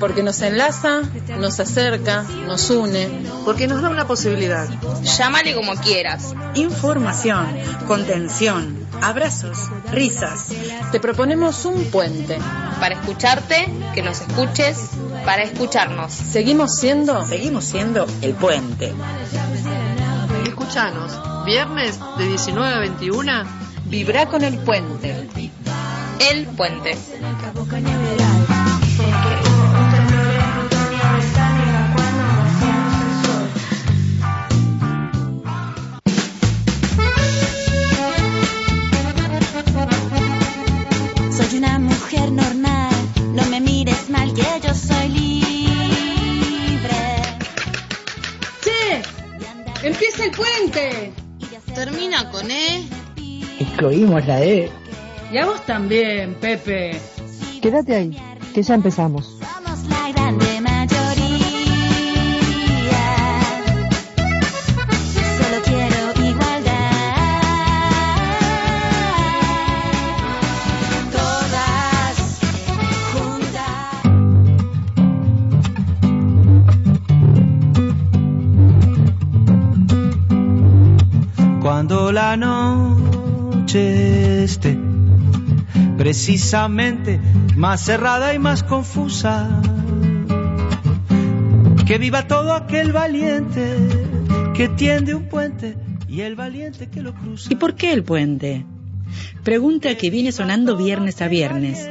Porque nos enlaza, nos acerca, nos une. Porque nos da una posibilidad. Llámale como quieras. Información, contención, abrazos, risas. Te proponemos un puente. Para escucharte, que nos escuches, para escucharnos. Seguimos siendo. Seguimos siendo el puente. Escuchanos, viernes de 19 a 21. Vibra con el puente. El puente. Una mujer normal, no me mires mal que yo soy libre. ¡Sí! ¡Empieza el puente! Termina con E. Excluimos la E. Y a vos también, Pepe. Quédate ahí, que ya empezamos. La noche esté precisamente más cerrada y más confusa, que viva todo aquel valiente que tiende un puente y el valiente que lo cruza. ¿Y por qué el puente? Pregunta que viene sonando viernes a viernes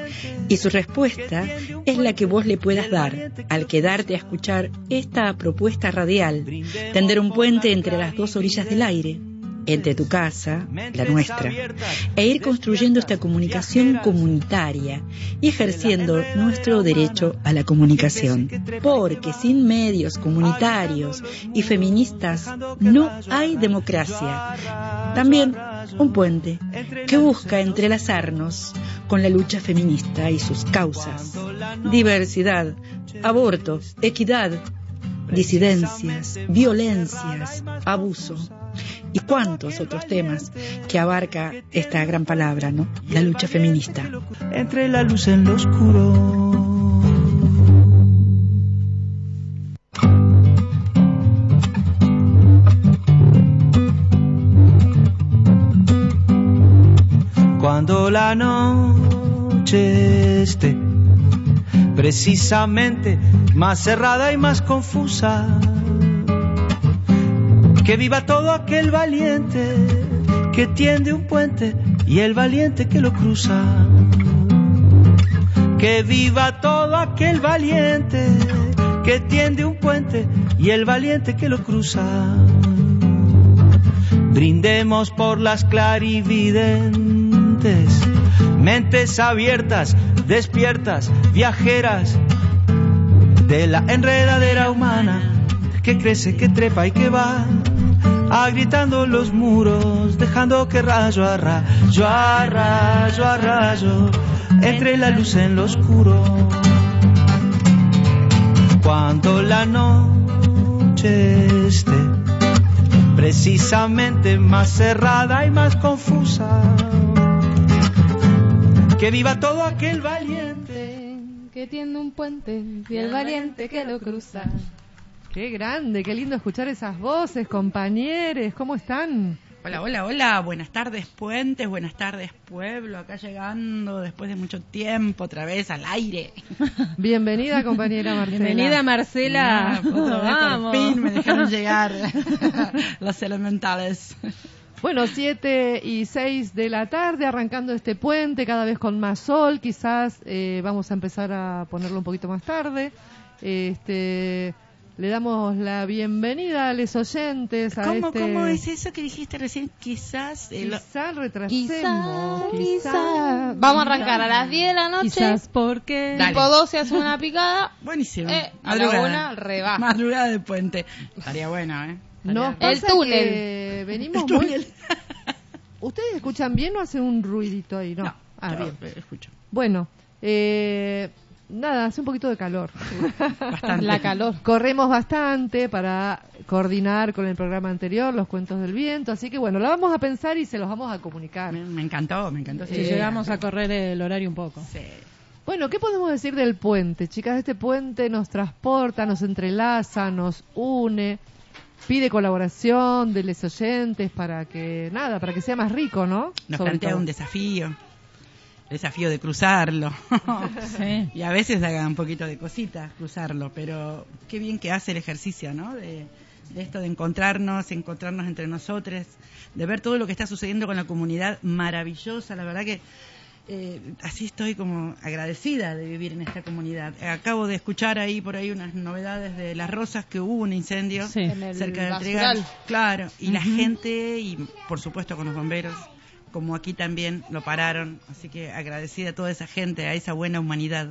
y su respuesta es la que vos le puedas dar al quedarte a escuchar esta propuesta radial, tender un puente entre las dos orillas del aire, entre tu casa, la nuestra, e ir construyendo esta comunicación comunitaria y ejerciendo nuestro derecho a la comunicación. Porque sin medios comunitarios y feministas no hay democracia. También un puente que busca entrelazarnos con la lucha feminista y sus causas. Diversidad, aborto, equidad, disidencias, violencias, abuso y cuántos otros temas que abarca esta gran palabra, ¿no? La lucha feminista. Entre la luz en lo oscuro. Cuando la noche esté precisamente más cerrada y más confusa, que viva todo aquel valiente que tiende un puente y el valiente que lo cruza. Que viva todo aquel valiente que tiende un puente y el valiente que lo cruza. Brindemos por las clarividentes, mentes abiertas, despiertas, viajeras de la enredadera humana que crece, que trepa y que va agritando los muros, dejando que rayo a rayo, a rayo, a rayo, entre la luz en lo oscuro. Cuando la noche esté precisamente más cerrada y más confusa, que viva todo aquel valiente que tiende un puente y el valiente que lo cruza. Qué grande, qué lindo escuchar esas voces, compañeros, ¿cómo están? Hola, hola, hola, buenas tardes puentes, buenas tardes pueblo, acá llegando después de mucho tiempo otra vez al aire. Bienvenida compañera Marcela. Bienvenida Marcela. Ah, Vamos. Por fin me dejaron llegar los elementales. Bueno, 7 y 6 de la tarde, arrancando este puente, cada vez con más sol, quizás eh, vamos a empezar a ponerlo un poquito más tarde. Este, le damos la bienvenida a los oyentes a ¿Cómo, este... ¿Cómo es eso que dijiste recién? Quizás... lo- Quizás Quizá, retrasemos. quizá. Vamos a arrancar a las 10 de la noche. Quizás porque... Dale. Tipo 12 hace una picada. Buenísimo. Eh, Madrugada. una, reba. Madrugada de puente. Estaría bueno, ¿eh? Nos El túnel. que venimos El muy... túnel. ¿Ustedes escuchan bien o hacen un ruidito ahí? No. No, ah, yo, bien. escucho. Bueno, eh, nada, hace un poquito de calor. Bastante. La calor. Corremos bastante para coordinar con el programa anterior, los cuentos del viento, así que bueno, lo vamos a pensar y se los vamos a comunicar. Me, me encantó, me encantó. Si sí. llegamos a correr el horario un poco. Sí. Bueno, ¿qué podemos decir del puente? Chicas, este puente nos transporta, nos entrelaza, nos une, pide colaboración de los oyentes para que, nada, para que sea más rico, ¿no? Nos Sobre plantea todo. un desafío. Desafío de cruzarlo. Sí. Y a veces da un poquito de cositas cruzarlo, pero qué bien que hace el ejercicio, ¿no? De, de esto de encontrarnos, encontrarnos entre nosotros, de ver todo lo que está sucediendo con la comunidad maravillosa. La verdad que eh, así estoy como agradecida de vivir en esta comunidad. Acabo de escuchar ahí por ahí unas novedades de Las Rosas, que hubo un incendio Sí. En el cerca del. Trigal. Claro, y la gente, y por supuesto con los bomberos, como aquí también lo pararon. Así que agradecida a toda esa gente, a esa buena humanidad.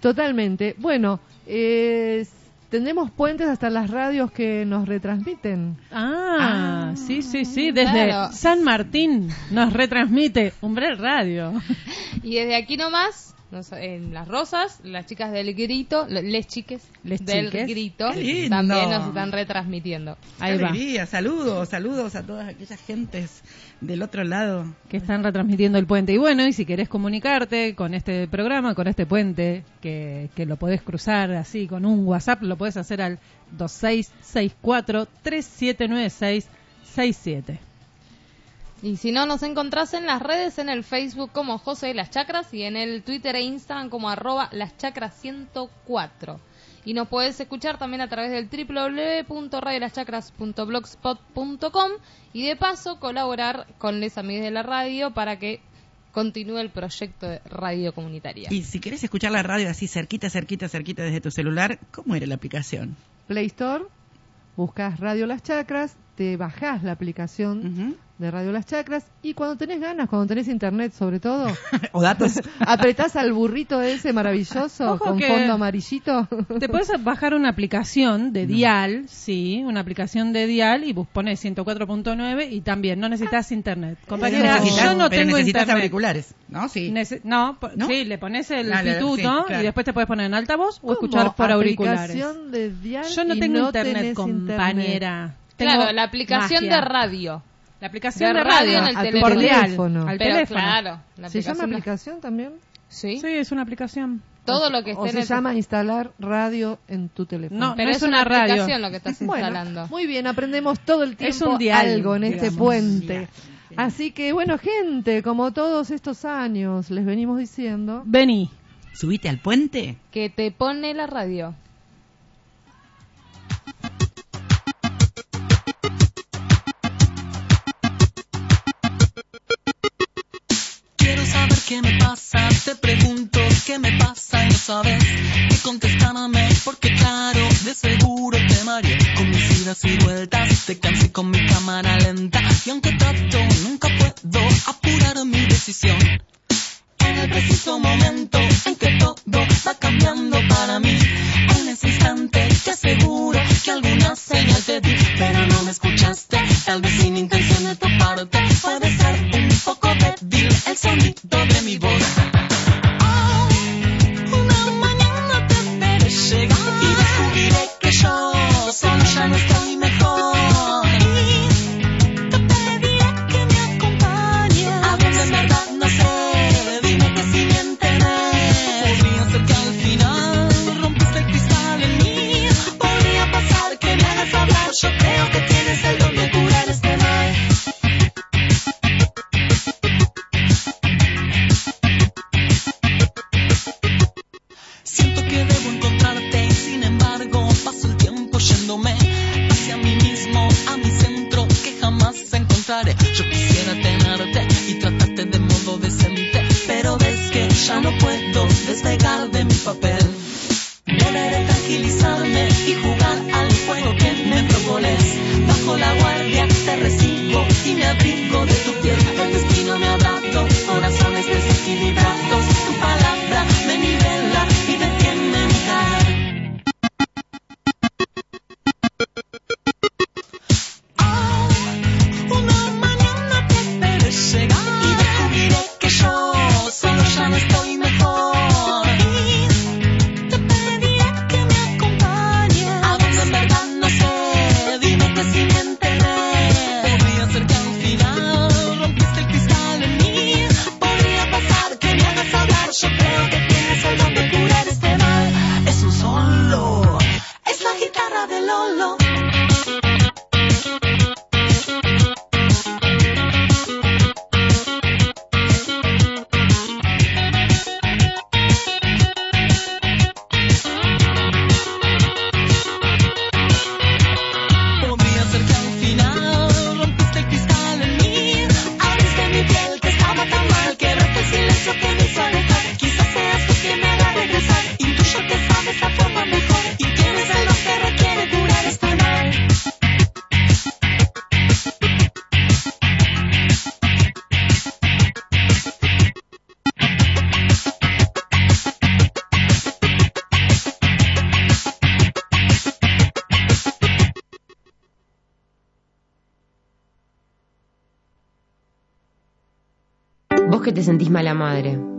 Totalmente. Bueno, eh, tendremos puentes hasta las radios que nos retransmiten. Ah, sí, sí, sí. Desde Claro. San Martín nos retransmite Umbrel Radio. Y desde aquí nomás, nos- en Las Rosas, las chicas del grito, le- les chiques Les del chiques. grito, también nos están retransmitiendo. Ahí Qué va. alegría, saludos, saludos a todas aquellas gentes del otro lado. que están retransmitiendo el puente. Y bueno, y si querés comunicarte con este programa, con este puente, que, que lo podés cruzar así con un WhatsApp, lo podés hacer al 2664-379667. Y si no, nos encontrás en las redes, en el Facebook como José de las Chacras y en el Twitter e Instagram como arroba las chacras 104. Y nos puedes escuchar también a través del www.radiolaschacras.blogspot.com y de paso colaborar con les amigos de la radio para que continúe el proyecto de radio comunitaria. Y si querés escuchar la radio así cerquita, cerquita, cerquita desde tu celular, ¿cómo era la aplicación? Play Store, buscas Radio Las Chacras, te bajás la aplicación. De Radio Las Chacras y cuando tenés ganas, cuando tenés internet sobre todo, o datos. apretás al burrito ese maravilloso Ojo con que- fondo amarillito. Te puedes bajar una aplicación de dial, sí, una aplicación de dial y vos pones 104.9 y también no necesitas internet. Compañera, Pero yo no pero tengo necesitas internet. auriculares, ¿no? Sí. Nece- no, sí, le pones el Ah, sí, claro. y después te puedes poner en altavoz o escuchar por auriculares. Aplicación de dial Yo no y tengo no internet, tenés compañera. Claro, Tengo la aplicación magia. de radio. La aplicación de de, radio radio, en el a teléfono. por teléfono. al Pero teléfono. claro, la ¿Se llama aplicación también? Sí, Sí, es una aplicación. todo lo que ¿O esté en se el llama instalar radio en tu teléfono? No, Pero no es, es una una radio. aplicación lo que estás Bueno, instalando. muy bien, aprendemos todo el tiempo Es un dial, algo en este digamos. puente. Dial, sí. Así que, bueno, gente, como todos estos años les venimos diciendo, Vení. Subite al puente. Que te pone la radio. Qué me pasa, te pregunto qué me pasa y no sabes qué contestarme porque claro, de seguro te mareé. Con mis idas y vueltas, te cansé con mi cámara lenta. Y aunque trato nunca puedo apurar mi decisión. En el preciso momento en que todo va cambiando para mí, en ese instante te aseguro que alguna señal te di, pero no me escuchaste, tal vez sin intención de tu parte, puede ser sonido de mi voz.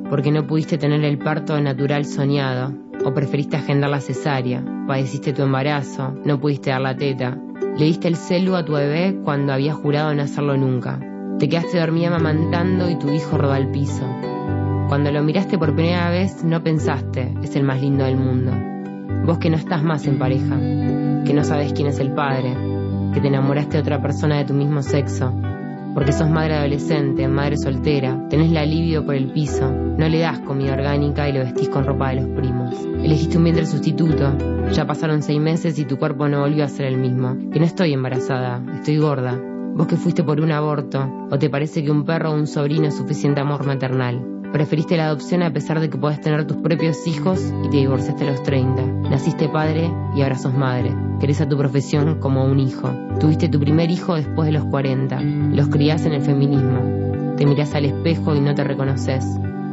Porque no pudiste tener el parto natural soñado, o preferiste agendar la cesárea, padeciste tu embarazo, no pudiste dar la teta, le diste el celu a tu bebé cuando había jurado no hacerlo nunca, te quedaste dormida amamantando y tu hijo rodó al piso. Cuando lo miraste por primera vez no pensaste, es el más lindo del mundo. Vos que no estás más en pareja, que no sabes quién es el padre, que te enamoraste de otra persona de tu mismo sexo, porque sos madre adolescente, madre soltera, tenés la alivio por el piso, no le das comida orgánica y lo vestís con ropa de los primos. Elegiste un vientre sustituto, ya pasaron seis meses y tu cuerpo no volvió a ser el mismo. Que no estoy embarazada, estoy gorda. Vos que fuiste por un aborto, o te parece que un perro o un sobrino es suficiente amor maternal. Preferiste la adopción a pesar de que podés tener tus propios hijos y te divorciaste a los 30. Naciste padre y ahora sos madre. Querés a tu profesión como un hijo. Tuviste tu primer hijo después de los 40. Los criás en el feminismo. Te mirás al espejo y no te reconoces.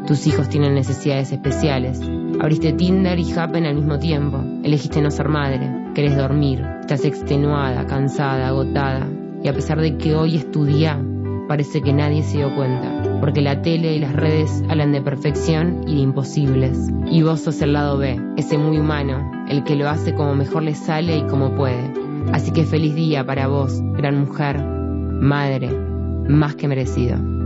Tus hijos tienen necesidades especiales. Abriste Tinder y Happen al mismo tiempo. Elegiste no ser madre. Querés dormir. Estás extenuada, cansada, agotada. Y a pesar de que hoy es parece que nadie se dio cuenta. Porque la tele y las redes hablan de perfección y de imposibles. Y vos sos el lado B, ese muy humano, el que lo hace como mejor le sale y como puede. Así que feliz día para vos, gran mujer, madre, más que merecido.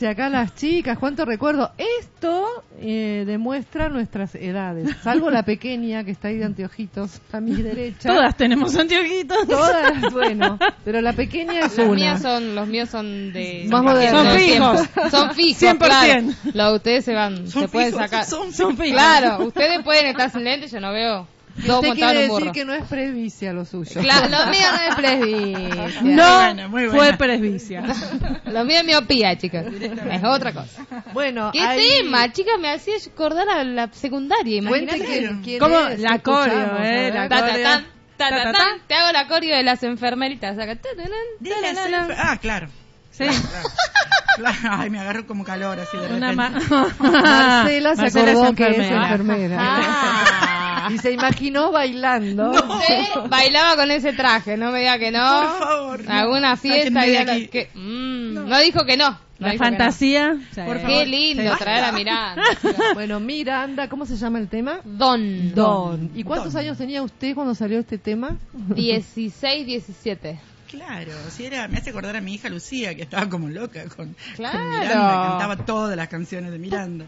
Moverse acá las chicas, cuánto recuerdo. Esto eh, demuestra nuestras edades, salvo la pequeña que está ahí de anteojitos a mi derecha. Todas tenemos anteojitos. Todas, bueno, pero la pequeña es Los una. míos son, los míos son de Más modernos. Son fijos. fijos. Son fijos, 100%. claro. Los de ustedes se van, Son se pueden fijos, sacar. son Son fijos. Claro, ustedes pueden estar sin lentes, yo no veo. Todo Usted quiere decir burro. que no es presbicia lo suyo. Claro, lo mío no es presbicia. No buena, muy buena. fue presbicia. Lo mío es miopía, chicas. Es otra cosa. Bueno, ¿Qué hay- tema, chicas? Me hacía acordar a la secundaria, Cuente imagínate. quién, quién ¿Cómo? es, La coreo, eh, la Ta, ta, coreo. tan, ta, Ta, ta, ta, tan. ta. Te hago la coreo de las enfermeritas. De Ah, claro. Sí. Claro. Claro. Ay, me agarró como calor así de Una repente. ma- Marcela se Marcela acordó es que es enfermera. enfermera. Ah. y se imaginó bailando. Usted bailaba con ese traje, no me diga que no. Por favor, no. Alguna fiesta Sáquenme y de algo aquí. que, mm, no. dijo que no. no La que no. fantasía. Por Sí. favor. Qué lindo Sí. traer a Miranda. Bueno, Miranda, ¿cómo se llama el tema? Don. Don. ¿Y cuántos Don. años tenía usted cuando salió este tema? 16, 17. Claro, si era, me hace acordar a mi hija Lucía, que estaba como loca con, Claro. con Miranda, cantaba todas las canciones de Miranda.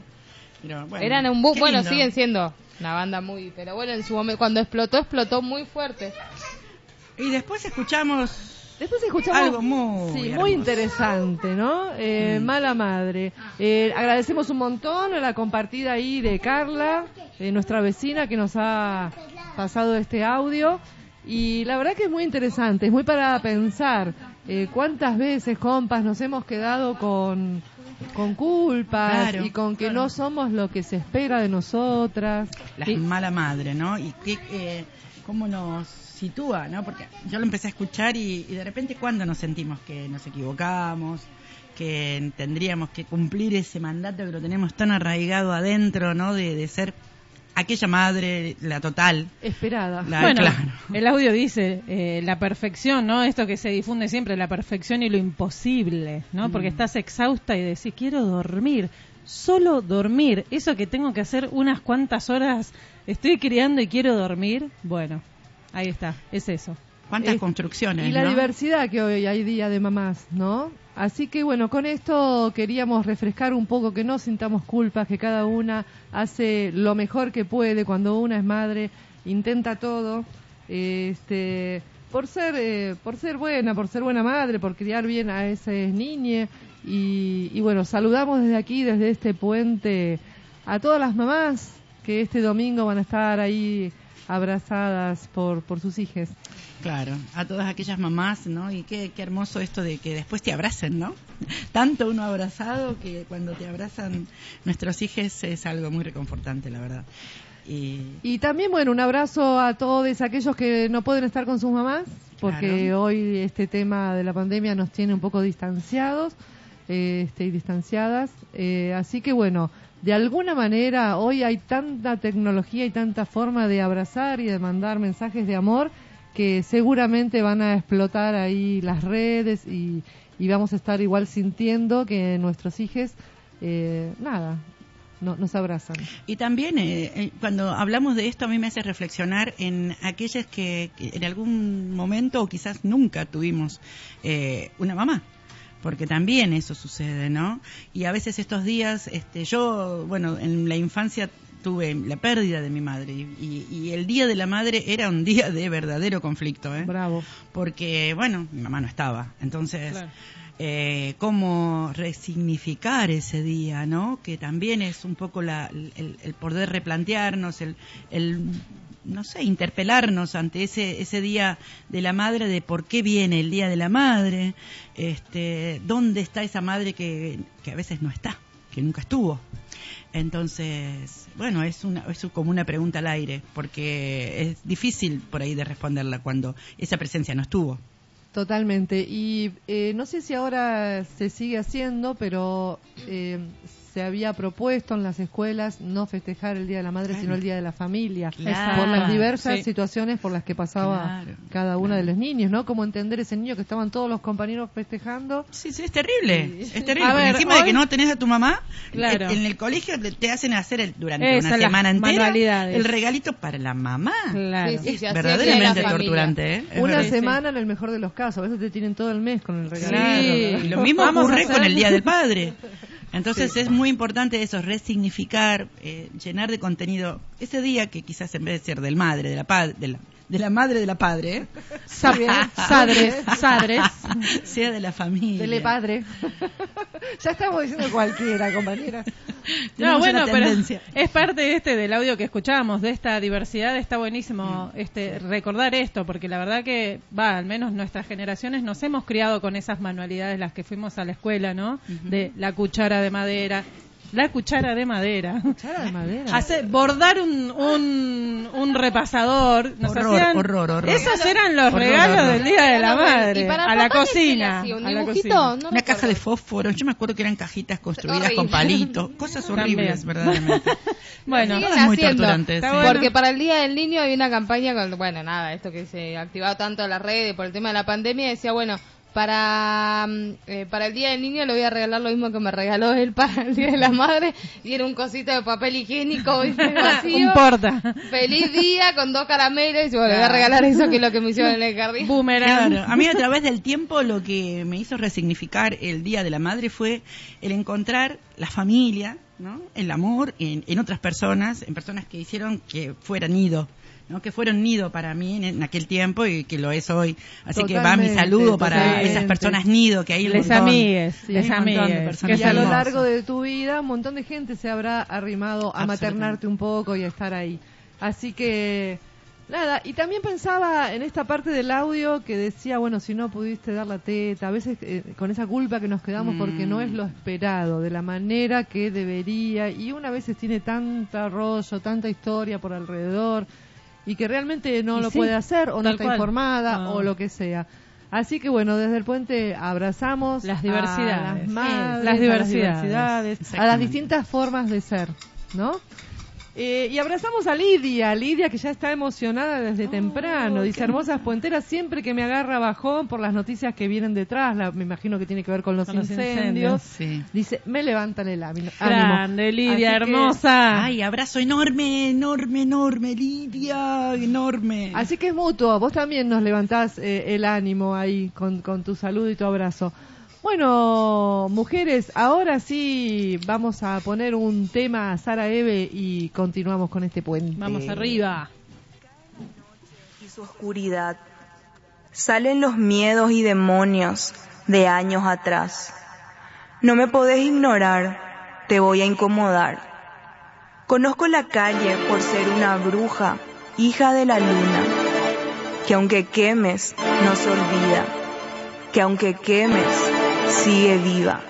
Pero, bueno, Eran un bu bueno, siguen siendo una banda muy, pero bueno, en su momento cuando explotó explotó muy fuerte. Y después escuchamos Después escuchamos algo muy, Sí, muy interesante, ¿no? Eh, Mm. Mala madre. Eh, agradecemos un montón la compartida ahí de Carla, eh, nuestra vecina que nos ha pasado este audio. Y la verdad que es muy interesante, es muy para pensar. Eh, ¿Cuántas veces, compas, nos hemos quedado con, con culpas Claro, y con que claro. no somos lo que se espera de nosotras? la Y- mala madre, ¿no? Y qué, eh, cómo nos sitúa, ¿no? Porque yo lo empecé a escuchar y, y de repente cuando nos sentimos que nos equivocamos, que tendríamos que cumplir ese mandato que lo tenemos tan arraigado adentro, ¿no? De, de ser aquella madre, la total. Esperada. La- bueno, claro. el audio dice eh, la perfección, ¿no? Esto que se difunde siempre, la perfección y lo imposible, ¿no? Porque Mm. estás exhausta y decís, quiero dormir, solo dormir. Eso que tengo que hacer unas cuantas horas, estoy criando y quiero dormir, bueno, ahí está, es eso. ¿Cuántas construcciones? Y la ¿no? diversidad que hoy hay día de mamás, ¿no? Así que bueno, con esto queríamos refrescar un poco, que no sintamos culpas, que cada una hace lo mejor que puede cuando una es madre, intenta todo, este, por ser, eh, por ser buena, por ser buena madre, por criar bien a ese niñe y, y bueno, saludamos desde aquí, desde este puente, a todas las mamás que este domingo van a estar ahí abrazadas por, por sus hijas. Claro, a todas aquellas mamás, ¿no? Y qué, qué hermoso esto de que después te abracen, ¿no? Tanto uno abrazado que cuando te abrazan nuestros hijos es algo muy reconfortante, la verdad. Y Y también, bueno, un abrazo a todos aquellos que no pueden estar con sus mamás, porque Claro. hoy este tema de la pandemia nos tiene un poco distanciados eh, este, y distanciadas. Eh, así que, bueno, de alguna manera hoy hay tanta tecnología y tanta forma de abrazar y de mandar mensajes de amor que seguramente van a explotar ahí las redes y, y vamos a estar igual sintiendo que nuestros hijos, eh, nada, no, nos abrazan. Y también eh, eh, cuando hablamos de esto a mí me hace reflexionar en aquellas que, en algún momento o quizás nunca tuvimos eh, una mamá. Porque también eso sucede, ¿no? Y a veces estos días, este, yo, bueno, en la infancia tuve la pérdida de mi madre y, el día de la madre era un día de verdadero conflicto, ¿eh? Bravo. Porque, bueno, mi mamá no estaba. Entonces, eh, cómo resignificar ese día, ¿no? Que también es un poco la, el, el poder replantearnos, el, el, no sé, interpelarnos ante ese, ese día de la madre, de por qué viene el día de la madre, este, dónde está esa madre que, que a veces no está, que nunca estuvo. Entonces, bueno, es, una, es como una pregunta al aire, porque es difícil por ahí de responderla cuando esa presencia no estuvo. Totalmente. Y eh, no sé si ahora se sigue haciendo, pero eh, se había propuesto en las escuelas no festejar el Día de la Madre, sino el Día de la Familia, Claro. por las diversas Sí. situaciones por las que pasaba Claro, cada uno de los niños, ¿no? Como entender ese niño que estaban todos los compañeros festejando. Sí, sí, es terrible. Es terrible. A ver, encima de que no tenés a tu mamá, Claro. en el colegio te- hacen hacer el- durante una semana entera el regalito para la mamá. Claro. Sí, sí, Es verdaderamente torturante, ¿eh? Es Una verdad. semana en el mejor de los casos, a veces te tienen todo el mes con el regalo. Sí, lo mismo Vamos ocurre con el Día del Padre. Entonces es muy importante eso, resignificar, eh, llenar de contenido ese día que quizás en vez de ser del madre, de la, de la, de la madre de la padre, ¿eh? Está bien. Sadres, sadres. sea de la familia. Dele padre. ya estamos diciendo cualquiera, compañera. No, Tenemos bueno, pero es parte este del audio que escuchábamos, de esta diversidad, está buenísimo este recordar esto, porque la verdad que, va, al menos nuestras generaciones nos hemos criado con esas manualidades, las que fuimos a la escuela, ¿no? De la cuchara de madera, la cuchara de madera. Cuchara de madera. Hacer, bordar un, un, un repasador. Nos Horror, hacían- horror, horror. Esos eran los Horror, regalos horror. del Día de la Madre. y para A la papá, ¿qué se le cocina. a la cocina. No Una caja de fósforo. Yo me acuerdo que eran cajitas construidas Horrible. con palitos. Cosas horribles, También. verdaderamente. Bueno, Todas muy Está sí. Porque para el Día del Niño hay una campaña con, bueno, nada, esto que se ha activado tanto las redes por el tema de la pandemia, decía, bueno, para, mm, eh, para el Día del Niño le voy a regalar lo mismo que me regaló él para el Día de la Madre, y era un cosito de papel higiénico ¿viste? vacío. un porta. Feliz día con dos caramelos, y bueno, le voy a regalar eso que es lo que me hicieron en el jardín. Boomerang. Claro, a mí a través del tiempo lo que me hizo resignificar el Día de la Madre fue el encontrar la familia, ¿no? el amor en, en otras personas, en personas que hicieron que fuera nido. ¿No? que fueron nido para mí en, en aquel tiempo y que lo es hoy. Así que va mi saludo para totalmente. esas personas nido que hay un Les montón. amigues, Hay les amigues, Y a lo largo de tu vida, un montón de gente se habrá arrimado a maternarte un poco y a estar ahí. Así que, nada, y también pensaba en esta parte del audio que decía, bueno, si no pudiste dar la teta, a veces eh, con esa culpa que nos quedamos porque no es lo esperado, de la manera que debería, y una veces tiene tanta rollo, tanta historia por alrededor, y que realmente no Y lo sí, puede hacer, o no está cual. informada, o lo que sea. Así que bueno, desde el puente abrazamos Las a diversidades. las madres, Las a diversidades. diversidades, a las distintas formas de ser, ¿no? Eh, y abrazamos a Lidia, Lidia que ya está emocionada desde temprano. Dice, hermosas puenteras, siempre que me agarra bajón por las noticias que vienen detrás, la- me imagino que tiene que ver con los Con los incendios. Sí. Dice, me levantan el ánimo. Grande, Lidia, Así que- hermosa. Ay, abrazo enorme, enorme, enorme, Lidia, enorme. Así que es mutuo, vos también nos levantás eh, el ánimo ahí con, con tu saludo y tu abrazo. Bueno, mujeres, ahora sí vamos a poner un tema a Sara Eve y continuamos con este puente. Vamos arriba. Y su oscuridad. Salen los miedos y demonios de años atrás. No me podés ignorar, te voy a incomodar. Conozco la calle por ser una bruja, hija de la luna, que aunque quemes, no se olvida, que aunque quemes, sigue viva.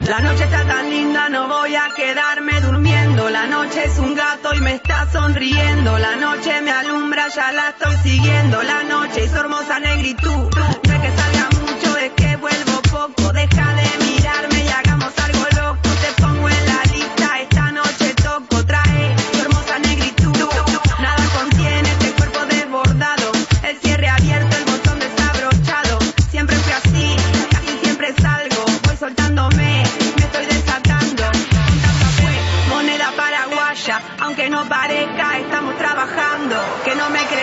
La noche está tan linda, no voy a quedarme durmiendo. La noche es un gato y me está sonriendo. La noche me alumbra, ya la estoy siguiendo. La noche es hermosa negritud. No es que salga mucho, es que vuelvo poco. Deja de que no parezca, estamos trabajando, que no me crean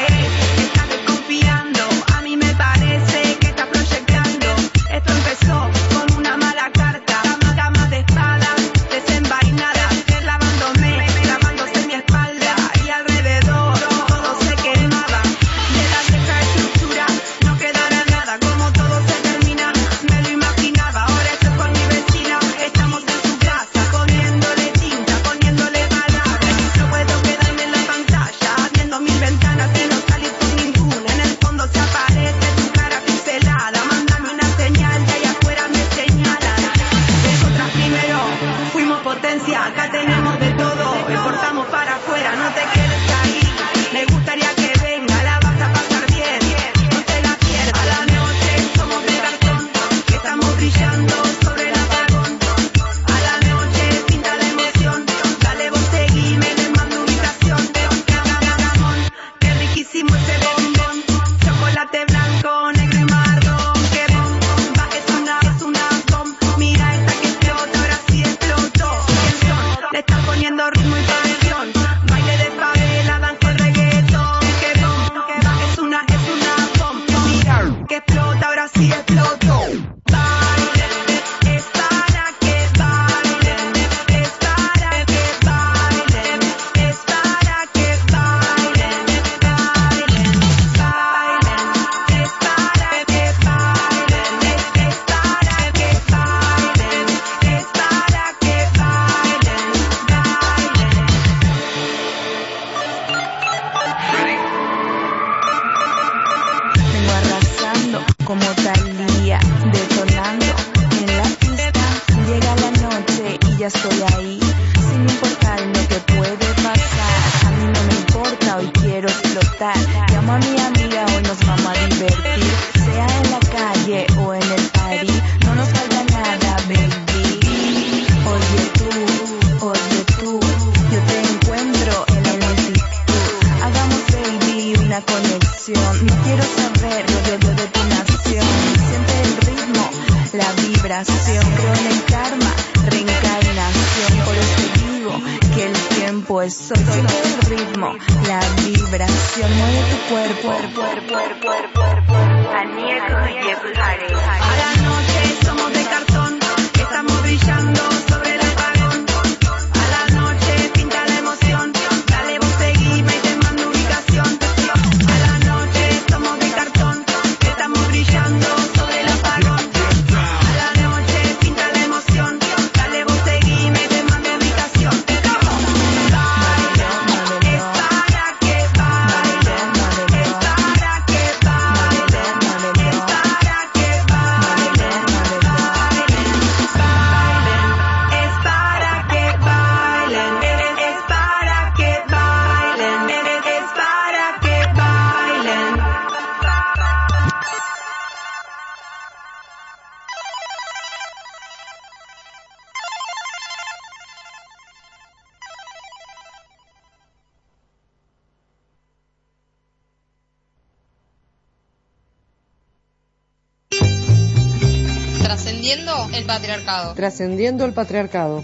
Trascendiendo el patriarcado. Trascendiendo el patriarcado.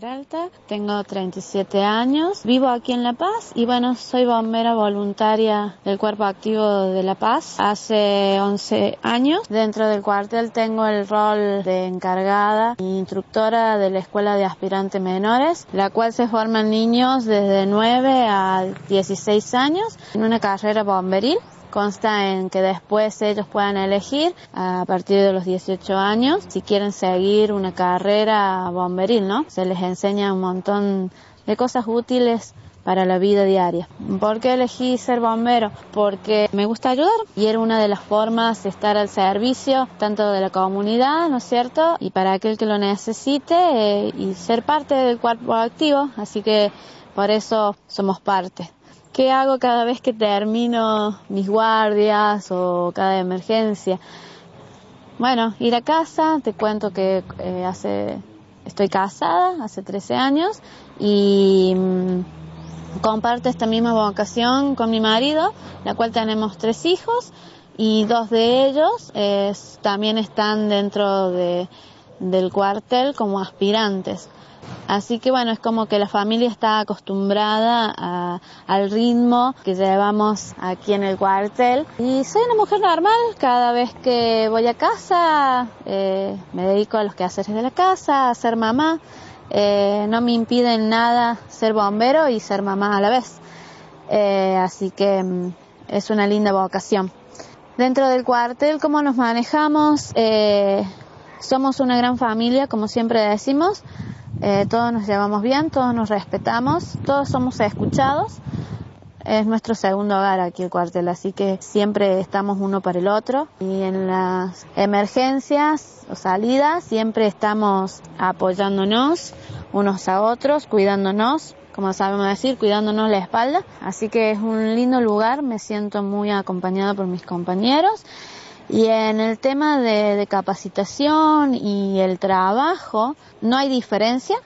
Peralta, tengo 37 años, vivo aquí en La Paz y bueno, soy bombera voluntaria del Cuerpo Activo de La Paz hace 11 años. Dentro del cuartel tengo el rol de encargada e instructora de la Escuela de Aspirantes Menores, la cual se forman niños desde 9 a 16 años en una carrera bomberil consta en que después ellos puedan elegir a partir de los 18 años si quieren seguir una carrera bomberil, ¿no? Se les enseña un montón de cosas útiles para la vida diaria. ¿Por qué elegí ser bombero? Porque me gusta ayudar y era una de las formas de estar al servicio tanto de la comunidad, ¿no es cierto? Y para aquel que lo necesite eh, y ser parte del cuerpo activo, así que por eso somos parte. ¿Qué hago cada vez que termino mis guardias o cada emergencia? Bueno, ir a casa, te cuento que eh, hace, estoy casada hace 13 años y mm, comparto esta misma vocación con mi marido, la cual tenemos tres hijos y dos de ellos eh, también están dentro de, del cuartel como aspirantes. Así que bueno, es como que la familia está acostumbrada al ritmo que llevamos aquí en el cuartel. Y soy una mujer normal, cada vez que voy a casa eh, me dedico a los quehaceres de la casa, a ser mamá. Eh, no me impide en nada ser bombero y ser mamá a la vez. Eh, así que mm, es una linda vocación. Dentro del cuartel, ¿cómo nos manejamos? Somos una gran familia, como siempre decimos. Eh, todos nos llevamos bien, todos nos respetamos, todos somos escuchados. Es nuestro segundo hogar aquí el cuartel, así que siempre estamos uno para el otro. Y en las emergencias o salidas siempre estamos apoyándonos unos a otros, cuidándonos, como sabemos decir, cuidándonos la espalda. Así que es un lindo lugar, me siento muy acompañada por mis compañeros. Y en el tema de, capacitación y el trabajo, no hay diferencia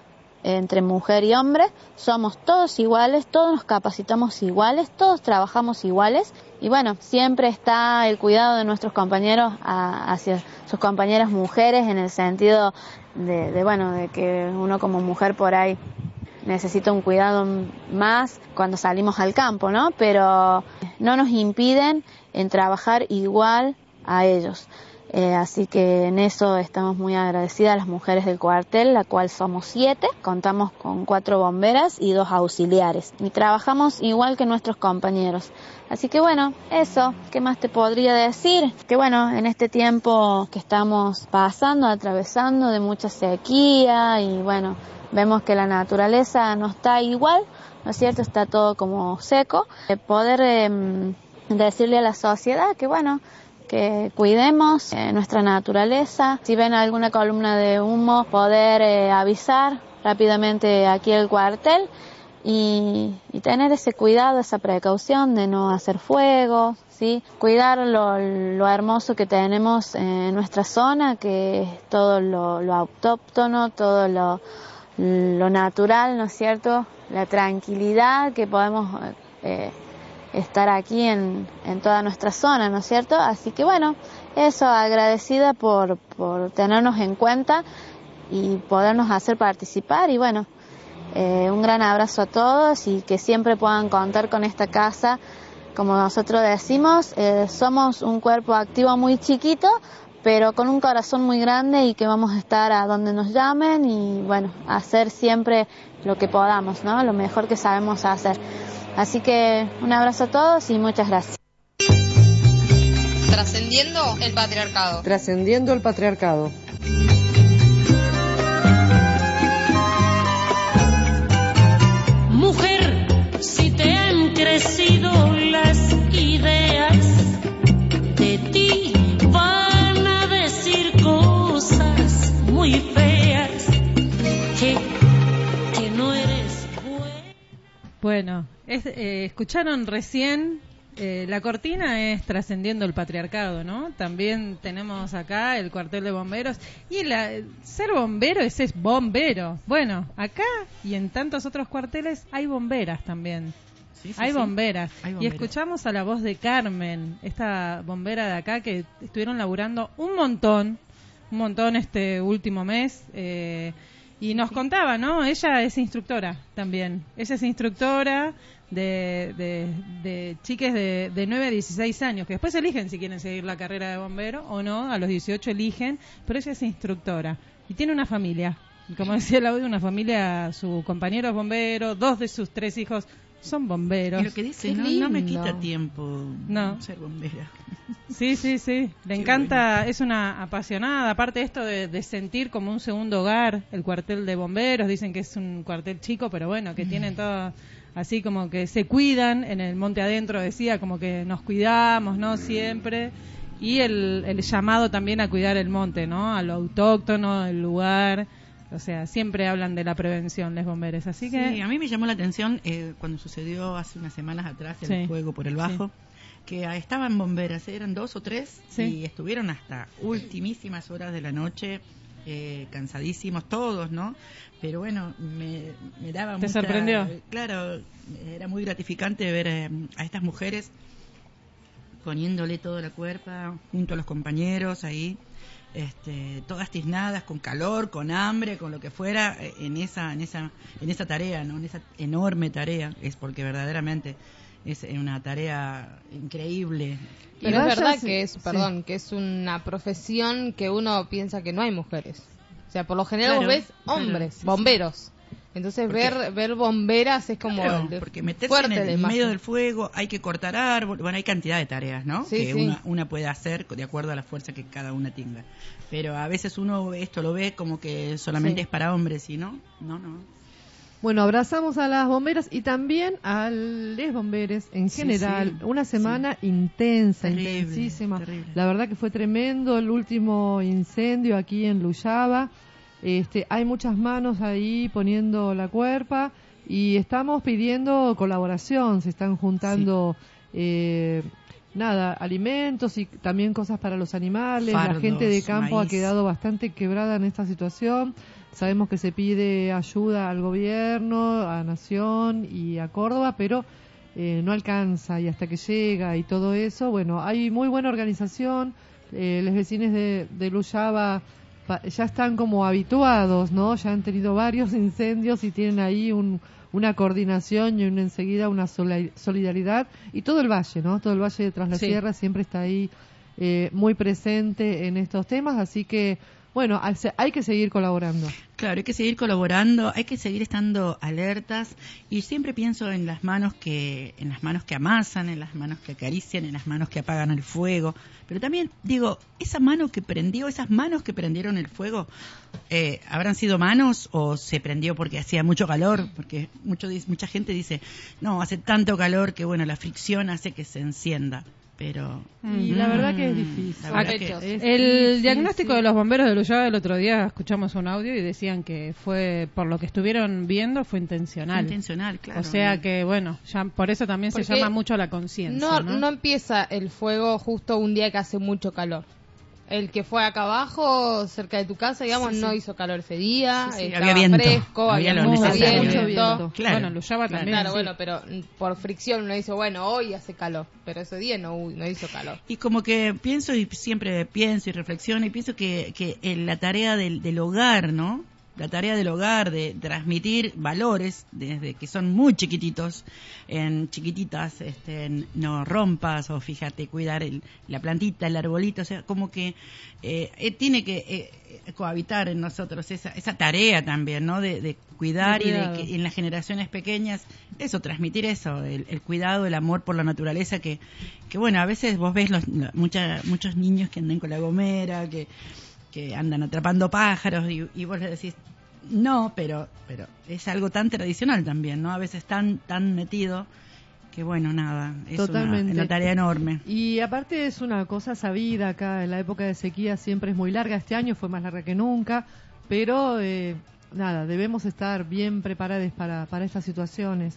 entre mujer y hombre, somos todos iguales, todos nos capacitamos iguales, todos trabajamos iguales y bueno, siempre está el cuidado de nuestros compañeros a- hacia sus compañeras mujeres en el sentido de, de, bueno, de que uno como mujer por ahí necesita un cuidado más cuando salimos al campo, ¿no? Pero no nos impiden en trabajar igual a ellos. Eh, así que en eso estamos muy agradecidas las mujeres del cuartel, la cual somos siete, contamos con cuatro bomberas y dos auxiliares y trabajamos igual que nuestros compañeros. Así que bueno, eso, ¿qué más te podría decir? Que bueno, en este tiempo que estamos pasando, atravesando de mucha sequía y bueno, vemos que la naturaleza no está igual, ¿no es cierto? Está todo como seco. Eh, poder em, decirle a la sociedad que bueno, que cuidemos eh, nuestra naturaleza. Si ven alguna columna de humo, poder eh, avisar rápidamente aquí el cuartel y, y tener ese cuidado, esa precaución de no hacer fuego, ¿sí? Cuidar lo, lo hermoso que tenemos en nuestra zona, que es todo lo, autóctono, todo lo, lo natural, ¿no es cierto? La tranquilidad que podemos eh, estar aquí en, en toda nuestra zona, ¿no es cierto? Así que bueno, eso, agradecida por, por tenernos en cuenta y podernos hacer participar y bueno, eh, un gran abrazo a todos y que siempre puedan contar con esta casa. Como nosotros decimos, eh, somos un cuerpo activo muy chiquito, pero con un corazón muy grande y que vamos a estar a donde nos llamen y bueno, hacer siempre lo que podamos, ¿no? Lo mejor que sabemos hacer. Así que un abrazo a todos y muchas gracias. Trascendiendo el patriarcado. Trascendiendo el patriarcado. Mujer, si te han crecido las ideas, de ti van a decir cosas muy feas. Que, que no eres Bueno, es- eh, escucharon recién, eh, la cortina es trascendiendo el patriarcado, ¿no? También tenemos acá el cuartel de bomberos. Y la, ser bombero ese es bombero. Bueno, acá y en tantos otros cuarteles hay bomberas también. sí, hay sí. bomberas. Hay Y bomberas. escuchamos a la voz de Carmen, esta bombera de acá que estuvieron laburando un montón, un montón este último mes. eh, Y nos contaba, ¿no? Ella es instructora también. Ella es instructora de, de, de chiques de, de 9 a 16 años, que después eligen si quieren seguir la carrera de bombero o no, a los 18 eligen, pero ella es instructora y tiene una familia. Y como decía el audio, una familia, su compañero es bombero, dos de sus tres hijos son bomberos. Y lo que dice, no, no me quita tiempo No. ser bombera. Sí, sí, sí. Le encanta, es una apasionada. Aparte esto de, de sentir como un segundo hogar, el cuartel de bomberos. Dicen que es un cuartel chico, pero bueno, que tienen todo así como que se cuidan en el monte adentro, decía, como que nos cuidamos, ¿no? Siempre. Y el, el llamado también a cuidar el monte, ¿no? A lo autóctono, el lugar. O sea, siempre hablan de la prevención, les bomberos. Así que. Sí, a mí me llamó la atención eh, cuando sucedió hace unas semanas atrás el Sí. fuego por el bajo, que ah, estaban bomberas, eran dos o tres, Sí. y estuvieron hasta ultimísimas horas de la noche, eh, cansadísimos todos, ¿no? Pero bueno, me, me daba ¿Te mucha- sorprendió? Claro, era muy gratificante ver eh, a estas mujeres poniéndole toda la cuerpa junto a los compañeros ahí este, todas tiznadas con calor con hambre con lo que fuera eh, en esa en esa en esa tarea no en esa enorme tarea es porque verdaderamente es una tarea increíble Pero Y es verdad que es, sí. perdón, que es una profesión que uno piensa que no hay mujeres. O sea, por lo general Claro, vos ves hombres, bomberos. Entonces ver ver bomberas es como Claro, el- porque meterse fuerte en el medio del fuego hay que cortar árbol bueno hay cantidad de tareas no Sí, que sí. Una, una puede hacer de acuerdo a la fuerza que cada una tenga. Pero a veces uno esto lo ve como que solamente Sí. es para hombres y no no no Bueno, abrazamos a las bomberas y también a los bomberos en general. sí, Una semana intensa, Terrible, intensísima. terrible. La verdad que fue tremendo el último incendio aquí en Luyaba. Este, hay muchas manos ahí poniendo la cuerpa y estamos pidiendo colaboración. Se están juntando, eh, nada, alimentos y también cosas para los animales. la gente de campo ha quedado bastante quebrada en esta situación. Sabemos que se pide ayuda al gobierno, a Nación y a Córdoba, pero eh, no alcanza y hasta que llega y todo eso, bueno, hay muy buena organización. Eh, los vecinos de, de Luyaba pa- ya están como habituados, ¿no? Ya han tenido varios incendios y tienen ahí un, una coordinación y una enseguida una solidaridad. Y todo el valle, ¿no? Todo el valle de Tras la Sí. Sierra siempre está ahí eh, muy presente en estos temas, así que, bueno, hay, que seguir colaborando. Claro, hay que seguir colaborando, hay que seguir estando alertas y siempre pienso en las manos que en las manos que amasan, en las manos que acarician, en las manos que apagan el fuego, pero también digo, esa mano que prendió, esas manos que prendieron el fuego, eh, habrán sido manos o se prendió porque hacía mucho calor, porque mucho mucha gente dice, "No, hace tanto calor que bueno, la fricción hace que se encienda." Pero Y la verdad que es Mm, difícil. que- Es El difícil. diagnóstico de los bomberos de Luyaba el otro día escuchamos un audio y decían que fue, por lo que estuvieron viendo, fue intencional. intencional, claro. O sea que, bueno, ya por eso también se Porque llama mucho la conciencia. No, ¿no? no empieza el fuego justo un día que hace mucho calor. El que fue acá abajo, cerca de tu casa, digamos, Sí, no hizo calor ese día. Sí, sí, estaba había viento. fresco, Había había, lo mucho necesario. viento. Mucho viento. Claro. Bueno, Luyaba Claro. también. Claro, sí. bueno, pero por fricción uno dice, bueno, hoy hace calor, pero ese día no, no hizo calor. Y como que pienso y siempre pienso y reflexiono y pienso que, que en la tarea del, del hogar, ¿no? La tarea del hogar de transmitir valores desde que son muy chiquititos, en chiquititas, este, en no rompas o fíjate cuidar el- la plantita, el arbolito, o sea, como que eh, eh, tiene que eh, cohabitar en nosotros esa, esa tarea también, ¿no? De, de cuidar De y de que en las generaciones pequeñas, eso, transmitir eso, el, el cuidado, el amor por la naturaleza, que, que bueno, a veces vos ves los, lo- mucha- muchos niños que andan con la gomera, que, que andan atrapando pájaros y, y vos le decís, no, pero, pero es algo tan tradicional también, ¿no? A veces tan, tan metido que bueno, nada, es una- una, tarea enorme. Y aparte es una cosa sabida acá, en la época de sequía siempre es muy larga, este año fue más larga que nunca, pero eh, nada, debemos estar bien preparados para, para estas situaciones.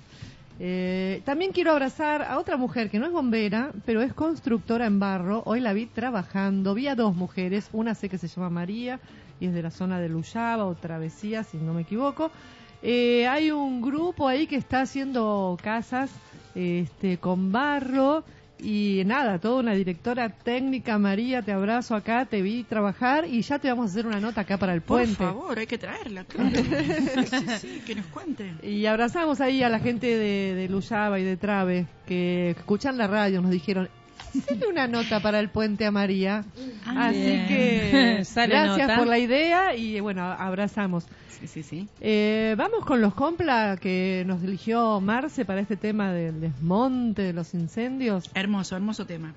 Eh, también quiero abrazar a otra mujer que no es bombera, pero es constructora en barro. Hoy la vi trabajando, vi a dos mujeres, una sé que se llama María y es de la zona de Luyaba o Travesía, si no me equivoco. Eh, hay un grupo ahí que está haciendo casas este, con barro y nada, toda una directora técnica, María, te abrazo acá, te vi trabajar y ya te vamos a hacer una nota acá para el Por puente. favor, hay que traerla, claro. sí, sí, que nos cuente. Y abrazamos ahí a la gente de, de Luyaba y de Trave que escuchan la radio, nos dijeron, Hacele una nota para el puente a María. Ah, Así bien. que Sale gracias nota. por la idea y bueno, abrazamos. Sí, sí, sí. Eh, vamos con los compla que nos eligió Marce para este tema del desmonte, de los incendios. Hermoso, hermoso tema.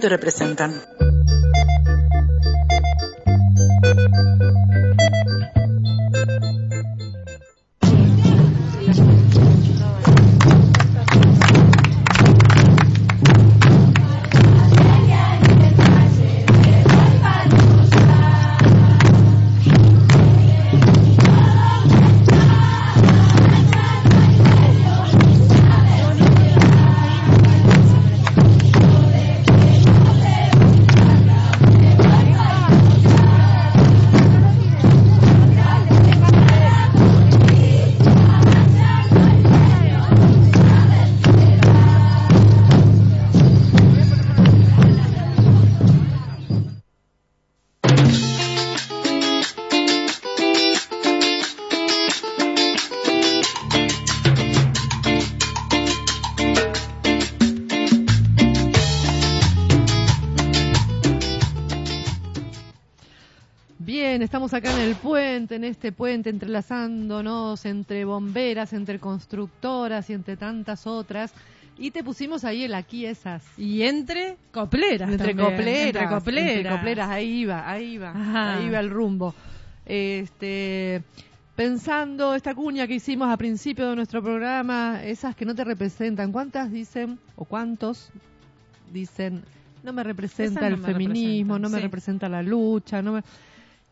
Te representan. Puente, en este puente, entrelazándonos entre bomberas, entre constructoras y entre tantas otras. Y te pusimos ahí el aquí esas. Y entre copleras. Entre también, copleras. Entre copleras. entre copleras, ahí iba, ahí iba. Ajá. Ahí iba el rumbo. Este, pensando esta cuña que hicimos a principio de nuestro programa, esas que no te representan, ¿cuántas dicen o cuántos dicen no me representa no el me feminismo, no me sí. representa la lucha, no me...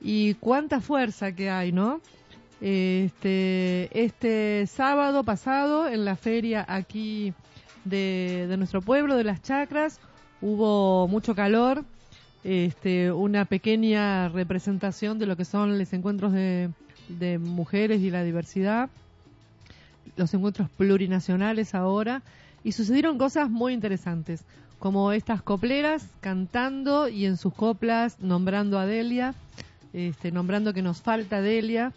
y cuánta fuerza que hay, ¿no? Este, este sábado pasado en la feria aquí de, de nuestro pueblo, de las chacras, hubo mucho calor, este, una pequeña representación de lo que son los encuentros de, de mujeres y la diversidad, los encuentros plurinacionales ahora, y sucedieron cosas muy interesantes, como estas copleras cantando y en sus coplas nombrando a Delia, este, nombrando que nos falta Delia.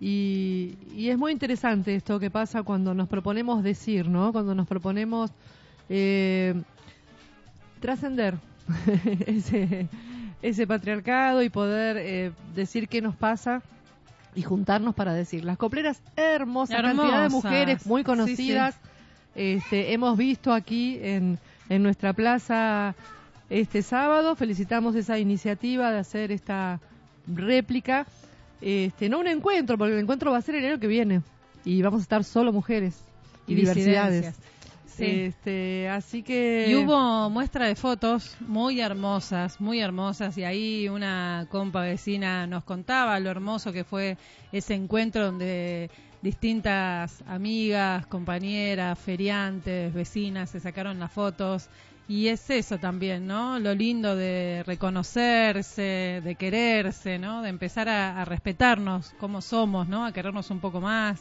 Y, y es muy interesante esto que pasa cuando nos proponemos decir, ¿no? Cuando nos proponemos eh, trascender ese, ese patriarcado y poder eh, decir qué nos pasa y juntarnos para decir. Las copleras, hermosa cantidad de Hermosas. mujeres muy Sí, conocidas. sí. Este, hemos visto aquí en, en nuestra plaza este sábado. Felicitamos esa iniciativa de hacer esta réplica. Este, no un encuentro, porque el encuentro va a ser el año que viene. Y vamos a estar solo mujeres y, Y diversidades. Sí. Este, así que. Y hubo muestra de fotos muy hermosas, muy hermosas, y ahí una compa vecina nos contaba lo hermoso que fue ese encuentro donde distintas amigas, compañeras, feriantes, vecinas se sacaron las fotos. Y es eso también, ¿no? Lo lindo de reconocerse, de quererse, ¿no? De empezar a, respetarnos como somos, ¿no? A querernos un poco más.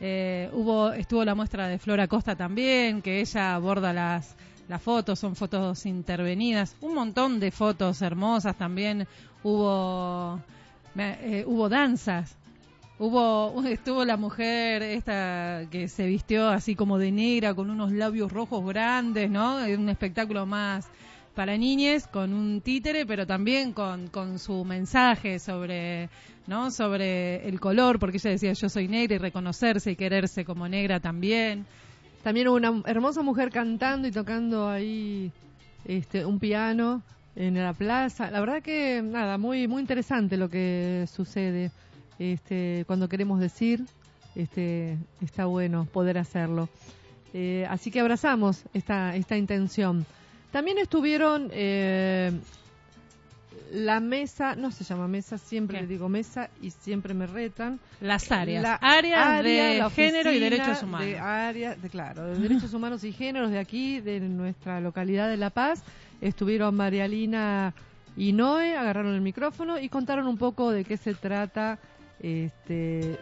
Eh, hubo estuvo la muestra de Flora Costa también, que ella aborda las las fotos, son fotos intervenidas, un montón de fotos hermosas también. Hubo eh, hubo danzas. Hubo estuvo la mujer esta que se vistió así como de negra con unos labios rojos grandes, ¿no? Un espectáculo más para niñes con un títere, pero también con, con su mensaje sobre, ¿no? Sobre el color, porque ella decía yo soy negra y reconocerse y quererse como negra también. También hubo una hermosa mujer cantando y tocando ahí este, un piano en la plaza. La verdad que, nada, muy, muy interesante lo que sucede este, cuando queremos decir. Este, está bueno poder hacerlo. Eh, así que abrazamos esta, esta intención. También estuvieron eh, la mesa, no se llama mesa, siempre le digo mesa y siempre me retan. Las áreas. La Áreas de la género y derechos humanos. De áreas, de, claro, de derechos humanos y géneros de aquí, de nuestra localidad de La Paz. Estuvieron Marialina y Noé, agarraron el micrófono y contaron un poco de qué se trata este,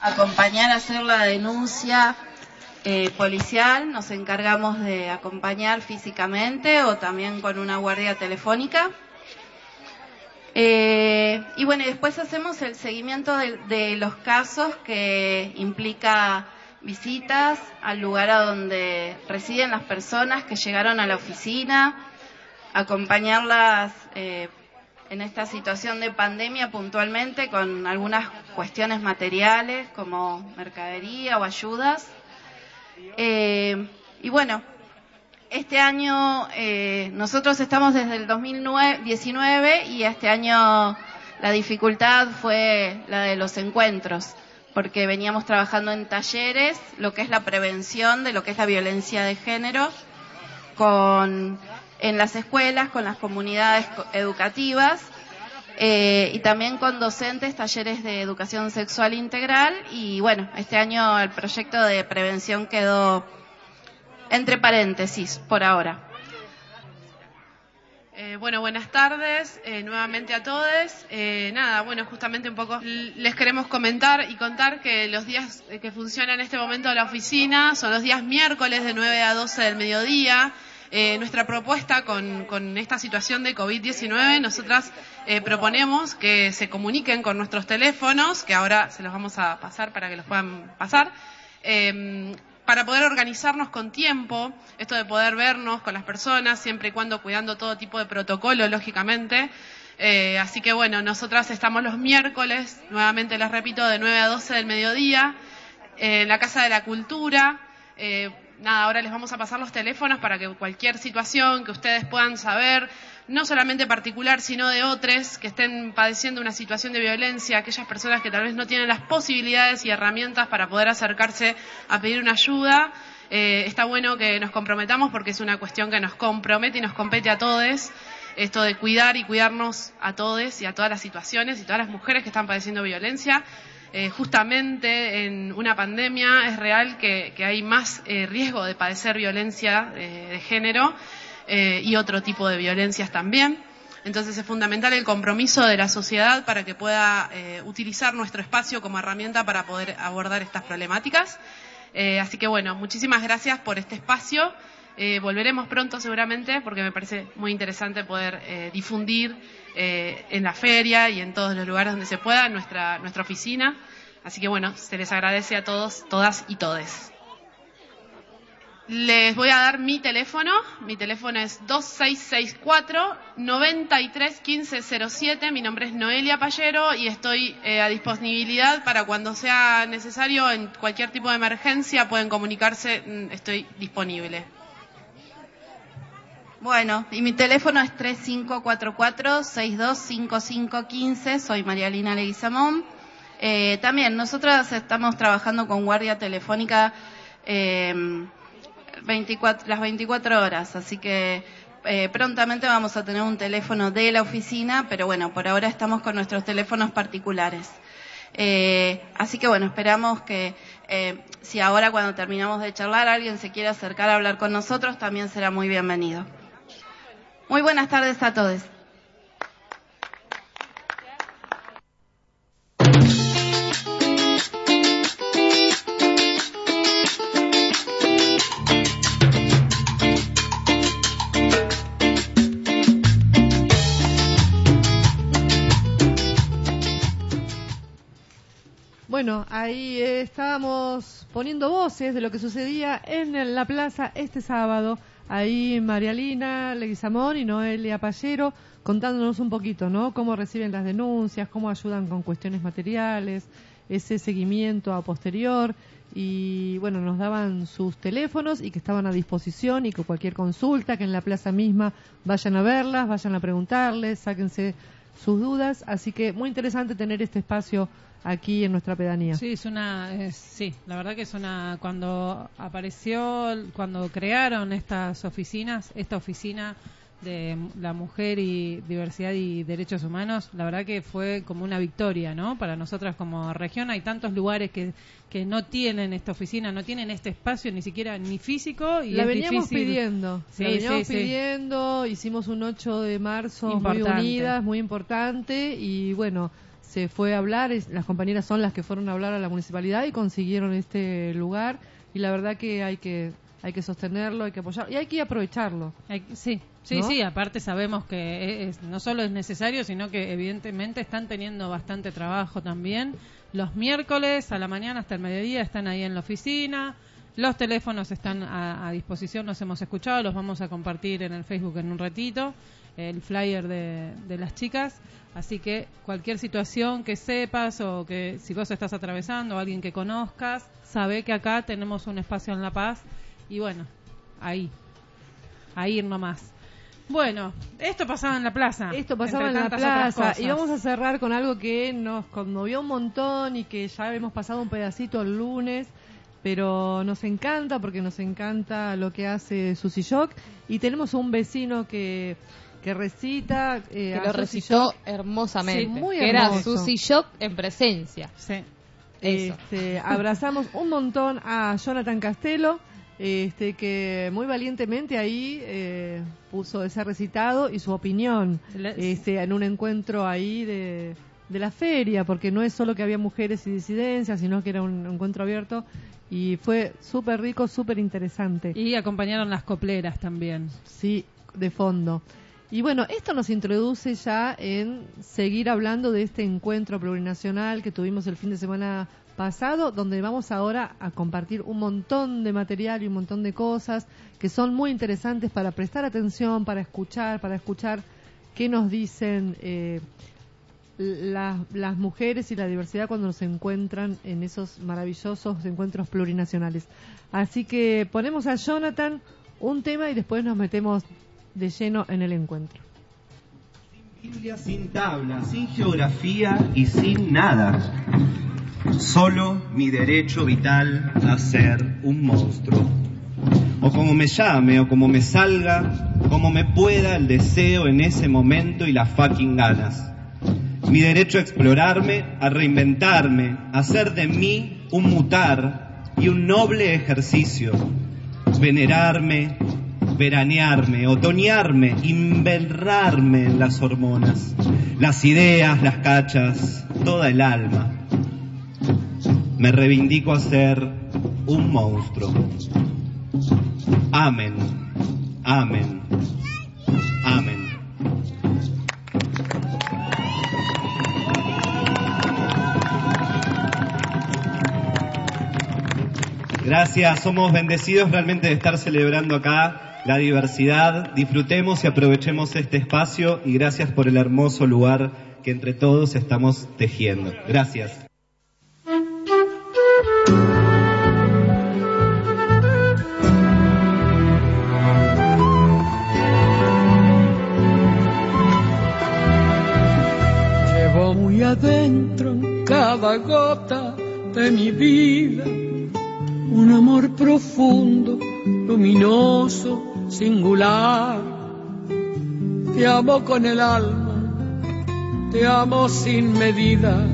acompañar a hacer la denuncia eh, policial, nos encargamos de acompañar físicamente o también con una guardia telefónica. Eh, y bueno, después hacemos el seguimiento de, de los casos que implica visitas al lugar a donde residen las personas que llegaron a la oficina, acompañarlas eh, en esta situación de pandemia puntualmente con algunas cuestiones materiales como mercadería o ayudas. Eh, y bueno, este año eh, nosotros estamos desde el 2019 y este año la dificultad fue la de los encuentros, porque veníamos trabajando en talleres, lo que es la prevención de lo que es la violencia de género, con en las escuelas, con las comunidades co- educativas eh, y también con docentes, talleres de educación sexual integral y bueno, este año el proyecto de prevención quedó entre paréntesis por ahora. Eh, bueno, buenas tardes eh, nuevamente a todos. Eh, nada, bueno, justamente un poco les queremos comentar y contar que los días que funciona en este momento la oficina son los días miércoles de 9 a 12 del mediodía. Eh, nuestra propuesta con, esta situación de COVID-19, nosotras eh, proponemos que se comuniquen con nuestros teléfonos, que ahora se los vamos a pasar para que los puedan pasar, eh, para poder organizarnos con tiempo, esto de poder vernos con las personas, siempre y cuando cuidando todo tipo de protocolo, lógicamente. Eh, así que bueno, nosotras estamos los miércoles, nuevamente les repito, de 9 a 12 del mediodía, en la Casa de la Cultura. Nada, ahora les vamos a pasar los teléfonos para que cualquier situación que ustedes puedan saber, no solamente particular, sino de otros que estén padeciendo una situación de violencia, aquellas personas que tal vez no tienen las posibilidades y herramientas para poder acercarse a pedir una ayuda. Eh, está bueno que nos comprometamos porque es una cuestión que nos compromete y nos compete a todos. Esto de cuidar y cuidarnos a todos y a todas las situaciones y todas las mujeres que están padeciendo violencia. Eh, justamente en una pandemia es real que, hay más eh, riesgo de padecer violencia eh, de género y otro tipo de violencias también. Entonces es fundamental el compromiso de la sociedad para que pueda utilizar nuestro espacio como herramienta para poder abordar estas problemáticas. Así que bueno, muchísimas gracias por este espacio. Volveremos pronto seguramente porque me parece muy interesante poder difundir eh, en la feria y en todos los lugares donde se pueda nuestra, nuestra oficina. Así que bueno, se les agradece a todos, todas y todes. Les voy a dar mi teléfono. Mi teléfono es 2664-931507. Mi nombre es Noelia Pallero y estoy eh, a disponibilidad para cuando sea necesario en cualquier tipo de emergencia. Pueden comunicarse, mm, estoy disponible. Bueno, y mi teléfono es 3544-625515. Soy Marialina Leguizamón. Eh, también nosotros estamos trabajando con guardia telefónica eh, 24, las 24 horas, así que eh, prontamente vamos a tener un teléfono de la oficina, pero bueno, por ahora estamos con nuestros teléfonos particulares. Así que bueno, esperamos que si ahora cuando terminamos de charlar alguien se quiere acercar a hablar con nosotros, también será muy bienvenido. Muy buenas tardes a todos. Bueno, ahí estábamos poniendo voces de lo que sucedía en la plaza este sábado. Ahí Marialina Leguizamón y Noelia Pallero contándonos un poquito, ¿no? Cómo reciben las denuncias, cómo ayudan con cuestiones materiales, ese seguimiento a posterior. Y bueno, nos daban sus teléfonos y que estaban a disposición y que cualquier consulta, que en la plaza misma vayan a verlas, vayan a preguntarles, sáquense sus dudas. Así que muy interesante tener este espacio aquí en nuestra pedanía. Sí, es una, es- sí, la verdad que es una, cuando apareció, cuando crearon estas oficinas, esta oficina de la mujer y diversidad y derechos humanos, la verdad que fue como una victoria, ¿no? Para nosotras como región hay tantos lugares que, que no tienen esta oficina, no tienen este espacio ni siquiera ni físico y la es veníamos difícil. pidiendo, Sí, la veníamos sí, sí. pidiendo, hicimos un 8 de marzo muy Importante. unidas, muy importante y bueno, se fue a hablar, es- las compañeras son las que fueron a hablar a la municipalidad y consiguieron este lugar y la verdad que hay que hay que sostenerlo, hay que apoyarlo y hay que aprovecharlo. Hay- sí, sí, ¿No? sí, aparte sabemos que es- no solo es necesario, sino que evidentemente están teniendo bastante trabajo también. Los miércoles a la mañana hasta el mediodía están ahí en la oficina. Los teléfonos están a, a disposición, los hemos escuchado, los vamos a compartir en el Facebook en un ratito, el flyer de, de las chicas. Así que cualquier situación que sepas o que si vos estás atravesando o alguien que conozcas, sabe que acá tenemos un espacio en La Paz y bueno, ahí, a ir nomás. Bueno, esto pasaba en la plaza. Esto pasaba en la plaza y vamos a cerrar con algo que nos conmovió un montón y que ya hemos pasado un pedacito el lunes, pero nos encanta porque nos encanta lo que hace Susy Shock y tenemos un vecino que que recita eh, que a lo recitó Shock. hermosamente. Sí, muy que era. Susy Shock en presencia. Sí. Este, abrazamos un montón a Jonathan Castelo, este, que muy valientemente ahí eh, puso ese recitado y su opinión este, en un encuentro ahí de, de la feria, porque no es solo que había mujeres y disidencias, sino que era un encuentro abierto y fue súper rico, súper interesante. Y acompañaron las copleras también. Sí, de fondo. Y bueno, esto nos introduce ya en seguir hablando de este encuentro plurinacional que tuvimos el fin de semana pasado, donde vamos ahora a compartir un montón de material y un montón de cosas que son muy interesantes para prestar atención, para escuchar, para escuchar qué nos dicen eh, la- las mujeres y la diversidad cuando se encuentran en esos maravillosos encuentros plurinacionales. Así que ponemos a Jonathan un tema y después nos metemos de lleno en el encuentro. Biblia sin tabla, sin geografía y sin nada. Solo mi derecho vital a ser un monstruo. O como me llame, o como me salga, como me pueda el deseo en ese momento y las fucking ganas. Mi derecho a explorarme, a reinventarme, a hacer de mí un mutar y un noble ejercicio. Venerarme, veranearme, otoñarme, inverrarme en las hormonas, las ideas, las cachas, toda el alma. Me reivindico a ser un monstruo. Amén, amén, amén. Gracias, somos bendecidos realmente de estar celebrando acá la diversidad. Disfrutemos y aprovechemos este espacio y gracias por el hermoso lugar que entre todos estamos tejiendo. Gracias. Llevo muy adentro en cada gota de mi vida un amor profundo, luminoso, singular. Te amo con el alma, te amo sin medida,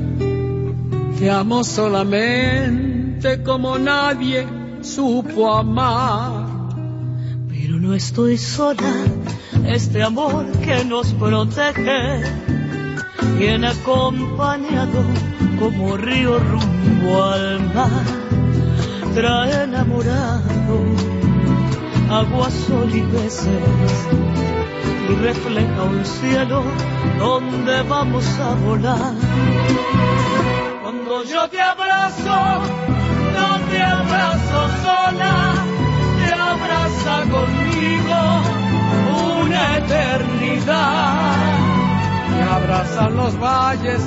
te amo solamente como nadie supo amar. Pero no estoy sola, este amor que nos protege viene acompañado como río rumbo al mar. Trae enamorado agua, sol y peces y refleja un cielo donde vamos a volar. Cuando yo te abrazo, no te abrazo sola, te abraza conmigo una eternidad. Me abrazan los valles,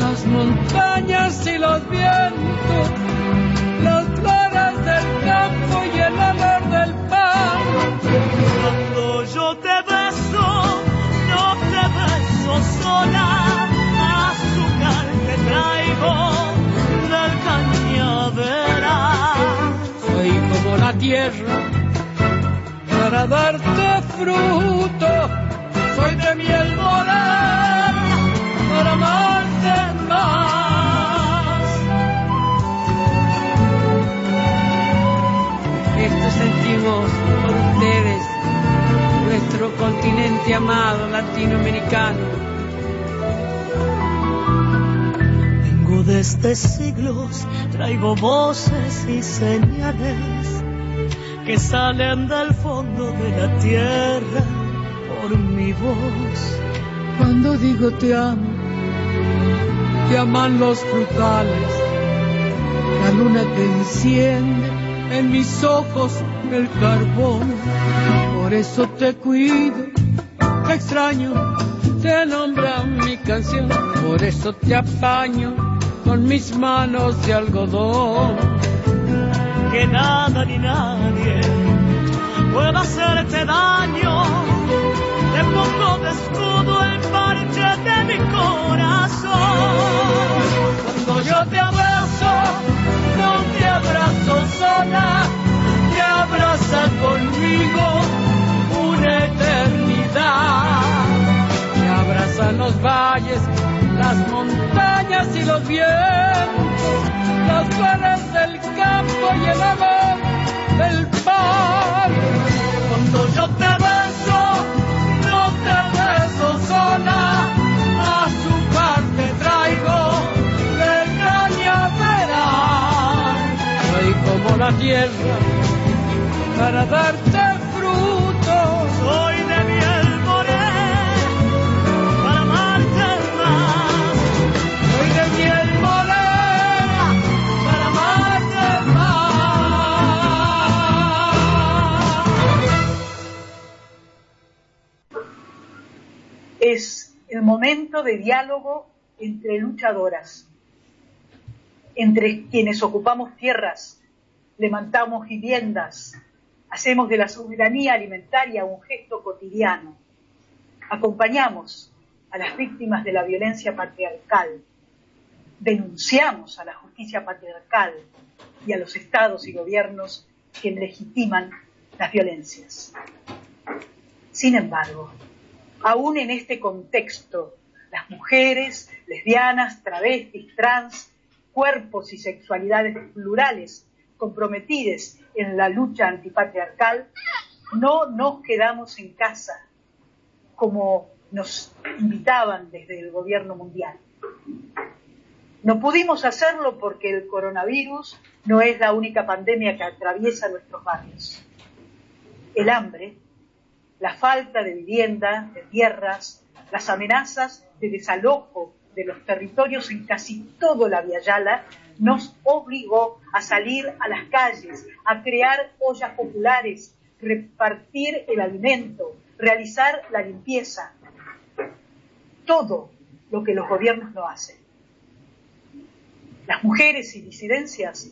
las montañas y los vientos, tierra para darte fruto. Soy de miel morada para amarte más. Esto sentimos por ustedes, nuestro continente amado latinoamericano. Vengo desde siglos, traigo voces y señales que salen del fondo de la tierra por mi voz. Cuando digo te amo, te aman los frutales, la luna que enciende en mis ojos el carbón. Por eso te cuido, te extraño, te nombra mi canción. Por eso te apaño con mis manos de algodón. Que nada ni nadie pueda hacerte daño. Te pongo de escudo el parche de mi corazón. Cuando yo te abrazo, no te abrazo sola, te abraza conmigo una eternidad. Te abrazan los valles, las montañas y los vientos, las flores del campo y el amor del pan. Cuando yo te beso, no te beso sola, azúcar te traigo del cañaveral. Soy como la tierra para darte momento de diálogo entre luchadoras, entre quienes ocupamos tierras, levantamos viviendas, hacemos de la soberanía alimentaria un gesto cotidiano, acompañamos a las víctimas de la violencia patriarcal, denunciamos a la justicia patriarcal y a los estados y gobiernos que legitiman las violencias. Sin embargo, aún en este contexto, las mujeres, lesbianas, travestis, trans, cuerpos y sexualidades plurales comprometidas en la lucha antipatriarcal, no nos quedamos en casa como nos invitaban desde el gobierno mundial. No pudimos hacerlo porque el coronavirus no es la única pandemia que atraviesa nuestros barrios. El hambre, la falta de vivienda, de tierras, las amenazas de desalojo de los territorios en casi todo la Yala nos obligó a salir a las calles, a crear ollas populares, repartir el alimento, realizar la limpieza. Todo lo que los gobiernos no hacen. Las mujeres y disidencias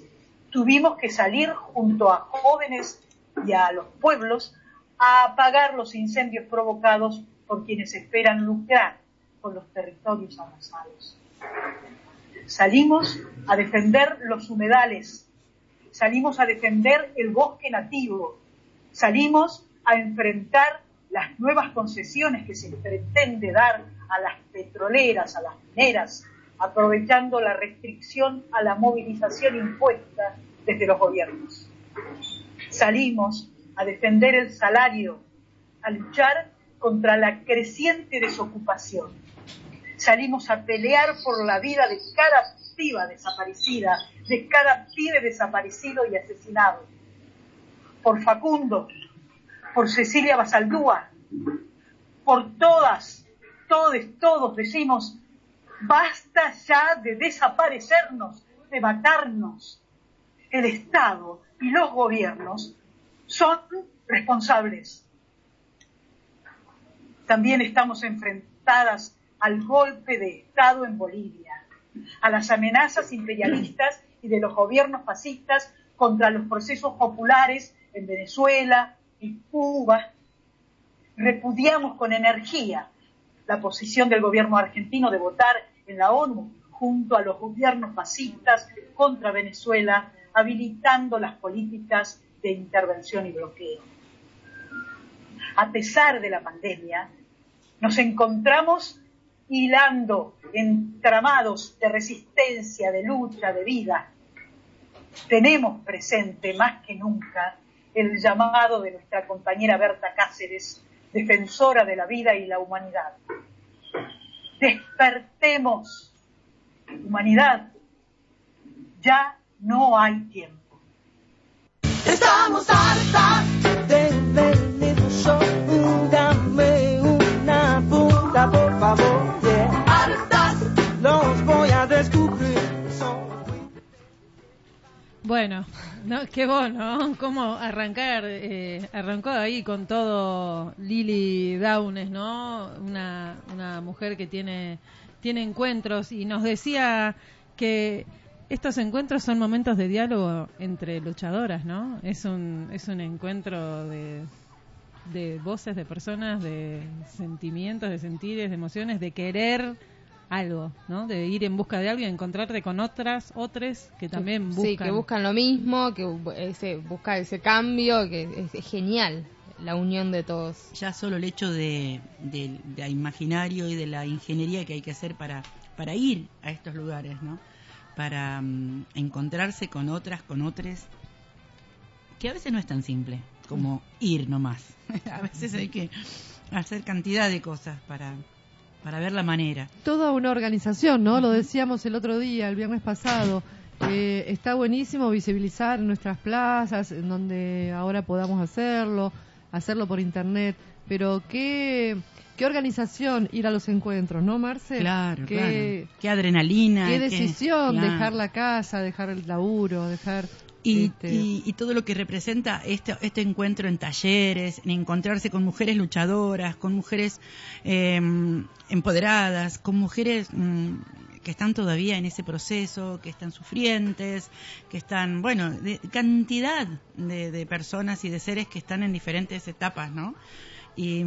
tuvimos que salir junto a jóvenes y a los pueblos a apagar los incendios provocados por quienes esperan lucrar con los territorios avanzados. Salimos a defender los humedales, salimos a defender el bosque nativo, salimos a enfrentar las nuevas concesiones que se pretende dar a las petroleras, a las mineras, aprovechando la restricción a la movilización impuesta desde los gobiernos. Salimos a defender el salario, a luchar contra la creciente desocupación. Salimos a pelear por la vida de cada piba desaparecida, de cada pibe desaparecido y asesinado. Por Facundo, por Cecilia Basaldúa, por todas, todos, todos decimos, basta ya de desaparecernos, de matarnos. El Estado y los gobiernos son responsables. También estamos enfrentadas al golpe de Estado en Bolivia, a las amenazas imperialistas y de los gobiernos fascistas contra los procesos populares en Venezuela, y Cuba. Repudiamos con energía la posición del gobierno argentino de votar en la ONU junto a los gobiernos fascistas contra Venezuela, habilitando las políticas de intervención y bloqueo. A pesar de la pandemia, nos encontramos hilando entramados de resistencia, de lucha, de vida. Tenemos presente más que nunca el llamado de nuestra compañera Berta Cáceres, defensora de la vida y la humanidad. Despertemos, humanidad, ya no hay tiempo. Estamos hartas de venir yo, dame una puta por favor, yeah. Hartas, los voy a descubrir. Bueno, no, qué bueno, cómo arrancar, eh, arrancó ahí con todo Lily Downes, ¿no? Una, una mujer que tiene, tiene encuentros y nos decía que estos encuentros son momentos de diálogo entre luchadoras, ¿no? Es un, es un encuentro de, de voces, de personas, de sentimientos, de sentires, de emociones, de querer algo, ¿no? De ir en busca de algo y encontrarte con otras, otras que también buscan. Sí, que buscan lo mismo, que ese, busca ese cambio, que es, genial la unión de todos. Ya solo el hecho de, de, de imaginario y de la ingeniería que hay que hacer para, para ir a estos lugares, ¿no? Para mm, encontrarse con otras, con otros, que a veces no es tan simple como ir nomás. a veces hay que hacer cantidad de cosas para, para ver la manera. Toda una organización, ¿no? Lo decíamos el otro día, el viernes pasado. Eh, está buenísimo visibilizar nuestras plazas, en donde ahora podamos hacerlo, hacerlo por internet, pero qué, qué organización ir a los encuentros, ¿no, Marce? Claro, qué, claro. Qué adrenalina. Qué decisión, dejar la casa, dejar el laburo, dejar Y, Este, y- y todo lo que representa este, este encuentro en talleres, en encontrarse con mujeres luchadoras, con mujeres eh, empoderadas, con mujeres mm, que están todavía en ese proceso, que están sufrientes, que están, bueno, de cantidad de, de personas y de seres que están en diferentes etapas, ¿no? Y,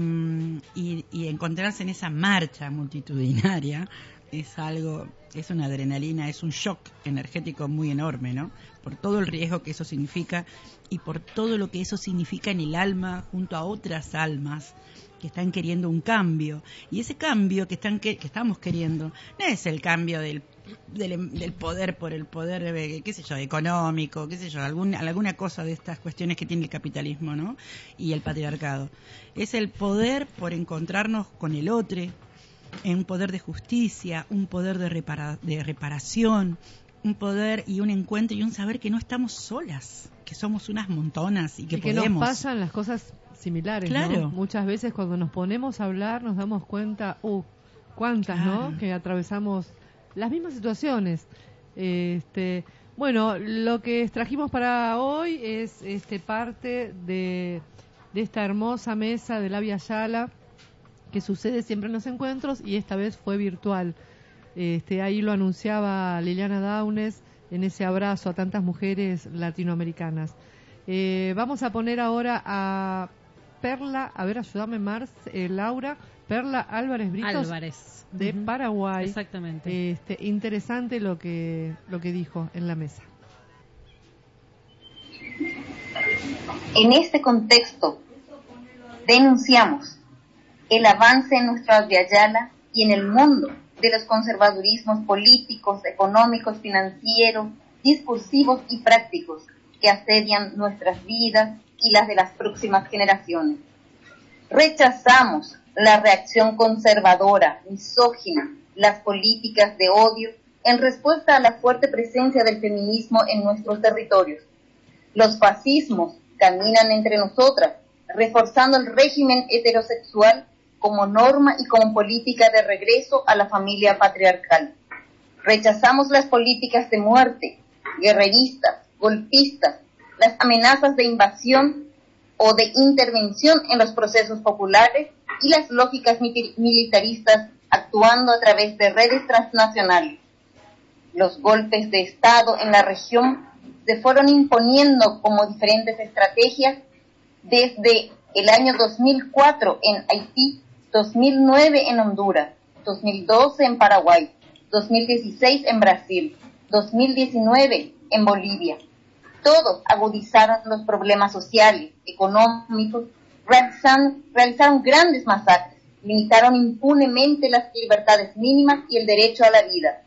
y, y encontrarse en esa marcha multitudinaria es algo, es una adrenalina, es un shock energético muy enorme, ¿no? Por todo el riesgo que eso significa y por todo lo que eso significa en el alma junto a otras almas que están queriendo un cambio. Y ese cambio que, están, que, que estamos queriendo no es el cambio del, del, del poder por el poder, qué sé yo, económico, qué sé yo, algún, alguna cosa de estas cuestiones que tiene el capitalismo, ¿no? Y el patriarcado. Es el poder por encontrarnos con el otro, en un poder de justicia, un poder de, repara- de reparación, un poder y un encuentro y un saber que no estamos solas, que somos unas montonas y que y que podemos. nos pasan las cosas similares, ¿no? Claro. Muchas veces cuando nos ponemos a hablar nos damos cuenta, uh, cuántas, Claro. ¿no? Que atravesamos las mismas situaciones. Este, bueno, lo que extrajimos para hoy es este parte de, de esta hermosa mesa de la Via Yala que sucede siempre en los encuentros y esta vez fue virtual. Este, ahí lo anunciaba Liliana Daunes en ese abrazo a tantas mujeres latinoamericanas. Eh, vamos a poner ahora a Perla, a ver, ayúdame Mars, eh, Laura, Perla Álvarez Britos Álvarez. de. Paraguay. Exactamente. Este, interesante lo que lo que dijo en la mesa. En este contexto, denunciamos el avance en nuestra Yala y en el mundo de los conservadurismos políticos, económicos, financieros, discursivos y prácticos que asedian nuestras vidas y las de las próximas generaciones. Rechazamos la reacción conservadora, misógina, las políticas de odio en respuesta a la fuerte presencia del feminismo en nuestros territorios. Los fascismos caminan entre nosotras, reforzando el régimen heterosexual como norma y como política de regreso a la familia patriarcal. Rechazamos las políticas de muerte, guerreristas, golpistas, las amenazas de invasión o de intervención en los procesos populares y las lógicas militaristas actuando a través de redes transnacionales. Los golpes de Estado en la región se fueron imponiendo como diferentes estrategias desde el año 2004 en Haití, 2009 en Honduras, 2012 en Paraguay, 2016 en Brasil, 2019 en Bolivia. Todos agudizaron los problemas sociales, económicos, realizaron grandes masacres, limitaron impunemente las libertades mínimas y el derecho a la vida.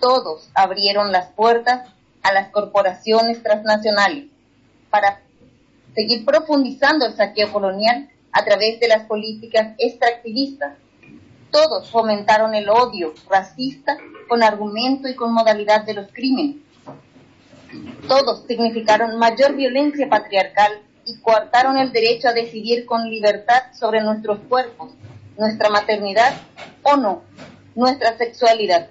Todos abrieron las puertas a las corporaciones transnacionales para seguir profundizando el saqueo colonial a través de las políticas extractivistas. Todos fomentaron el odio racista con argumento y con modalidad de los crímenes. Todos significaron mayor violencia patriarcal y coartaron el derecho a decidir con libertad sobre nuestros cuerpos, nuestra maternidad o no, nuestra sexualidad.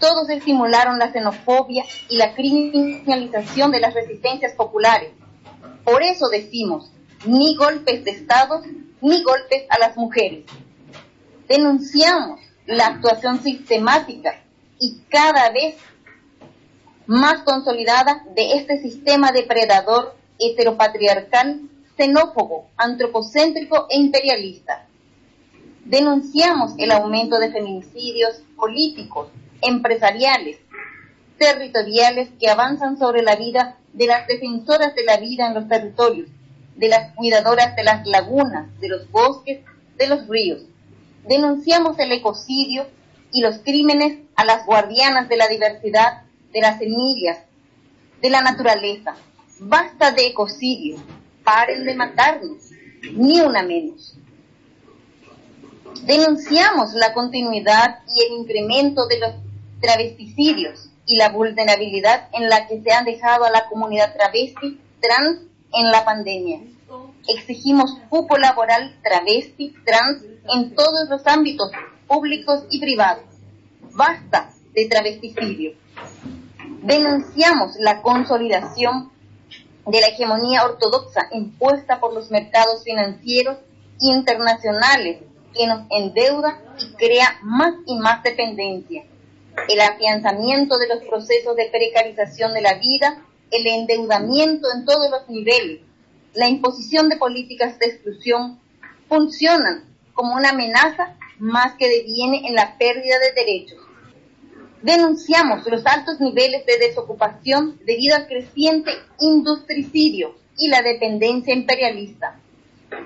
Todos estimularon la xenofobia y la criminalización de las resistencias populares. Por eso decimos, ni golpes de Estado, ni golpes a las mujeres. Denunciamos la actuación sistemática y cada vez más consolidada de este sistema depredador heteropatriarcal, xenófobo, antropocéntrico e imperialista. Denunciamos el aumento de feminicidios políticos, empresariales, territoriales que avanzan sobre la vida de las defensoras de la vida en los territorios, de las cuidadoras de las lagunas, de los bosques, de los ríos. Denunciamos el ecocidio y los crímenes a las guardianas de la diversidad, de las semillas, de la naturaleza. Basta de ecocidio, paren de matarnos, ni una menos. Denunciamos la continuidad y el incremento de los travesticidios y la vulnerabilidad en la que se han dejado a la comunidad travesti trans en la pandemia. Exigimos cupo laboral travesti trans en todos los ámbitos públicos y privados. Basta de travesticidio. Denunciamos la consolidación de la hegemonía ortodoxa impuesta por los mercados financieros internacionales que nos endeuda y crea más y más dependencia. El afianzamiento de los procesos de precarización de la vida, el endeudamiento en todos los niveles, la imposición de políticas de exclusión funcionan como una amenaza más que deviene en la pérdida de derechos. Denunciamos los altos niveles de desocupación debido al creciente industricidio y la dependencia imperialista.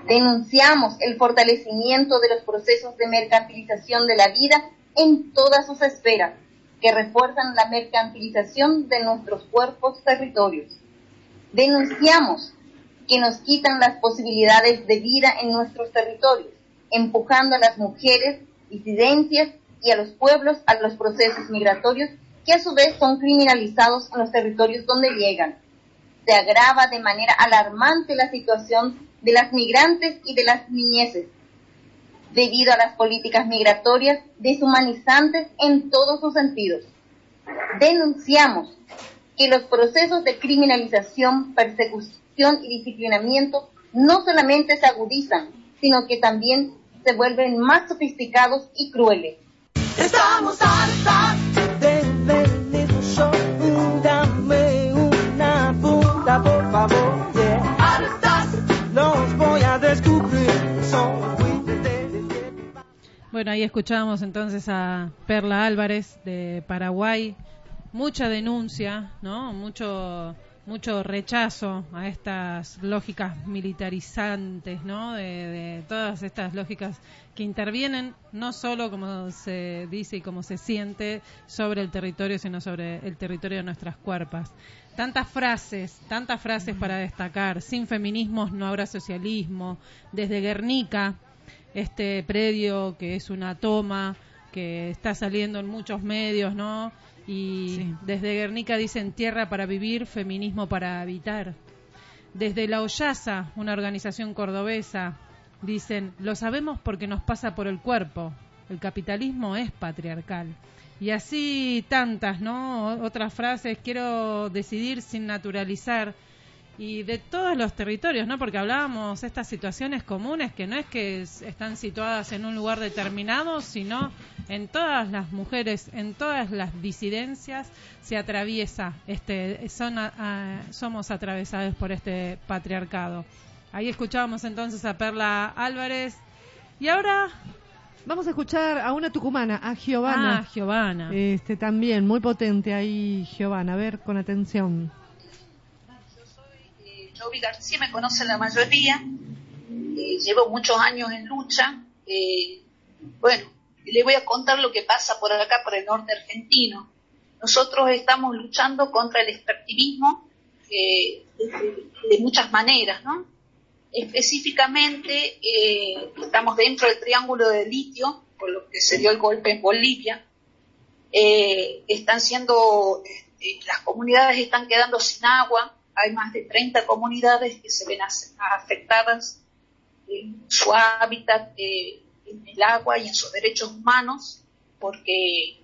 Denunciamos el fortalecimiento de los procesos de mercantilización de la vida en todas sus esferas, que refuerzan la mercantilización de nuestros cuerpos territorios. Denunciamos que nos quitan las posibilidades de vida en nuestros territorios, empujando a las mujeres, disidencias y a los pueblos a los procesos migratorios que a su vez son criminalizados en los territorios donde llegan. Se agrava de manera alarmante la situación de las migrantes y de las niñeces, debido a las políticas migratorias deshumanizantes en todos sus sentidos. Denunciamos que los procesos de criminalización, persecución y disciplinamiento no solamente se agudizan, sino que también se vuelven más sofisticados y crueles. Estamos hartas de venir. Dame una punta, por favor. Yeah. Hartas, los voy a descubrir. Son Bueno, ahí escuchábamos entonces a Perla Álvarez de Paraguay. Mucha denuncia, ¿no? Mucho mucho rechazo a estas lógicas militarizantes, ¿no? De, todas estas lógicas que intervienen no solo, como se dice y como se siente, sobre el territorio, sino sobre el territorio de nuestras cuerpas. Tantas frases, tantas frases para destacar. Sin feminismos no habrá socialismo. Desde Guernica, este predio que es una toma, que está saliendo en muchos medios, ¿no? Y sí. desde Guernica dicen tierra para vivir, feminismo para habitar. Desde La Hoyaza, una organización cordobesa, dicen, lo sabemos porque nos pasa por el cuerpo. El capitalismo es patriarcal. Y así tantas, ¿no? Otras frases, quiero decidir sin naturalizar. Y de todos los territorios, ¿no? Porque hablábamos estas situaciones comunes que no es que están situadas en un lugar determinado, sino en todas las mujeres, en todas las disidencias se atraviesa este son a, somos atravesados por este patriarcado. Ahí escuchábamos entonces a Perla Álvarez y ahora vamos a escuchar a una tucumana, a Giovanna. Ah, Giovanna. Este también muy potente ahí Giovanna, a ver con atención. Jovi García, me conoce la mayoría. Eh, llevo muchos años en lucha. Eh, bueno, le voy a contar lo que pasa por acá, por el norte argentino. Nosotros estamos luchando contra el extractivismo eh, de, de, muchas maneras, ¿no? Específicamente, estamos dentro del triángulo de litio, por lo que se dio el golpe en Bolivia. Están siendo, las comunidades están quedando sin agua, hay más de 30 comunidades que se ven afectadas en su hábitat en el agua y en sus derechos humanos, porque,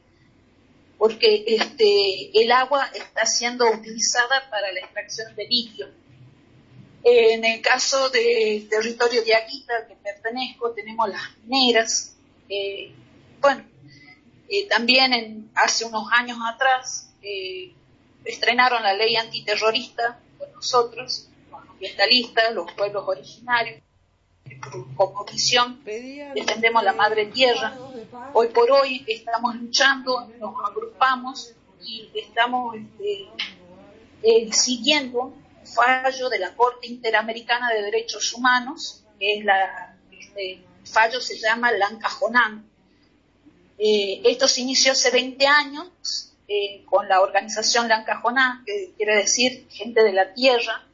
porque este, el agua está siendo utilizada para la extracción de litio. En el caso del territorio de Aguita, al que pertenezco, tenemos las mineras. Eh, bueno, eh, también en, hace unos años atrás eh, estrenaron la ley antiterrorista nosotros, los ambientalistas, los pueblos originarios como misión defendemos la madre tierra. Hoy por hoy estamos luchando, nos agrupamos y estamos este, eh, siguiendo un fallo de la Corte Interamericana de Derechos Humanos, que es la, este fallo se llama Lancajonán. Eh, esto se inició hace 20 años eh, con la organización Lancajonán, que quiere decir gente de la tierra,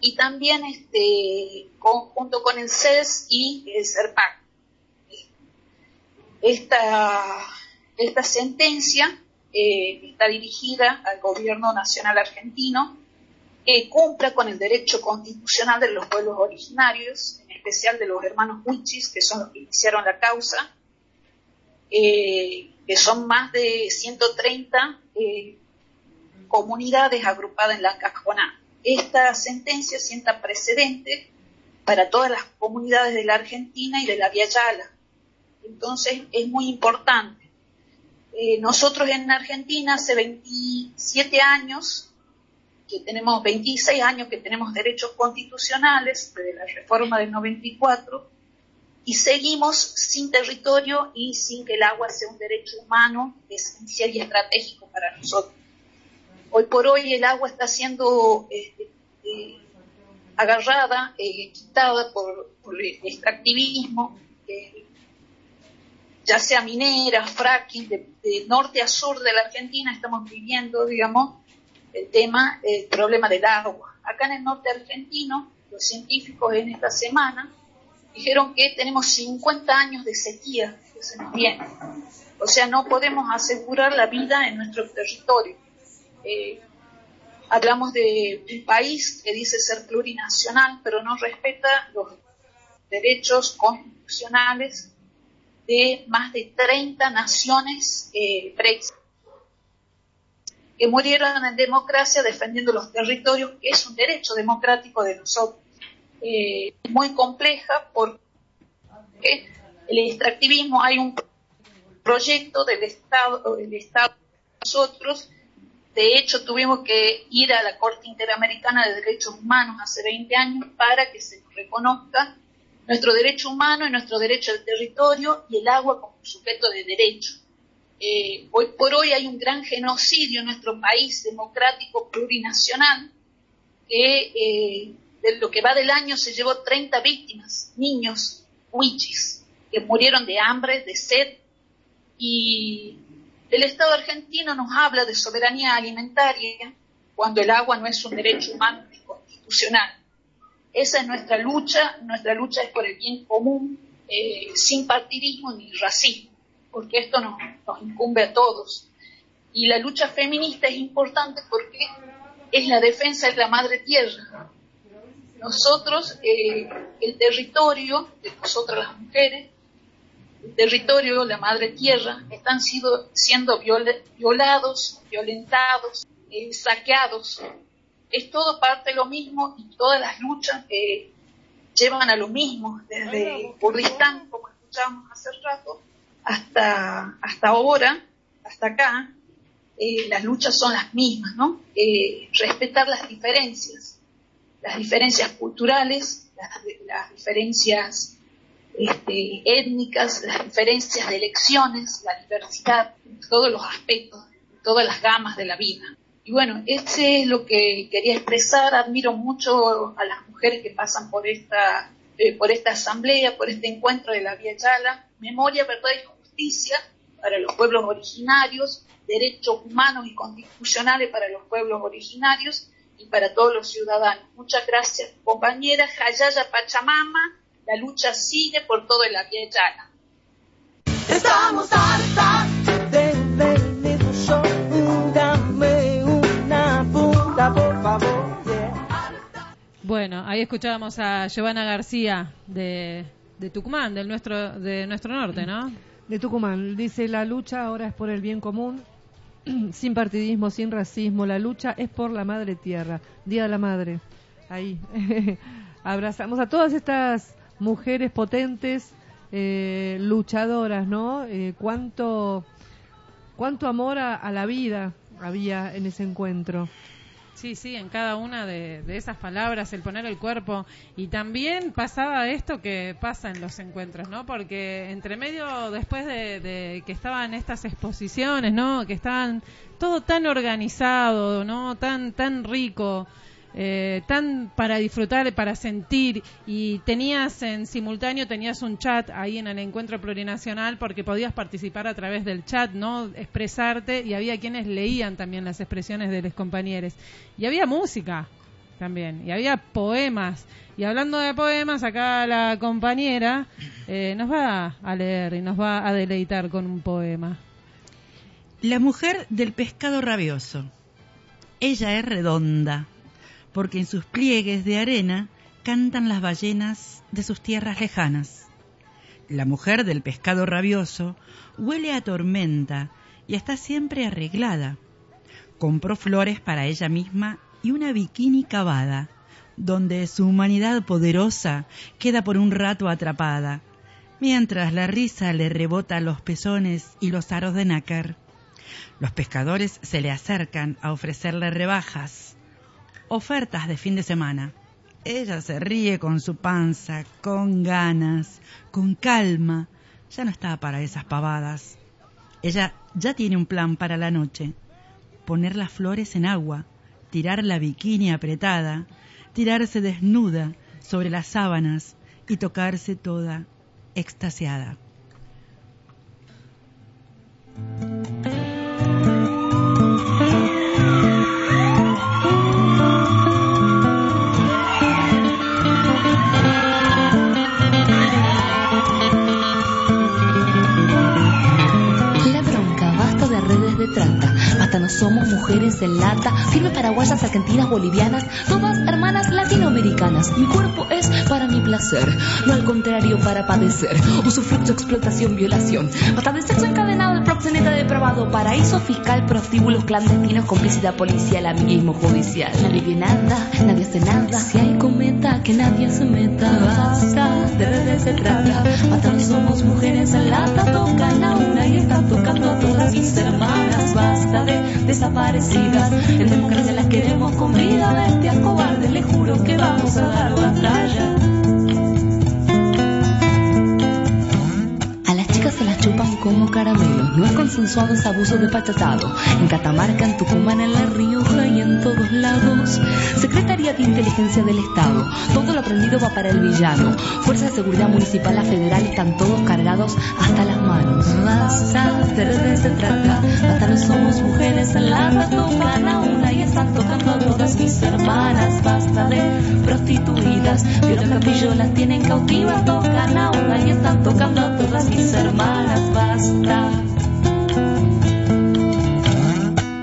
y también este, junto con el CES y el CERPAC. Esta, esta sentencia eh, está dirigida al gobierno nacional argentino que cumpla con el derecho constitucional de los pueblos originarios, en especial de los hermanos Huichis, que son los que iniciaron la causa, eh, que son más de 130 eh, comunidades agrupadas en la Cajoná. Esta sentencia sienta precedente para todas las comunidades de la Argentina y de la Via Yala. Entonces es muy importante. Eh, nosotros en Argentina hace 27 años, que tenemos 26 años que tenemos derechos constitucionales desde la reforma del 94, y seguimos sin territorio y sin que el agua sea un derecho humano esencial y estratégico para nosotros. Hoy por hoy el agua está siendo eh, eh, agarrada, eh, quitada por, el extractivismo, ya sea minera, fracking, de, norte a sur de la Argentina estamos viviendo, digamos, el tema, el problema del agua. Acá en el norte argentino, los científicos en esta semana dijeron que tenemos 50 años de sequía que se nos viene. O sea, no podemos asegurar la vida en nuestro territorio. Eh, hablamos de un país que dice ser plurinacional, pero no respeta los derechos constitucionales de más de 30 naciones eh, que murieron en democracia defendiendo los territorios, que es un derecho democrático de nosotros. Eh, muy compleja porque el extractivismo hay un proyecto del Estado, del Estado nosotros, de hecho tuvimos que ir a la Corte Interamericana de Derechos Humanos hace 20 años para que se reconozca nuestro derecho humano y nuestro derecho al territorio y el agua como sujeto de derecho. Eh, hoy por hoy hay un gran genocidio en nuestro país democrático plurinacional que eh, lo que va del año se llevó 30 víctimas, niños, huichis, que murieron de hambre, de sed, y el Estado argentino nos habla de soberanía alimentaria cuando el agua no es un derecho humano ni constitucional. Esa es nuestra lucha, nuestra lucha es por el bien común, eh, sin partidismo ni racismo, porque esto nos incumbe a todos. Y la lucha feminista es importante porque es la defensa de la madre tierra, nosotros, eh, el territorio de nosotras las mujeres, el territorio, la madre tierra, están sido, siendo violados, violentados, eh, saqueados. Es todo parte de lo mismo y todas las luchas que llevan a lo mismo, desde Kurdistán, como escuchábamos hace rato, hasta, hasta ahora, hasta acá, eh, las luchas son las mismas, ¿no? respetar las diferencias las diferencias culturales, las, diferencias este, étnicas, las diferencias de elecciones, la diversidad, todos los aspectos, todas las gamas de la vida. Y bueno, ese es lo que quería expresar. Admiro mucho a las mujeres que pasan por esta, eh, por esta asamblea, por este encuentro de la Vía Yala. Memoria, verdad y justicia para los pueblos originarios, derechos humanos y constitucionales para los pueblos originarios y para todos los ciudadanos. Muchas gracias, compañera Jayaya Pachamama. La lucha sigue por todo el Llana. Estamos hartas de Dame una punta, por favor. Bueno, ahí escuchábamos a Giovanna García de, de Tucumán, del nuestro, de nuestro norte, ¿no? De Tucumán. Dice, la lucha ahora es por el bien común sin partidismo, sin racismo, la lucha es por la madre tierra. Día de la Madre. Ahí. Abrazamos a todas estas mujeres potentes, eh, luchadoras, ¿no? Eh, cuánto, cuánto amor a la vida había en ese encuentro. Sí, sí, en cada una de, esas palabras, el poner el cuerpo. Y también pasaba esto que pasa en los encuentros, ¿no? Porque entre medio, después de, que estaban estas exposiciones, ¿no? Que estaban todo tan organizado, ¿no? Tan, tan rico eh, tan para disfrutar, para sentir y tenías en simultáneo tenías un chat ahí en el encuentro plurinacional porque podías participar a través del chat, no expresarte y había quienes leían también las expresiones de los compañeros y había música también y había poemas y hablando de poemas acá la compañera eh, nos va a leer y nos va a deleitar con un poema. La mujer del pescado rabioso. Ella es redonda, porque en sus pliegues de arena cantan las ballenas de sus tierras lejanas. La mujer del pescado rabioso huele a tormenta y está siempre arreglada. compró flores para ella misma y una bikini cavada, donde su humanidad poderosa queda por un rato atrapada, mientras la risa le rebota los pezones y los aros de nácar. Los pescadores se le acercan a ofrecerle rebajas, ofertas de fin de semana. Ella se ríe con su panza, con ganas, con calma. Ya no está para esas pavadas. Ella ya tiene un plan para la noche. Poner las flores en agua, tirar la bikini apretada, tirarse desnuda sobre las sábanas y tocarse toda extasiada. Somos mujeres en lata. Firme paraguayas, argentinas, bolivianas, todas hermanas latinoamericanas. Mi cuerpo es para mi placer, no al contrario para padecer. Usufructo, explotación, violación. Basta de sexo encadenado, el proxeneta depravado. Paraíso fiscal, prostíbulos clandestinos, complicidad policial, amiguismo judicial. Nadie ve nada, nadie hace nada. Si hay cometa, que nadie se meta. Basta, de se trata. Basta, somos mujeres en lata. Tocan a una y están tocando a todas mis hermanas. Basta de desaparecidas. En democracia las queremos con vida. Bestias cobardes, les juro que vamos a dar batalla. Se las chupan como caramelos. No es consensuado ese abuso de pachatado. En Catamarca, en Tucumán, en La Rioja y en todos lados. Secretaría de Inteligencia del Estado. Todo lo aprendido va para el villano. Fuerza de Seguridad Municipal, la Federal están todos cargados hasta las manos. Basta, de se trata. Basta, no somos mujeres en la tocan a una y están tocando a todas mis hermanas. Basta de prostituidas. Viola Capillo las tienen cautivas. Tocan a una y están tocando a todas mis hermanas. Basta.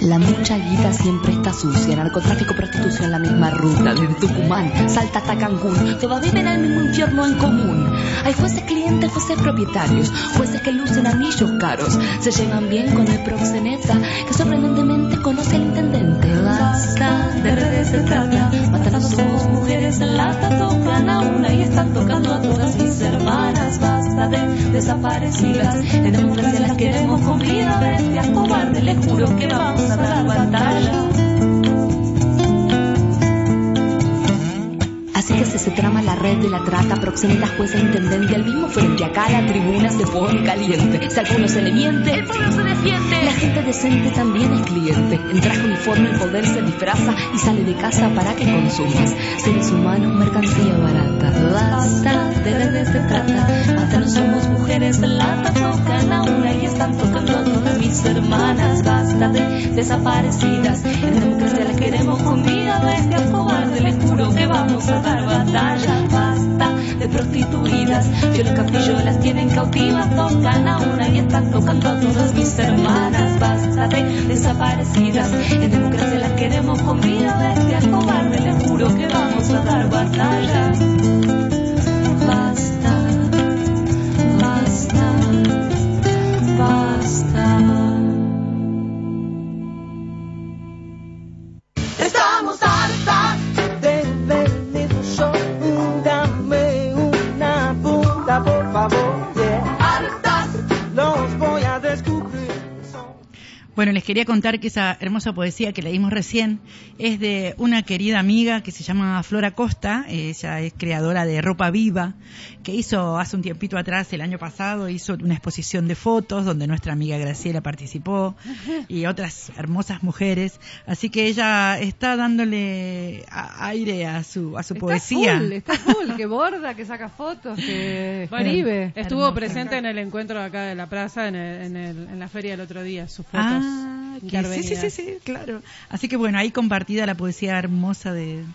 La mucha guita siempre está sucia, narcotráfico, prostitución, la misma ruta, desde Tucumán, Salta hasta Cancún, todas viven el mismo infierno en común. Hay jueces clientes, jueces propietarios, jueces que lucen anillos caros, se llevan bien con el proxeneta, que sorprendentemente conoce al intendente. Basta, de redes se trata, basta, no somos mujeres en lata, tocan a una y están tocando a todas mis hermanas. Basta de desaparecidas, en democracia las queremos con vida, bestias cobardes, les juro que vamos a se, se trama la red de la trata, proxenetas, jueces, intendente, al mismo frente. Acá la tribuna se pone caliente. Si alguno se le miente, el pueblo se defiende. La gente decente también es cliente. En traje uniforme el poder se disfraza y sale de casa para que consumas. Seres humanos, mercancía barata. Basta, de redes se trata. Hasta no somos mujeres lata, tocan a una y están tocando a todas mis hermanas. Basta de desaparecidas. En democracia las queremos con vida, bestias cobardes. Les juro que vamos a dar batalla. Basta de prostituidas. Viola Capillo las tienen cautivas. Tocan a una y están tocando a todas mis hermanas. Basta de desaparecidas. En democracia las queremos con vida, bestias cobardes. Les juro que vamos a dar batalla. Bueno, les quería contar que esa hermosa poesía que leímos recién es de una querida amiga que se llama Flora Costa. Ella es creadora de Ropa Viva, que hizo hace un tiempito atrás, el año pasado, hizo una exposición de fotos donde nuestra amiga Graciela participó y otras hermosas mujeres. Así que ella está dándole a- aire a su, a su Está poesía. full, está full, que borda, que saca fotos, que escribe. Estuvo presente en el encuentro acá de la plaza, en, el- en, el- en la feria el otro día, sus fotos. Ah, que sí, sí, sí, sí, claro. Así que bueno, ahí compartida la poesía hermosa de,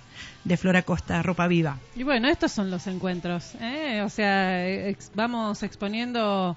de Flora Costa, Ropa Viva. Y bueno, estos son los encuentros, ¿eh? o sea, ex- vamos exponiendo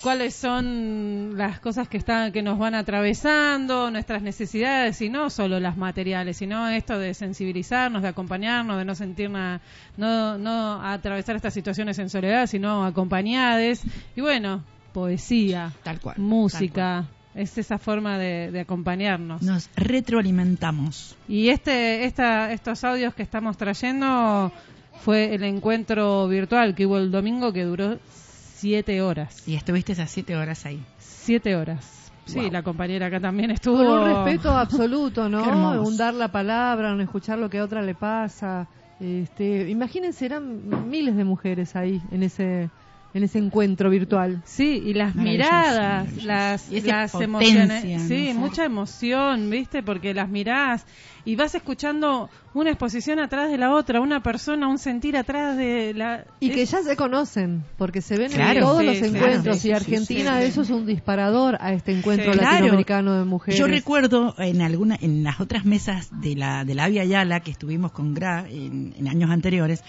cuáles son las cosas que están que nos van atravesando, nuestras necesidades y no solo las materiales, sino esto de sensibilizarnos, de acompañarnos, de no sentirnos no no atravesar estas situaciones en soledad, sino acompañadas y bueno, poesía, tal cual, música, es esa forma de, de acompañarnos. Nos retroalimentamos. Y este, esta, estos audios que estamos trayendo fue el encuentro virtual que hubo el domingo que duró siete horas. Y estuviste esas siete horas ahí. Siete horas. Sí, Wow. la compañera acá también estuvo. Con un respeto absoluto, ¿no? Un dar la palabra, un escuchar lo que a otra le pasa. Este, imagínense, eran miles de mujeres ahí en ese en ese encuentro virtual. Sí, y las miradas, las, Y esa las potencia, emociones. Sí. mucha emoción, ¿viste? Porque las mirás y vas escuchando una exposición atrás de la otra, una persona, un sentir atrás de la. Y que ya se conocen, porque se ven en todos Sí, los claro, encuentros. sí, y Argentina, sí, sí. eso es un disparador a este encuentro Sí. Claro. latinoamericano de mujeres. Yo recuerdo en alguna, en las otras mesas de la de la Avia Yala que estuvimos con Gra en, en años anteriores,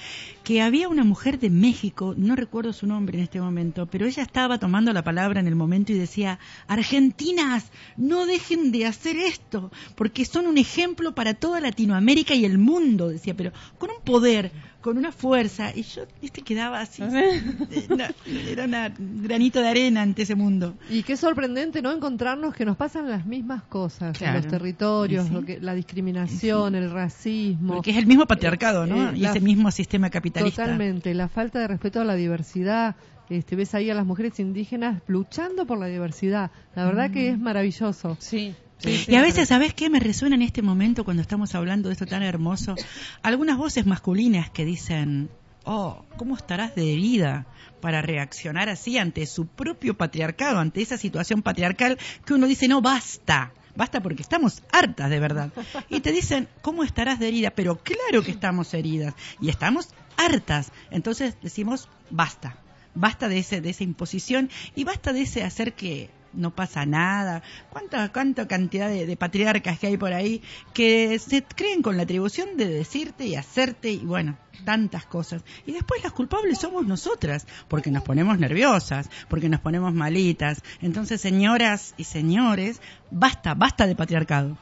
que había una mujer de México, no recuerdo su nombre en este momento, pero ella estaba tomando la palabra en el momento y decía, Argentinas, no dejen de hacer esto, porque son un ejemplo para toda Latinoamérica y el mundo, decía, pero con un poder, con una fuerza, y yo, viste, quedaba así, era, un granito de arena ante ese mundo. Y qué sorprendente, ¿no? Encontrarnos que nos pasan las mismas cosas Claro. en los territorios, sí. lo que, la discriminación, el racismo. Porque es el mismo patriarcado, ¿no? Eh, y la- ese mismo sistema capitalista. Totalmente, la falta de respeto a la diversidad. Este, ves ahí a las mujeres indígenas luchando por la diversidad. La verdad que es maravilloso. Sí. Y a veces, ¿sabes qué me resuena en este momento cuando estamos hablando de esto tan hermoso? Algunas voces masculinas que dicen, oh, ¿cómo estarás de herida para reaccionar así ante su propio patriarcado, ante esa situación patriarcal que uno dice, no, basta. Basta porque estamos hartas de verdad. Y te dicen, ¿cómo estarás de herida? Pero claro que estamos heridas y estamos hartas. Entonces decimos, basta. Basta de, ese, de esa imposición y basta de ese hacer que no pasa nada. ¿Cuánta, cuánta cantidad de, de patriarcas que hay por ahí que se creen con la atribución de decirte y hacerte y bueno, tantas cosas. Y después las culpables somos nosotras, porque nos ponemos nerviosas, porque nos ponemos malitas. Entonces, señoras y señores, basta, basta de patriarcado.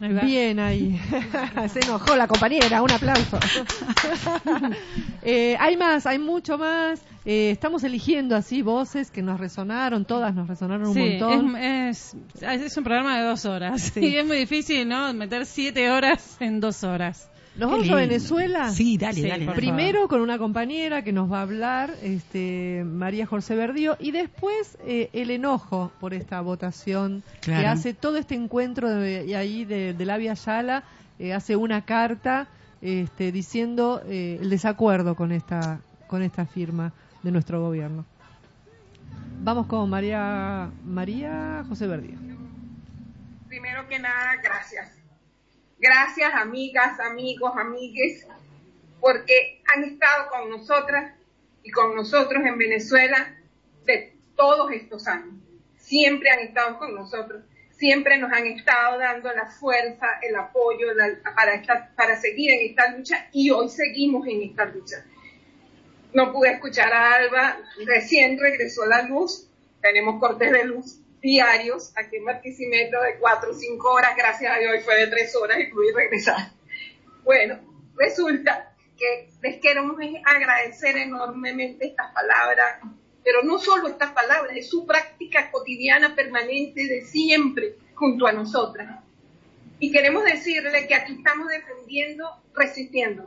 Bien ahí. Se enojó la compañera. Un aplauso. Eh, hay más, hay mucho más. Eh, estamos eligiendo así voces que nos resonaron, todas nos resonaron un Sí, montón. es, es, es un programa de dos horas. Sí. Y es muy difícil, ¿no? Meter siete horas en dos horas. ¿Nos Qué vamos a lindo. Venezuela? Sí, dale, Sí, dale. Primero con una compañera que nos va a hablar, este, María José Verdío, y después eh, el enojo por esta votación que hace todo este encuentro de, ahí de, de la Via Yala, eh, hace una carta este, diciendo eh, el desacuerdo con esta, con esta firma de nuestro gobierno. Vamos con María, María José Verdío. Primero que nada, gracias. Gracias, amigas, amigos, amigues, porque han estado con nosotras y con nosotros en Venezuela de todos estos años. Siempre han estado con nosotros, siempre nos han estado dando la fuerza, el apoyo la- para, esta- para seguir en esta lucha y hoy seguimos en esta lucha. No pude escuchar a Alba, recién regresó la luz, tenemos cortes de luz diarios aquí en Barquisimeto de cuatro o cinco horas, gracias a Dios fue de tres horas y pude regresar. Bueno, resulta que les queremos agradecer enormemente estas palabras, pero no solo estas palabras, es su práctica cotidiana permanente de siempre junto a nosotras. Y queremos decirle que aquí estamos defendiendo, resistiendo,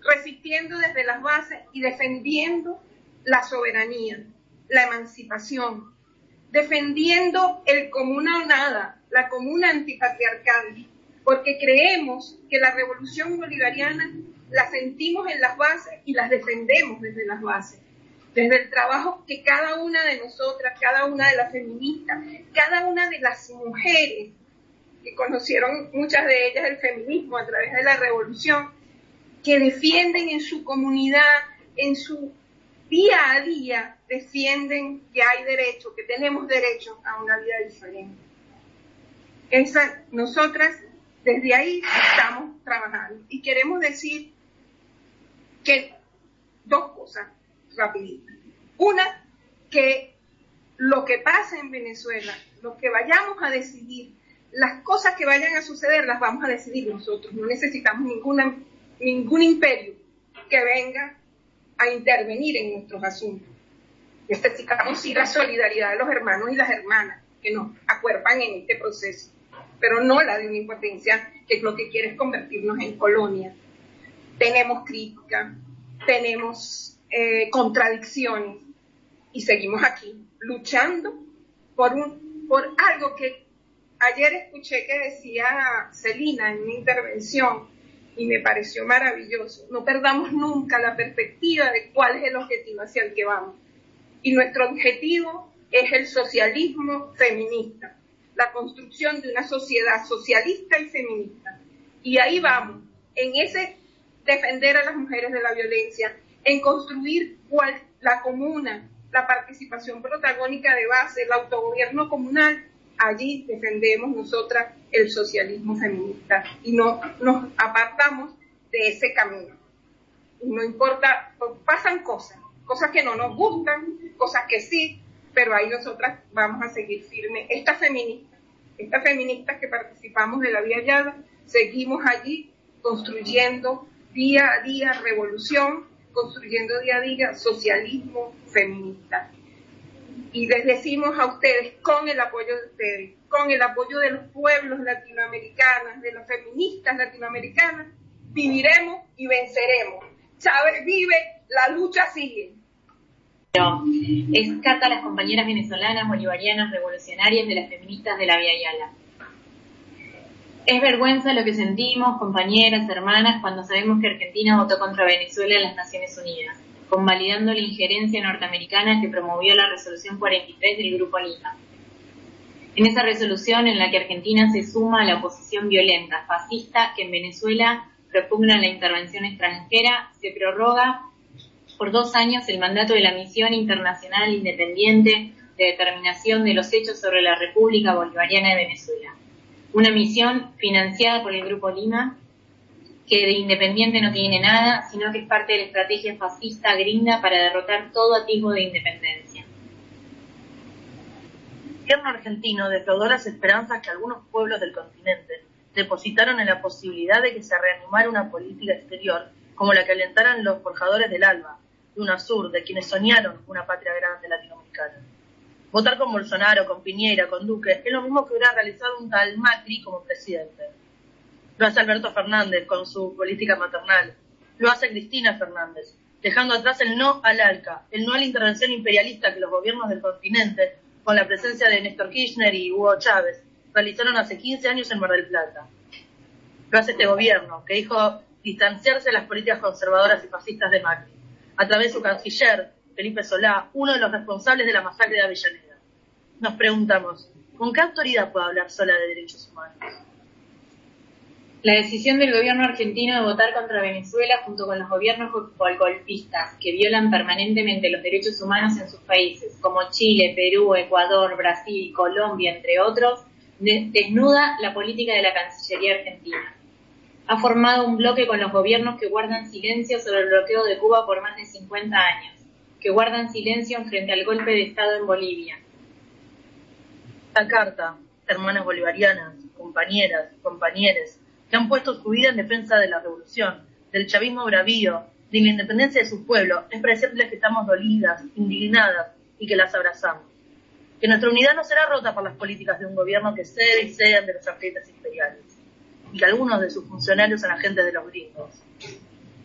resistiendo desde las bases y defendiendo la soberanía, la emancipación, defendiendo el comuna o nada, la comuna antipatriarcal, porque creemos que la revolución bolivariana la sentimos en las bases y las defendemos desde las bases, desde el trabajo que cada una de nosotras, cada una de las feministas, cada una de las mujeres que conocieron muchas de ellas el feminismo a través de la revolución, que defienden en su comunidad, en su día a día, defienden que hay derecho, que tenemos derecho a una vida diferente. Esa, nosotras desde ahí estamos trabajando y queremos decir que dos cosas rapiditas. Una, que lo que pasa en Venezuela, lo que vayamos a decidir, las cosas que vayan a suceder las vamos a decidir nosotros. No necesitamos ninguna, ningún imperio que venga a intervenir en nuestros asuntos. Necesitamos sí la solidaridad de los hermanos y las hermanas, que nos acuerpan en este proceso, pero no la de una impotencia que lo que quiere es convertirnos en colonia. Tenemos crítica, tenemos eh, contradicciones y seguimos aquí luchando por, un, por algo que ayer escuché que decía Celina en una intervención y me pareció maravilloso. No perdamos nunca la perspectiva de cuál es el objetivo hacia el que vamos. Y nuestro objetivo es el socialismo feminista, la construcción de una sociedad socialista y feminista. Y ahí vamos, en ese defender a las mujeres de la violencia, en construir la comuna, la participación protagónica de base, el autogobierno comunal, allí defendemos nosotras el socialismo feminista y no nos apartamos de ese camino. No importa, pasan cosas, cosas que no nos gustan, cosas que sí, pero ahí nosotras vamos a seguir firmes. Estas feministas, estas feministas que participamos de la Vía Yada, seguimos allí construyendo día a día revolución, construyendo día a día socialismo feminista. Y les decimos a ustedes, con el apoyo de ustedes, con el apoyo de los pueblos latinoamericanos, de las feministas latinoamericanas, viviremos y venceremos. Chávez vive, la lucha sigue. Es carta a las compañeras venezolanas, bolivarianas, revolucionarias de las feministas de la Vía Yala. Es vergüenza lo que sentimos, compañeras, hermanas, cuando sabemos que Argentina votó contra Venezuela en las Naciones Unidas, convalidando la injerencia norteamericana que promovió la resolución 43 del Grupo Lima. En esa resolución en la que Argentina se suma a la oposición violenta, fascista, que en Venezuela propugna la intervención extranjera, se prorroga por dos años el mandato de la Misión Internacional Independiente de Determinación de los Hechos sobre la República Bolivariana de Venezuela una misión financiada por el Grupo Lima, que de independiente no tiene nada, sino que es parte de la estrategia fascista gringa para derrotar todo atisbo de independencia. El gobierno argentino defraudó las esperanzas que algunos pueblos del continente depositaron en la posibilidad de que se reanimara una política exterior como la que alentaran los forjadores del ALBA, de UNASUR, de quienes soñaron una patria grande latinoamericana. Votar con Bolsonaro, con Piñera, con Duque, es lo mismo que hubiera realizado un tal Macri como presidente. Lo hace Alberto Fernández con su política maternal. Lo hace Cristina Fernández, dejando atrás el no al ALCA, el no a la intervención imperialista que los gobiernos del continente, con la presencia de Néstor Kirchner y Hugo Chávez, realizaron hace 15 años en Mar del Plata. Lo hace este gobierno, que dijo distanciarse de las políticas conservadoras y fascistas de Macri, a través de su canciller, Felipe Solá, uno de los responsables de la masacre de Avellaneda. Nos preguntamos, ¿con qué autoridad puede hablar sola de derechos humanos? La decisión del gobierno argentino de votar contra Venezuela junto con los gobiernos golpistas que violan permanentemente los derechos humanos en sus países, como Chile, Perú, Ecuador, Brasil, Colombia, entre otros, desnuda la política de la Cancillería argentina. Ha formado un bloque con los gobiernos que guardan silencio sobre el bloqueo de Cuba por más de 50 años que guardan silencio frente al golpe de Estado en Bolivia. Esta carta, hermanas bolivarianas, compañeras, compañeros, que han puesto su vida en defensa de la revolución, del chavismo bravío, de la independencia de su pueblo, es para decirles que estamos dolidas, indignadas y que las abrazamos. Que nuestra unidad no será rota por las políticas de un gobierno que cede y cede ante los agentes imperiales, y que algunos de sus funcionarios son agentes de los gringos.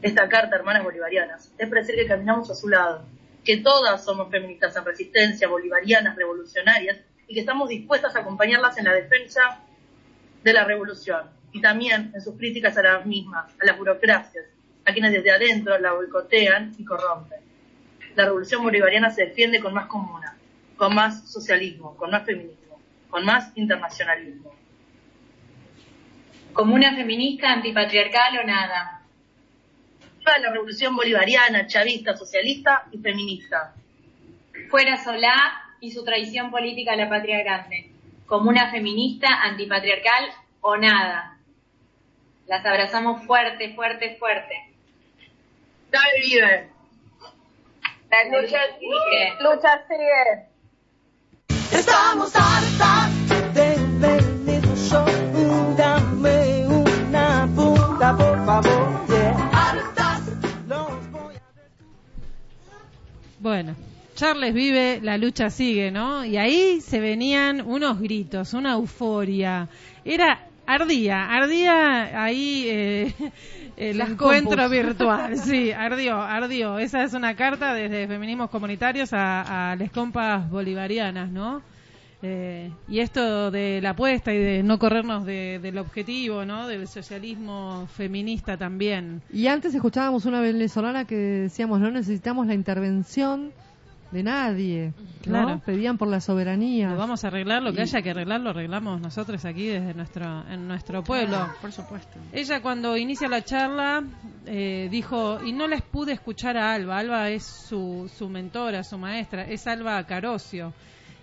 Esta carta, hermanas bolivarianas, es para decir que caminamos a su lado, que todas somos feministas en resistencia, bolivarianas, revolucionarias, y que estamos dispuestas a acompañarlas en la defensa de la revolución y también en sus críticas a las mismas, a las burocracias, a quienes desde adentro la boicotean y corrompen. La revolución bolivariana se defiende con más comuna, con más socialismo, con más feminismo, con más internacionalismo. Comuna feminista, antipatriarcal o nada la revolución bolivariana, chavista, socialista y feminista. Fuera Solá y su traición política a la patria grande. Como una feminista, antipatriarcal o nada. Las abrazamos fuerte, fuerte, fuerte. Dale, vive. La lucha sigue. Lucha sigue. Estamos hartas de veneno. Dame una puta, por favor. Bueno, Charles vive, la lucha sigue, ¿no? Y ahí se venían unos gritos, una euforia. Era ardía, ardía ahí eh, el Las encuentro compus. virtual. Sí, ardió, ardió. Esa es una carta desde Feminismos Comunitarios a, a las compas bolivarianas, ¿no? Eh, y esto de la apuesta y de no corrernos de- del objetivo, ¿no? Del socialismo feminista también. Y antes escuchábamos una venezolana que decíamos, no necesitamos la intervención de nadie. ¿no? Claro. Pedían por la soberanía. Lo vamos a arreglar, lo que Y- haya que arreglar lo arreglamos nosotros aquí desde nuestro en nuestro pueblo. por supuesto. Ella cuando inicia la charla eh, dijo, y no les pude escuchar a Alba, Alba es su, su mentora, su maestra, es Alba Carocio.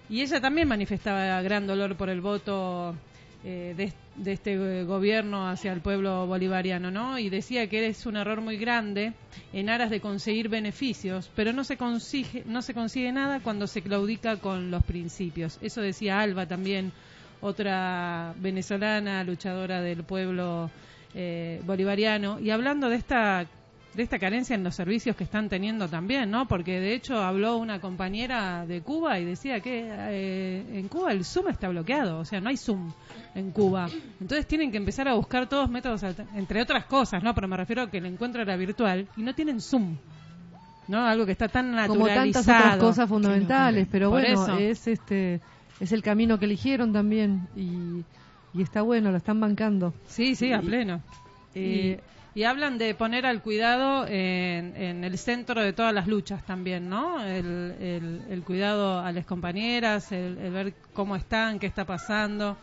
Y ella también manifestaba gran dolor por el voto eh, de, de este eh, gobierno hacia el pueblo bolivariano, ¿no? Y decía que es un error muy grande en aras de conseguir beneficios, pero no se consigue, no se consigue nada cuando se claudica con los principios. Eso decía Alba también, otra venezolana luchadora del pueblo eh, bolivariano. Y hablando de esta de esta carencia en los servicios que están teniendo también, ¿no? Porque de hecho habló una compañera de Cuba y decía que eh, en Cuba el Zoom está bloqueado, o sea, no hay Zoom en Cuba. Entonces tienen que empezar a buscar todos métodos, entre otras cosas, ¿no? Pero me refiero a que el encuentro era virtual y no tienen Zoom, ¿no? Algo que está tan como naturalizado. tantas otras cosas fundamentales, pero Por bueno, eso. es este es el camino que eligieron también y, y está bueno, lo están bancando. Sí, sí, a Y- pleno. Y, y hablan de poner al cuidado en, en el centro de todas las luchas también, ¿no? El, el- el cuidado a las compañeras, el, el ver cómo están, qué está pasando.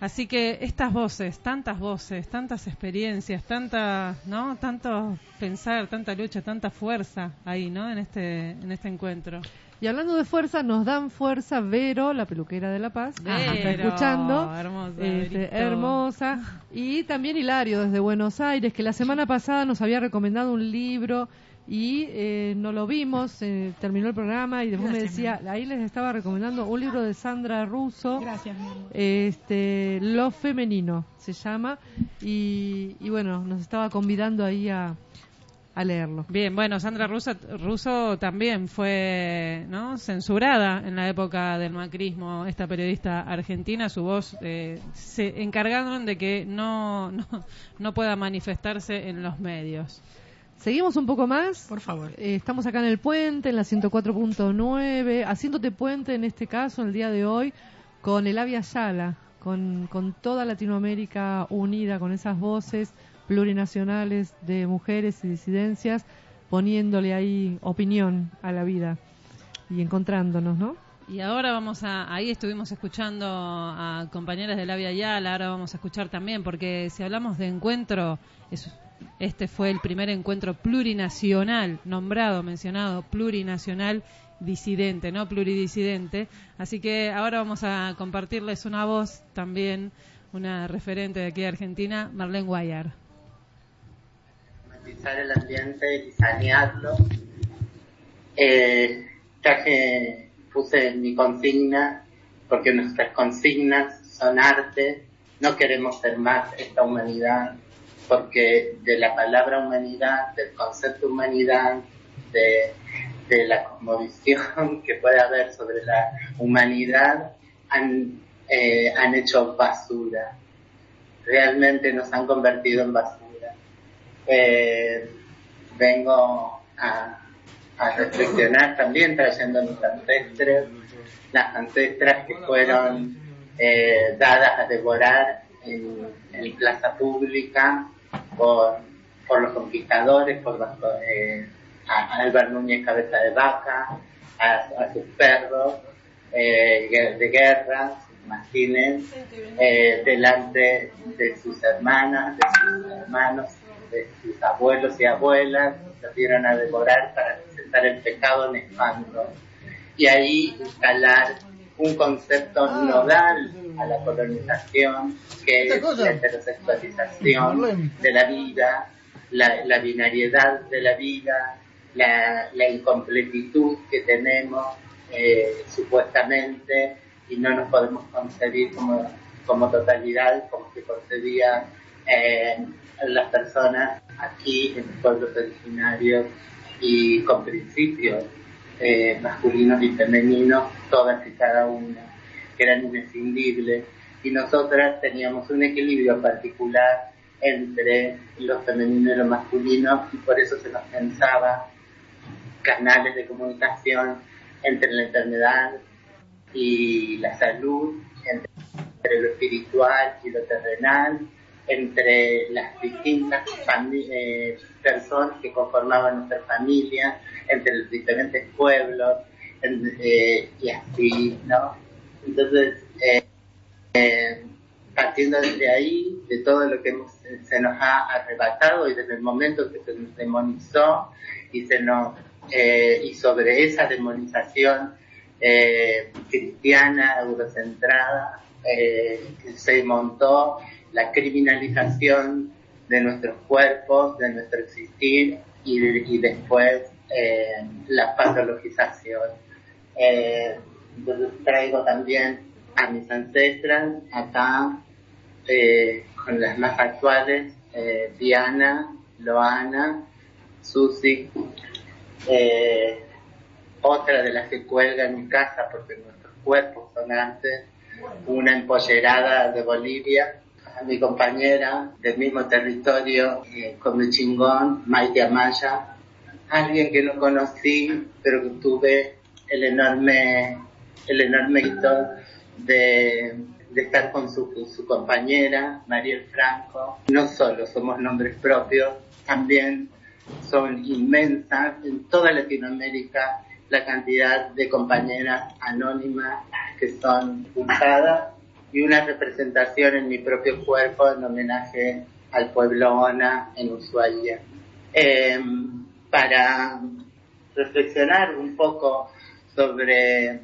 Así que estas voces, tantas voces, tantas experiencias, tanta, ¿no? Tanto pensar, tanta lucha, tanta fuerza ahí, ¿no? En este, en este encuentro. Y hablando de fuerza, nos dan fuerza Vero, la peluquera de La Paz, Vero, está escuchando, hermosa, este, hermosa, y también Hilario desde Buenos Aires, que la semana pasada nos había recomendado un libro y eh, no lo vimos, eh, terminó el programa y después me decía, ahí les estaba recomendando un libro de Sandra Russo, Gracias, este, Lo Femenino se llama, y, y bueno, nos estaba convidando ahí a, a leerlo. Bien, bueno, Sandra Russo, Russo también fue ¿no? censurada en la época del macrismo, esta periodista argentina, su voz eh, se encargaron de que no, no, no pueda manifestarse en los medios. Seguimos un poco más. Por favor. Eh, estamos acá en el puente, en la 104.9, haciéndote puente en este caso, el día de hoy, con el Avia Yala, con, con toda Latinoamérica unida, con esas voces plurinacionales de mujeres y disidencias, poniéndole ahí opinión a la vida y encontrándonos, ¿no? Y ahora vamos a, ahí estuvimos escuchando a compañeras de la Via Yala, ahora vamos a escuchar también, porque si hablamos de encuentro, es- este fue el primer encuentro plurinacional, nombrado, mencionado, plurinacional disidente, ¿no? Pluridisidente. Así que ahora vamos a compartirles una voz también, una referente de aquí de Argentina, Marlene Guayar. El ambiente y sanearlo. Eh, traje, puse mi consigna, porque nuestras consignas son arte, no queremos ser más esta humanidad, porque de la palabra humanidad, del concepto humanidad, de, de la cosmovisión que puede haber sobre la humanidad, han, eh, han hecho basura. Realmente nos han convertido en basura eh, vengo a, a reflexionar también trayendo mis ancestros, las ancestras que fueron eh, dadas a devorar en, en plaza pública por, por los conquistadores, por los, eh, a, a Álvaro Núñez Cabeza de Vaca, a, a sus perros eh, de guerra, mastines, eh, delante de sus hermanas, de sus hermanos, de sus abuelos y abuelas, los dieron a devorar para presentar el pecado nefasto. Y ahí instalar un concepto nodal a la colonización, que es cosa. la heterosexualización de la vida, la, la binariedad de la vida, la, la incompletitud que tenemos eh, supuestamente y no nos podemos concebir como, como totalidad, como se concebía eh, las personas aquí en los pueblos originarios y con principios eh, masculinos y femeninos, todas y cada una, que eran imprescindibles. Y nosotras teníamos un equilibrio particular entre lo femenino y lo masculino y por eso se nos pensaba canales de comunicación entre la enfermedad y la salud, entre lo espiritual y lo terrenal, entre las distintas eh, personas que conformaban nuestra familia, entre los diferentes pueblos, eh, y así, ¿no? Entonces, eh, partiendo desde ahí, de todo lo que se nos ha arrebatado y desde el momento que se nos demonizó y se nos y sobre esa demonización cristiana eurocentrada que se montó la criminalización de nuestros cuerpos, de nuestro existir y, después eh, la patologización. Eh, traigo también a mis ancestras acá eh, con las más actuales, Diana, Loana, Susi, otra de las que cuelga en mi casa porque nuestros cuerpos son antes, una empollerada de Bolivia, mi compañera del mismo territorio eh, con mi chingón, Maite Amaya, alguien que no conocí, pero que tuve el enorme, el enorme hito de, estar con su, compañera, Mariel Franco. No solo somos nombres propios, también son inmensas en toda Latinoamérica la cantidad de compañeras anónimas que son usadas y una representación en mi propio cuerpo en homenaje al pueblo Ona en Ushuaia. Em, para reflexionar un poco sobre,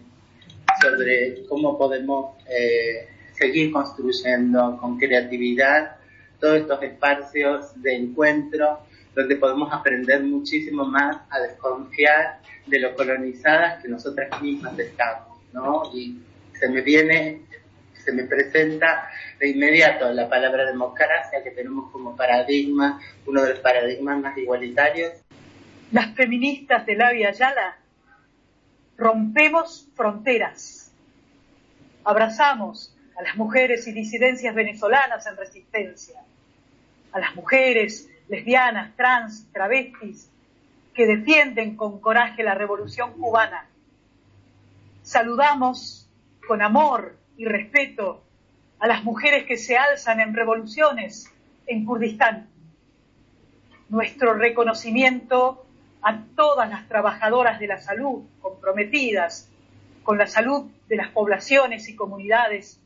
sobre cómo podemos eh, seguir construyendo con creatividad todos estos espacios de encuentro donde podemos aprender muchísimo más a desconfiar de lo colonizadas que nosotras mismas estamos, ¿no? Y se me viene se me presenta de inmediato la palabra democracia que tenemos como paradigma, uno de los paradigmas más igualitarios. Las feministas de la Via rompemos fronteras, abrazamos a las mujeres y disidencias venezolanas en resistencia, a las mujeres lesbianas, trans, travestis, que defienden con coraje la revolución cubana. Saludamos con amor y respeto a las mujeres que se alzan en revoluciones en Kurdistán. Nuestro reconocimiento a todas las trabajadoras de la salud comprometidas con la salud de las poblaciones y comunidades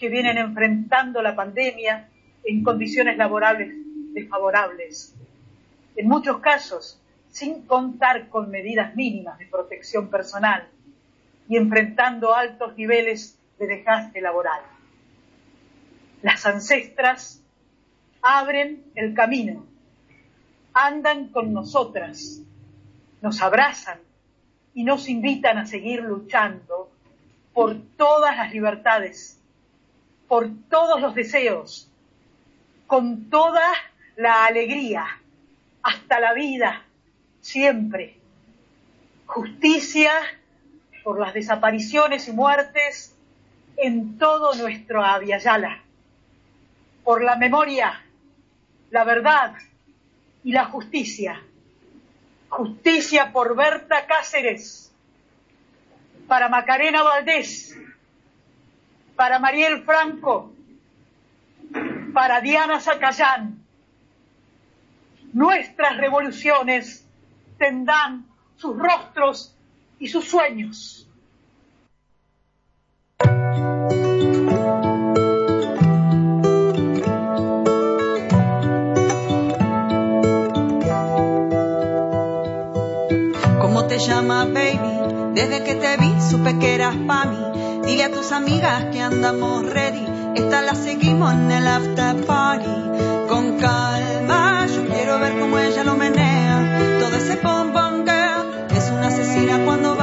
que vienen enfrentando la pandemia en condiciones laborables desfavorables. En muchos casos, sin contar con medidas mínimas de protección personal y enfrentando altos niveles de desgaste laboral. Las ancestras abren el camino, andan con nosotras, nos abrazan y nos invitan a seguir luchando por todas las libertades, por todos los deseos, con toda la alegría, hasta la vida, siempre. Justicia por las desapariciones y muertes en todo nuestro Aviala, por la memoria, la verdad y la justicia. Justicia por Berta Cáceres, para Macarena Valdés, para Mariel Franco, para Diana Zacayán. Nuestras revoluciones tendrán sus rostros y sus sueños. Te llama baby. Desde que te vi supe que eras pa' mí. Dile a tus amigas que andamos ready. Esta la seguimos en el after party. Con calma, yo quiero ver cómo ella lo menea. Todo ese pom pom girl. Es una asesina cuando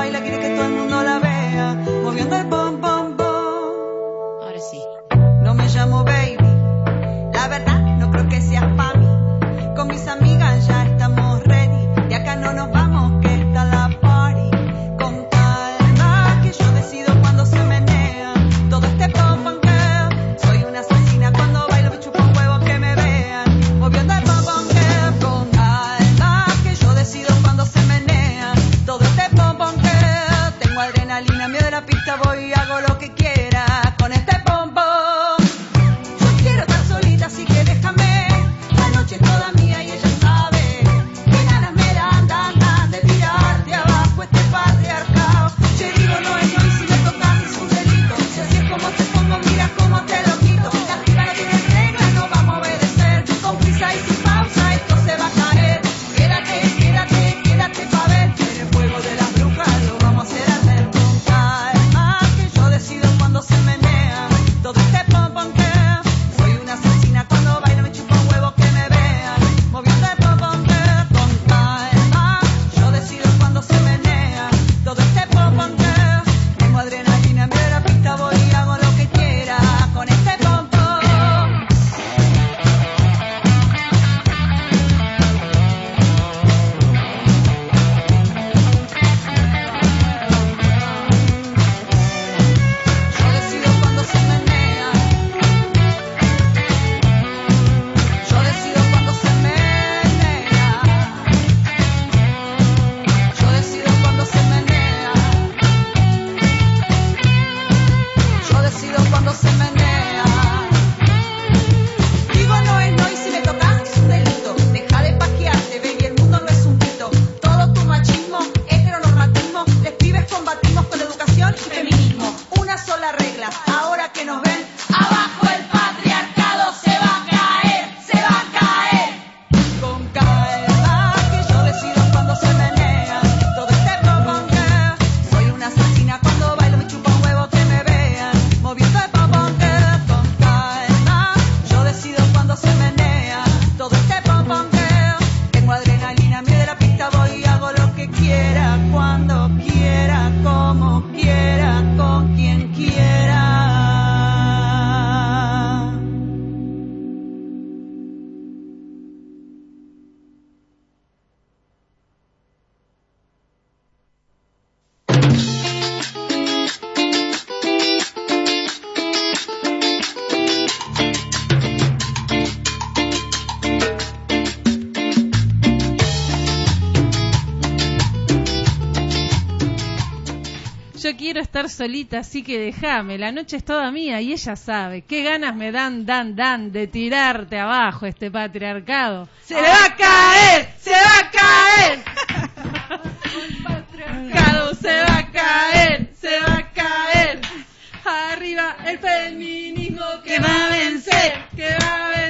Solita, así que déjame. La noche es toda mía y ella sabe. Qué ganas me dan, dan, dan de tirarte abajo este patriarcado. ¡Se le va a caer! ¡Se va a caer! patriarcado se va a caer, se va a caer. Arriba el feminismo que va a vencer, que va a vencer.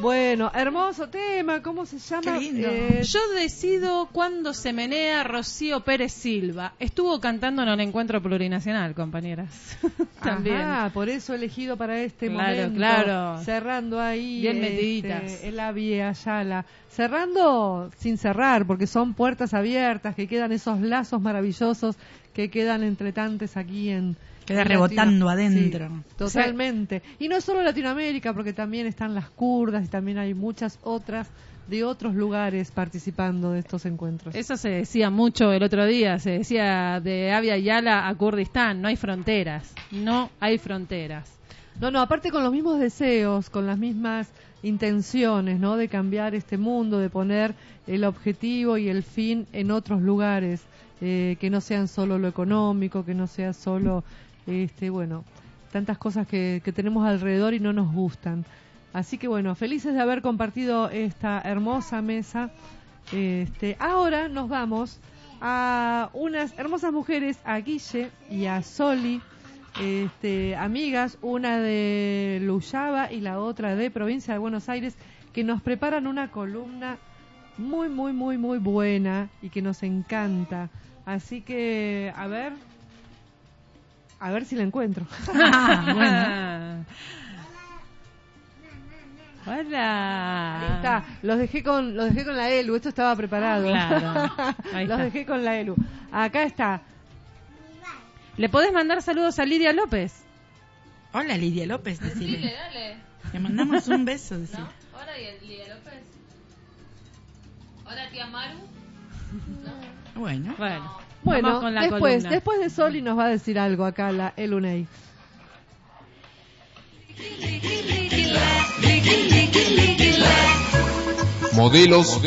Bueno, hermoso tema, ¿cómo se llama? Eh, Yo decido cuándo se menea Rocío Pérez Silva. Estuvo cantando en el encuentro plurinacional, compañeras. También. Ajá, por eso elegido para este Claro, momento. claro. Cerrando ahí. Bien este, metiditas. El Avia Ayala. Cerrando sin cerrar, porque son puertas abiertas, que quedan esos lazos maravillosos que quedan entre tantos aquí en. Queda rebotando Latino- adentro. Sí, totalmente. Y no solo Latinoamérica, porque también están las kurdas y también hay muchas otras de otros lugares participando de estos encuentros. Eso se decía mucho el otro día, se decía de Avia Yala a Kurdistán, no hay fronteras, no hay fronteras. No, no, aparte con los mismos deseos, con las mismas intenciones, ¿no? De cambiar este mundo, de poner el objetivo y el fin en otros lugares, eh, que no sean solo lo económico, que no sea solo, este, bueno, tantas cosas que, tenemos alrededor y no nos gustan. Así que bueno, felices de haber compartido esta hermosa mesa. Este, ahora nos vamos a unas hermosas mujeres, a Guille y a Soli, este, amigas, una de Luyaba y la otra de provincia de Buenos Aires, que nos preparan una columna muy, muy, muy, muy buena y que nos encanta. Así que, a ver, a ver si la encuentro. bueno. Hola. Ahí está. Los dejé con, los dejé con la Elu. Esto estaba preparado. Claro. Ahí los está. dejé con la Elu. Acá está. ¿Le podés mandar saludos a Lidia López? Hola Lidia López, decirle. Dile, dale. Le mandamos un beso. Hola, Lidia López. Hola, tía Maru. Bueno. Bueno, Bueno, vamos con la después, columna. después de Soli nos va a decir algo acá la Elunei. Modelos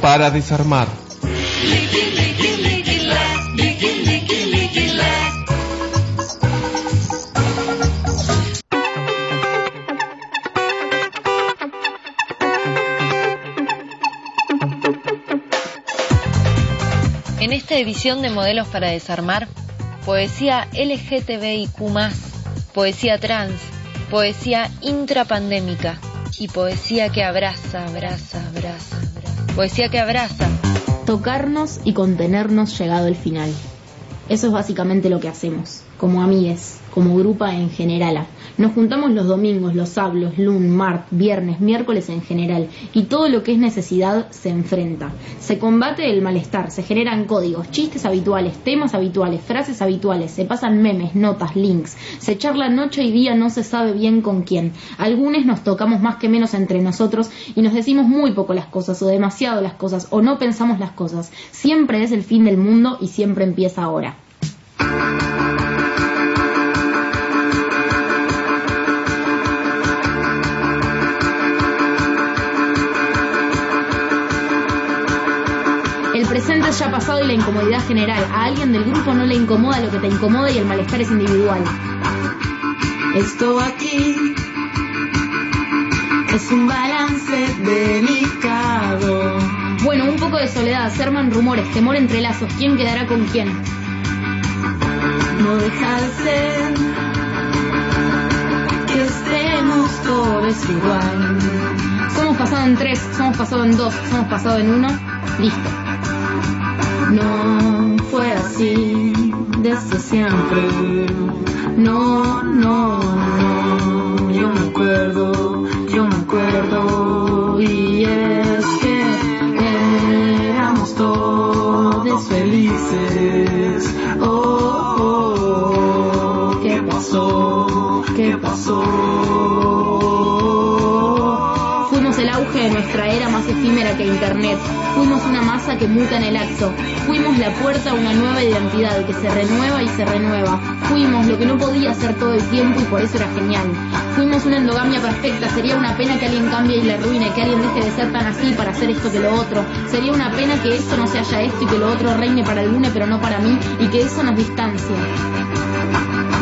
para desarmar. Esta edición de Modelos para Desarmar, poesía LGTBIQ, poesía trans, poesía intrapandémica y poesía que abraza, abraza, abraza, abraza. Poesía que abraza. Tocarnos y contenernos llegado el final. Eso es básicamente lo que hacemos, como amigues, como grupa en general. Nos juntamos los domingos, los sábados, lunes, martes, viernes, miércoles en general, y todo lo que es necesidad se enfrenta. Se combate el malestar, se generan códigos, chistes habituales, temas habituales, frases habituales, se pasan memes, notas, links, se charla noche y día no se sabe bien con quién. Algunos nos tocamos más que menos entre nosotros y nos decimos muy poco las cosas o demasiado las cosas o no pensamos las cosas. Siempre es el fin del mundo y siempre empieza ahora. Es ya pasado y la incomodidad general. A alguien del grupo no le incomoda lo que te incomoda y el malestar es individual. Esto aquí es un balance delicado. Bueno, un poco de soledad, se arman rumores, temor entre lazos, quién quedará con quién. No deja de ser que estemos todos igual. Somos pasado en tres, somos pasado en dos, somos pasado en uno. Listo. Desde siempre. No, no, no. Yo me acuerdo, yo me acuerdo. Y es que éramos todos felices. Oh, oh, oh. ¿qué pasó? ¿Qué pasó? Efímera que Internet. Fuimos una masa que muta en el acto. Fuimos la puerta a una nueva identidad que se renueva y se renueva. Fuimos lo que no podía ser todo el tiempo y por eso era genial. Fuimos una endogamia perfecta. Sería una pena que alguien cambie y le arruine, que alguien deje de ser tan así para hacer esto que lo otro. Sería una pena que esto no se haya esto y que lo otro reine para alguno pero no para mí y que eso nos distancie.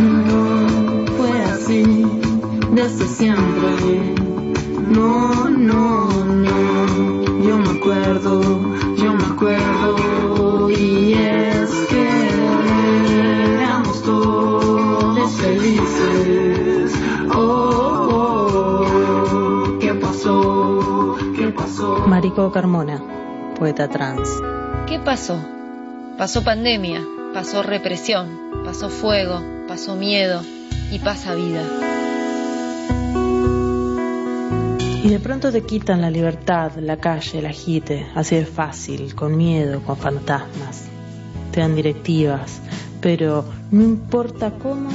No fue así desde siempre. No, no, no. Yo me acuerdo, yo me acuerdo. Y es que éramos todos felices. Oh, oh, oh. ¿qué pasó? ¿Qué pasó? Marico Carmona, poeta trans. ¿Qué pasó? Pasó pandemia, pasó represión, pasó fuego, pasó miedo y pasa vida. Y de pronto te quitan la libertad, la calle, el agite, así de fácil, con miedo, con fantasmas. Te dan directivas, pero no importa cómo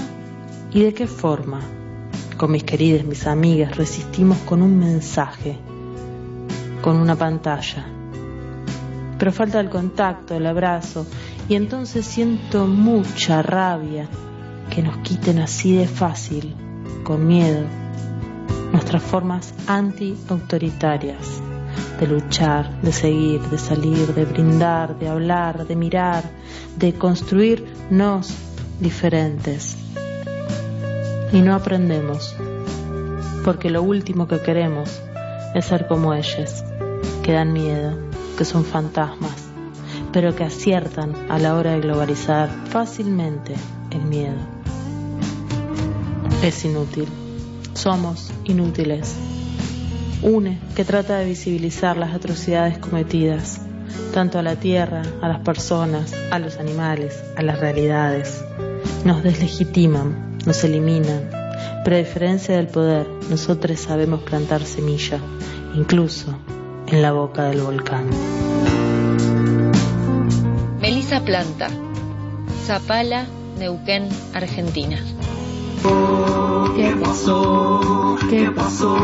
y de qué forma. Con mis queridas, mis amigas, resistimos con un mensaje, con una pantalla. Pero falta el contacto, el abrazo, y entonces siento mucha rabia que nos quiten así de fácil, con miedo, nuestras formas anti-autoritarias de luchar, de seguir, de salir, de brindar, de hablar, de mirar, de construirnos diferentes. Y no aprendemos, porque lo último que queremos es ser como ellas, que dan miedo, que son fantasmas, pero que aciertan a la hora de globalizar fácilmente el miedo. Es inútil. Somos inútiles. UNE, que trata de visibilizar las atrocidades cometidas, tanto a la tierra, a las personas, a los animales, a las realidades. Nos deslegitiman, nos eliminan, pero a diferencia del poder, nosotros sabemos plantar semilla, incluso en la boca del volcán. Melissa Planta, Zapala, Neuquén, Argentina. ¿Qué pasó? ¿Qué pasó?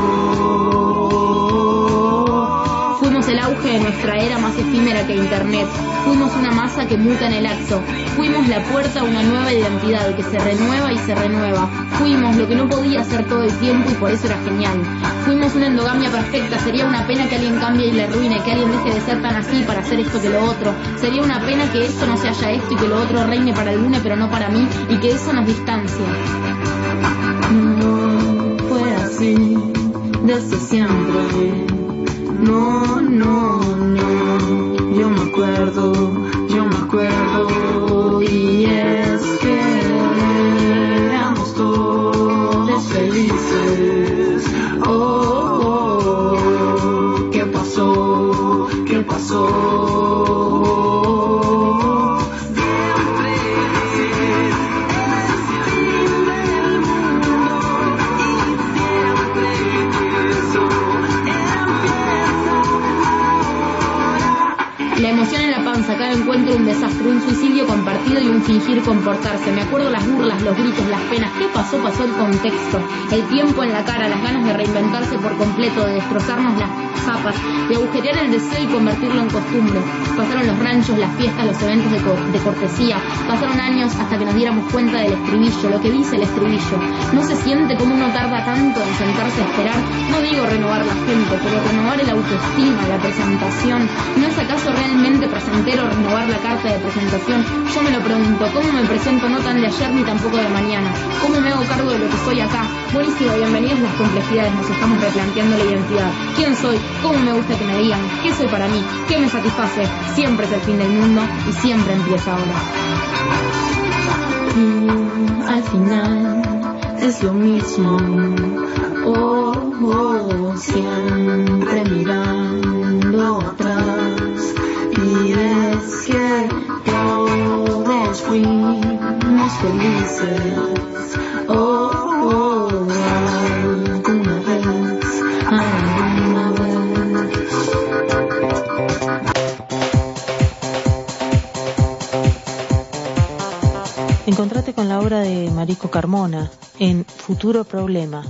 El auge de nuestra era más efímera que Internet. Fuimos una masa que muta en el acto. Fuimos la puerta a una nueva identidad que se renueva y se renueva. Fuimos lo que no podía hacer todo el tiempo y por eso era genial. Fuimos una endogamia perfecta. Sería una pena que alguien cambie y le arruine, que alguien deje de ser tan así para hacer esto que lo otro. Sería una pena que esto no se haya esto y que lo otro reine para alguna pero no para mí y que eso nos distancia. No fue así desde siempre. No, no, no. Yo me acuerdo, yo me acuerdo. Y es que éramos todos felices. Oh, suicidio compartido y un fingir comportarse. Me acuerdo las burlas, los gritos, las penas. ¿Qué pasó? Pasó el contexto. El tiempo en la cara, las ganas de reinventarse por completo, de destrozarnos las de agujerear el deseo y convertirlo en costumbre. Pasaron los ranchos, las fiestas, los eventos de, co- de cortesía. Pasaron años hasta que nos diéramos cuenta del estribillo, lo que dice el estribillo. No se siente como uno tarda tanto en sentarse a esperar. No digo renovar la gente, pero renovar el autoestima, la presentación. ¿No es acaso realmente presentero renovar la carta de presentación? Yo me lo pregunto, ¿cómo me presento no tan de ayer ni tampoco de mañana? ¿Cómo me hago cargo de lo que soy acá? Buenísimo, bienvenidos las complejidades, nos estamos replanteando la identidad. ¿Quién soy? ¿Cómo me gusta que me digan? ¿Qué soy para mí? ¿Qué me satisface? Siempre es el fin del mundo y siempre empieza ahora. Y al final es lo mismo. Oh, oh, siempre mirando atrás. Y es que todos fuimos felices. Oh, oh, Con la obra de Marico Carmona en Futuro Problema,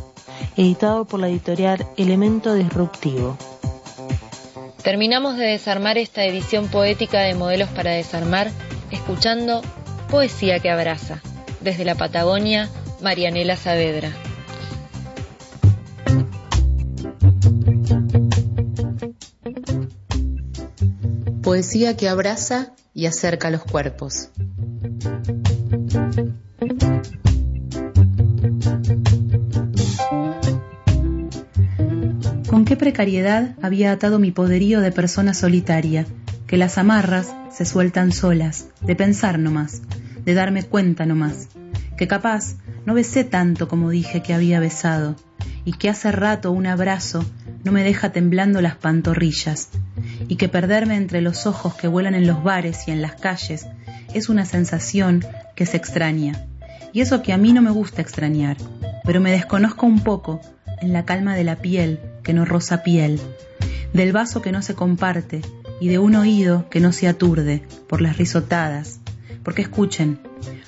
editado por la editorial Elemento Disruptivo. Terminamos de desarmar esta edición poética de Modelos para Desarmar escuchando Poesía que Abraza, desde la Patagonia, Marianela Saavedra. Poesía que abraza y acerca los cuerpos. Con qué precariedad había atado mi poderío de persona solitaria, que las amarras se sueltan solas, de pensar nomás, de darme cuenta nomás, que capaz no besé tanto como dije que había besado, y que hace rato un abrazo no me deja temblando las pantorrillas, y que perderme entre los ojos que vuelan en los bares y en las calles es una sensación que se extraña, y eso que a mí no me gusta extrañar, pero me desconozco un poco en la calma de la piel que no roza piel, del vaso que no se comparte y de un oído que no se aturde por las risotadas, porque escuchen,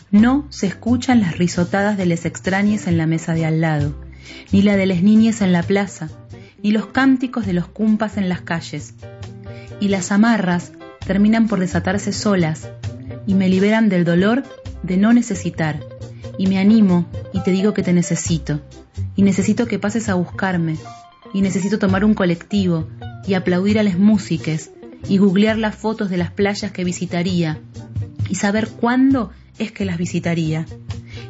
no se escuchan las risotadas de les extrañes en la mesa de al lado, ni la de les niñes en la plaza, ni los cánticos de los cumpas en las calles, y las amarras terminan por desatarse solas y me liberan del dolor de no necesitar, y me animo y te digo que te necesito, y necesito que pases a buscarme, y necesito tomar un colectivo y aplaudir a las músiques y googlear las fotos de las playas que visitaría y saber cuándo es que las visitaría.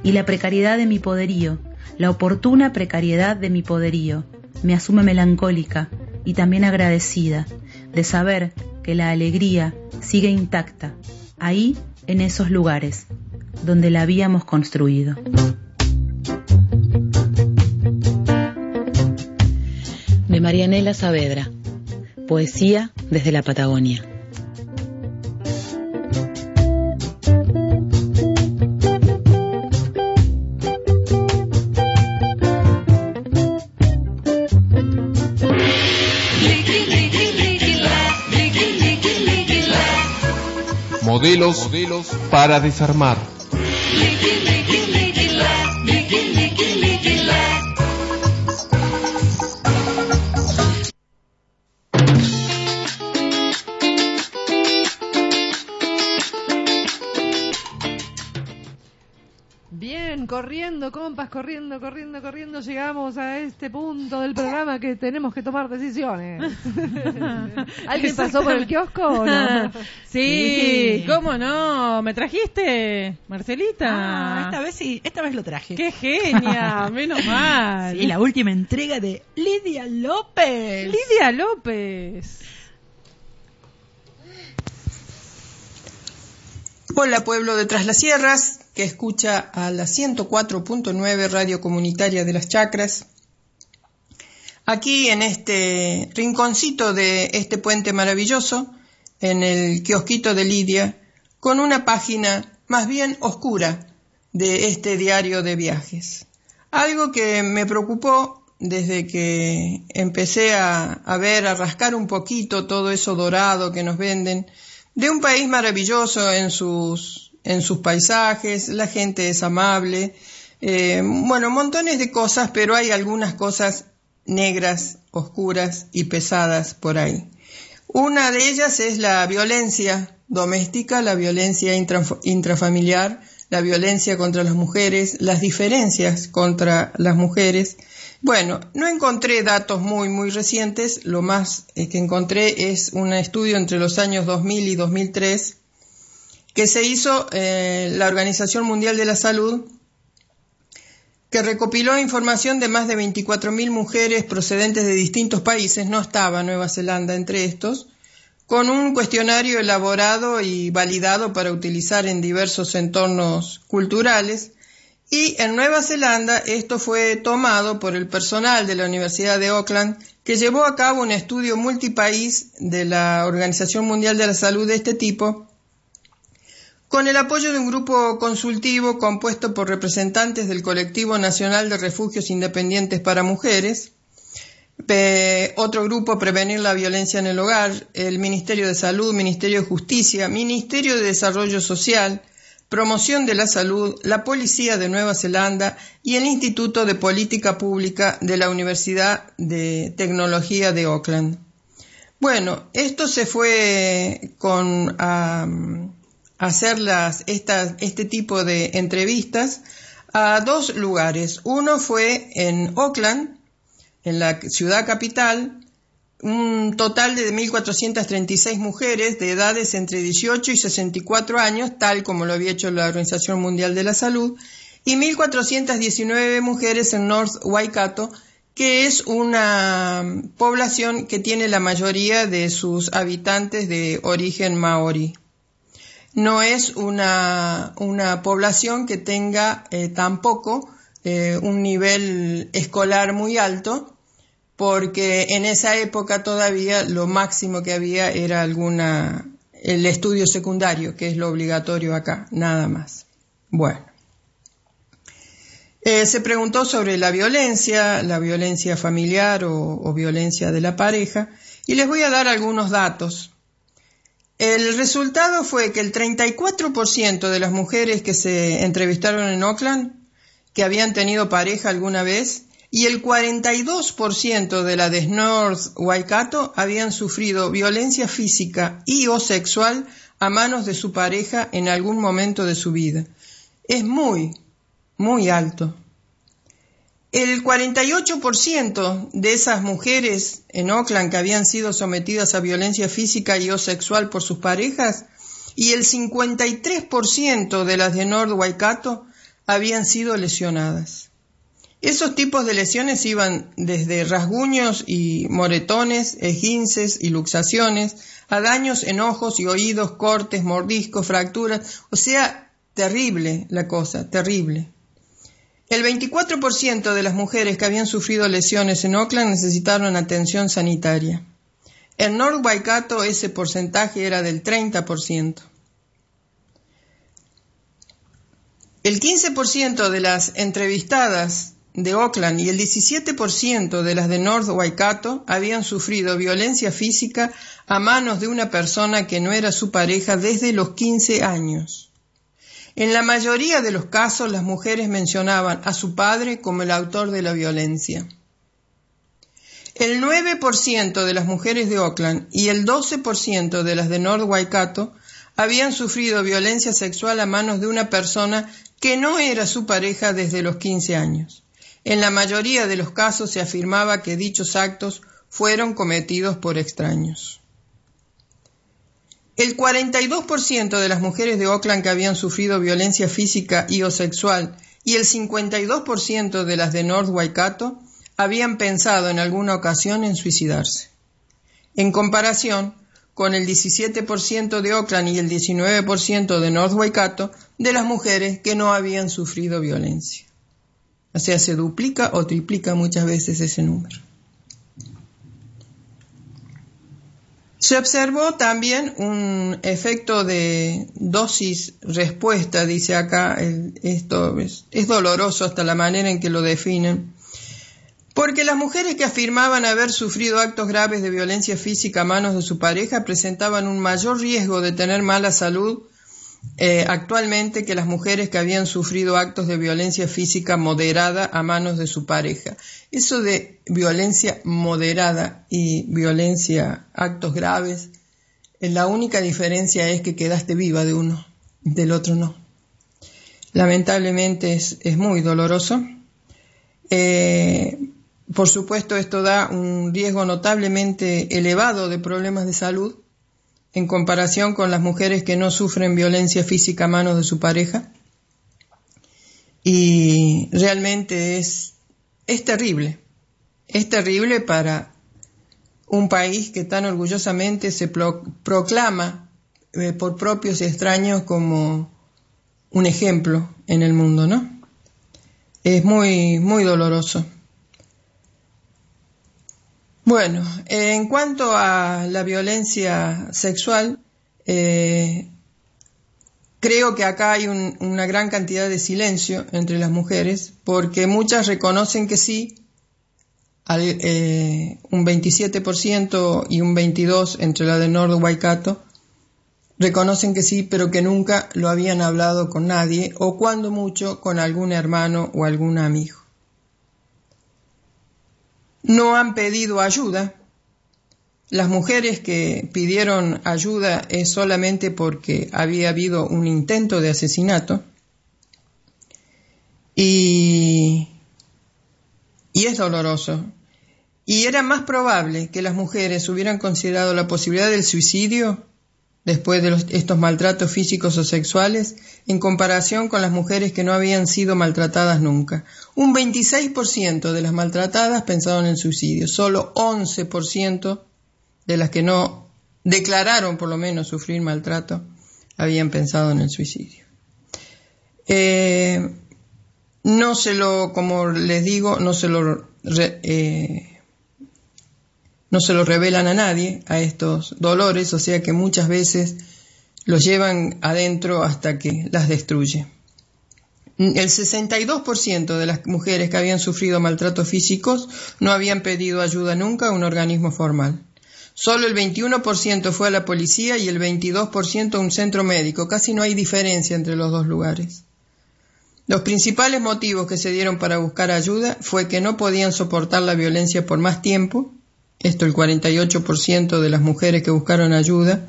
Y la precariedad de mi poderío, la oportuna precariedad de mi poderío, me asume melancólica y también agradecida de saber que la alegría sigue intacta, ahí en esos lugares donde la habíamos construido. Marianela Saavedra. Poesía desde la Patagonia. Modelos para desarmar. Corriendo, compas, corriendo, corriendo, corriendo, llegamos a este punto del programa que tenemos que tomar decisiones. ¿Alguien pasó por el kiosco o no? Sí, ¿cómo no? ¿Me trajiste, Marcelita? Ah, esta vez sí, esta vez lo traje. ¡Qué genia! Menos mal. Sí, la última entrega de Lidia López. Lidia López. Hola pueblo de Tras las Sierras, que escucha a la 104.9 Radio Comunitaria de las Chacras. Aquí en este rinconcito de este puente maravilloso, en el kiosquito de Lidia, con una página más bien oscura de este diario de viajes. Algo que me preocupó desde que empecé a, a ver, a rascar un poquito todo eso dorado que nos venden, de un país maravilloso en sus, en sus paisajes, la gente es amable, eh, bueno, montones de cosas, pero hay algunas cosas negras, oscuras y pesadas por ahí. Una de ellas es la violencia doméstica, la violencia intrafamiliar, la violencia contra las mujeres, las diferencias contra las mujeres, bueno, no encontré datos muy, muy recientes. Lo más eh, que encontré es un estudio entre los años 2000 y 2003 que se hizo eh, la Organización Mundial de la Salud, que recopiló información de más de 24.000 mujeres procedentes de distintos países, no estaba Nueva Zelanda entre estos, con un cuestionario elaborado y validado para utilizar en diversos entornos culturales y en Nueva Zelanda esto fue tomado por el personal de la Universidad de Auckland, que llevó a cabo un estudio multipaís de la Organización Mundial de la Salud de este tipo, con el apoyo de un grupo consultivo compuesto por representantes del Colectivo Nacional de Refugios Independientes para Mujeres, otro grupo Prevenir la Violencia en el Hogar, el Ministerio de Salud, Ministerio de Justicia, Ministerio de Desarrollo Social, Promoción de la Salud, la Policía de Nueva Zelanda y el Instituto de Política Pública de la Universidad de Tecnología de Auckland. Bueno, esto se fue con a, hacer las, este tipo de entrevistas a dos lugares. Uno fue en Auckland, en la ciudad capital, un total de 1.436 mujeres de edades entre 18 y 64 años, tal como lo había hecho la Organización Mundial de la Salud, y 1.419 mujeres en North Waikato, que es una población que tiene la mayoría de sus habitantes de origen maori. No es una, una población que tenga eh, tampoco eh, un nivel escolar muy alto, porque en esa época todavía lo máximo que había era alguna el estudio secundario, que es lo obligatorio acá, nada más. Bueno. Eh, se preguntó sobre la violencia, la violencia familiar o, o violencia de la pareja, y les voy a dar algunos datos. El resultado fue que el 34% de las mujeres que se entrevistaron en Oakland, que habían tenido pareja alguna vez, y el 42% de la de North Waikato habían sufrido violencia física y o sexual a manos de su pareja en algún momento de su vida. Es muy, muy alto. El 48% de esas mujeres en Oakland que habían sido sometidas a violencia física y o sexual por sus parejas y el 53% de las de North Waikato habían sido lesionadas. Esos tipos de lesiones iban desde rasguños y moretones, esguinces y luxaciones, a daños en ojos y oídos, cortes, mordiscos, fracturas, o sea, terrible la cosa, terrible. El 24% de las mujeres que habían sufrido lesiones en Oakland necesitaron atención sanitaria. En North Waikato ese porcentaje era del 30%. El 15% de las entrevistadas de Oakland y el 17% de las de North Waikato habían sufrido violencia física a manos de una persona que no era su pareja desde los 15 años. En la mayoría de los casos las mujeres mencionaban a su padre como el autor de la violencia. El 9% de las mujeres de Oakland y el 12% de las de North Waikato habían sufrido violencia sexual a manos de una persona que no era su pareja desde los 15 años. En la mayoría de los casos se afirmaba que dichos actos fueron cometidos por extraños. El 42% de las mujeres de Oakland que habían sufrido violencia física y o sexual y el 52% de las de North Waikato habían pensado en alguna ocasión en suicidarse. En comparación con el 17% de Oakland y el 19% de North Waikato de las mujeres que no habían sufrido violencia. O sea, se duplica o triplica muchas veces ese número. Se observó también un efecto de dosis-respuesta, dice acá, esto es, es doloroso hasta la manera en que lo definen, porque las mujeres que afirmaban haber sufrido actos graves de violencia física a manos de su pareja presentaban un mayor riesgo de tener mala salud eh, actualmente que las mujeres que habían sufrido actos de violencia física moderada a manos de su pareja. Eso de violencia moderada y violencia, actos graves, eh, la única diferencia es que quedaste viva de uno, del otro no. Lamentablemente es, muy doloroso. Eh, por supuesto, esto da un riesgo notablemente elevado de problemas de salud en comparación con las mujeres que no sufren violencia física a manos de su pareja. Y realmente es, es terrible. Es terrible para un país que tan orgullosamente se proclama eh, por propios y extraños como un ejemplo en el mundo, ¿no? Es muy, muy doloroso. Bueno, en cuanto a la violencia sexual, eh, creo que acá hay una gran cantidad de silencio entre las mujeres, porque muchas reconocen que sí, eh, un 27% y un 22% entre la de Nordo Waikato, reconocen que sí, pero que nunca lo habían hablado con nadie, o cuando mucho con algún hermano o algún amigo no han pedido ayuda. Las mujeres que pidieron ayuda es solamente porque había habido un intento de asesinato. Y, y es doloroso. Y era más probable que las mujeres hubieran considerado la posibilidad del suicidio después de estos maltratos físicos o sexuales en comparación con las mujeres que no habían sido maltratadas nunca. Un 26% de las maltratadas pensaron en suicidio, solo 11% de las que no declararon por lo menos sufrir maltrato habían pensado en el suicidio. Eh, no se lo, como les digo, no se lo eh, no se lo revelan a nadie, a estos dolores, o sea que muchas veces los llevan adentro hasta que las destruye. El 62% de las mujeres que habían sufrido maltratos físicos no habían pedido ayuda nunca a un organismo formal. Solo el 21% fue a la policía y el 22% a un centro médico. Casi no hay diferencia entre los dos lugares. Los principales motivos que se dieron para buscar ayuda fue que no podían soportar la violencia por más tiempo, esto el 48% de las mujeres que buscaron ayuda,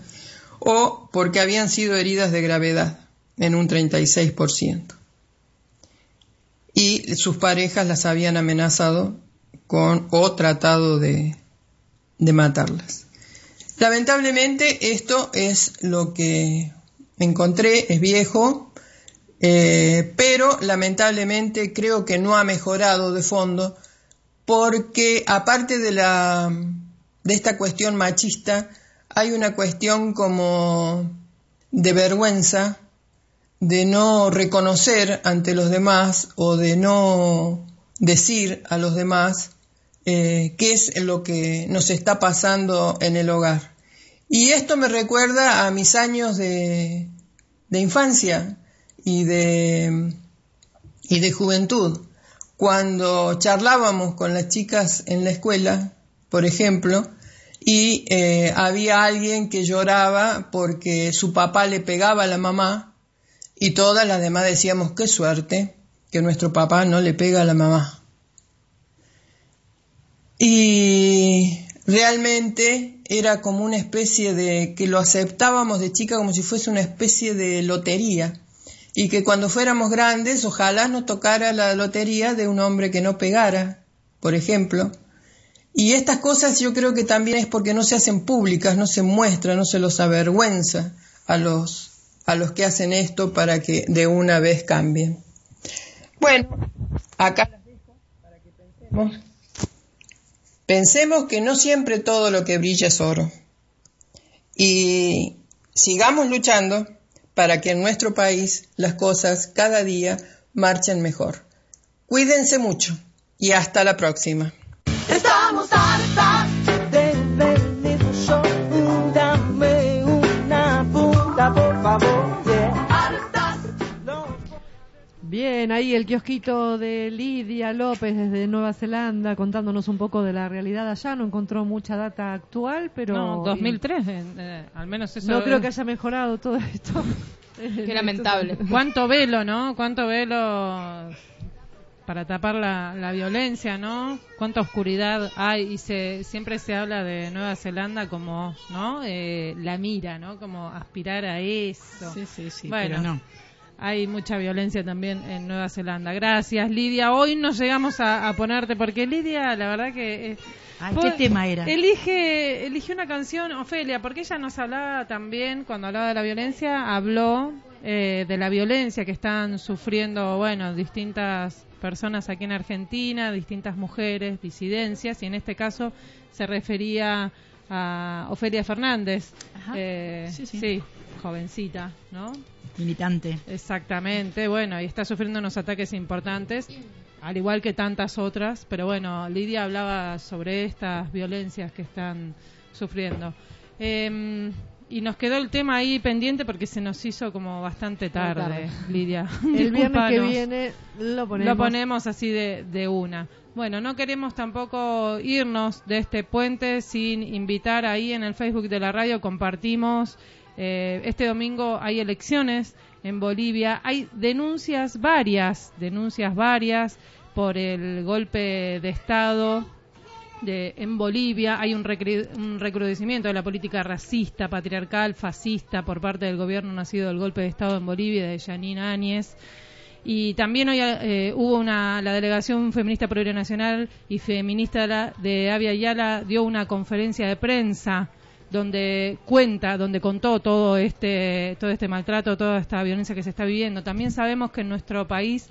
o porque habían sido heridas de gravedad, en un 36%. Y sus parejas las habían amenazado con o tratado de, de matarlas. Lamentablemente esto es lo que encontré, es viejo, eh, pero lamentablemente creo que no ha mejorado de fondo porque aparte de, la, de esta cuestión machista, hay una cuestión como de vergüenza, de no reconocer ante los demás o de no decir a los demás eh, qué es lo que nos está pasando en el hogar. Y esto me recuerda a mis años de, de infancia y de, y de juventud cuando charlábamos con las chicas en la escuela, por ejemplo, y eh, había alguien que lloraba porque su papá le pegaba a la mamá y todas las demás decíamos qué suerte que nuestro papá no le pega a la mamá. Y realmente era como una especie de, que lo aceptábamos de chica como si fuese una especie de lotería y que cuando fuéramos grandes ojalá nos tocara la lotería de un hombre que no pegara, por ejemplo. Y estas cosas yo creo que también es porque no se hacen públicas, no se muestra, no se los avergüenza a los, a los que hacen esto para que de una vez cambien. Bueno, acá las dejo para que pensemos. Pensemos que no siempre todo lo que brilla es oro. Y sigamos luchando para que en nuestro país las cosas cada día marchen mejor. Cuídense mucho y hasta la próxima. Estamos Bien, ahí el kiosquito de Lidia López desde Nueva Zelanda contándonos un poco de la realidad allá. No encontró mucha data actual, pero. No, 2003, eh, eh, al menos eso. No creo que haya mejorado todo esto. Qué lamentable. Cuánto velo, ¿no? Cuánto velo para tapar la, la violencia, ¿no? Cuánta oscuridad hay y se siempre se habla de Nueva Zelanda como, ¿no? Eh, la mira, ¿no? Como aspirar a eso. Sí, sí, sí, bueno, pero no. Hay mucha violencia también en Nueva Zelanda. Gracias, Lidia. Hoy nos llegamos a, a ponerte porque Lidia, la verdad que eh, Ay, ¿qué tema era? Elige, elige una canción, Ofelia, porque ella nos hablaba también, cuando hablaba de la violencia, habló eh, de la violencia que están sufriendo, bueno, distintas personas aquí en Argentina, distintas mujeres, disidencias, y en este caso se refería a Ofelia Fernández. Eh, Sí, sí. sí, jovencita, ¿no? Militante. Exactamente, bueno, y está sufriendo unos ataques importantes, al igual que tantas otras, pero bueno, Lidia hablaba sobre estas violencias que están sufriendo. Eh, y nos quedó el tema ahí pendiente porque se nos hizo como bastante tarde, tarde. Lidia. El viernes que viene lo ponemos. Lo ponemos así de, de una. Bueno, no queremos tampoco irnos de este puente sin invitar ahí en el Facebook de la radio, compartimos. Eh, este domingo hay elecciones en Bolivia. Hay denuncias varias, denuncias varias por el golpe de Estado de, en Bolivia hay un, recrudecimiento de la política racista, patriarcal, fascista por parte del gobierno nacido del golpe de Estado en Bolivia de Janine Áñez. Y también hoy eh, hubo una, la delegación feminista plurinacional y feminista de la- de Avia Yala dio una conferencia de prensa donde cuenta, donde contó todo este, todo este maltrato, toda esta violencia que se está viviendo. También sabemos que en nuestro país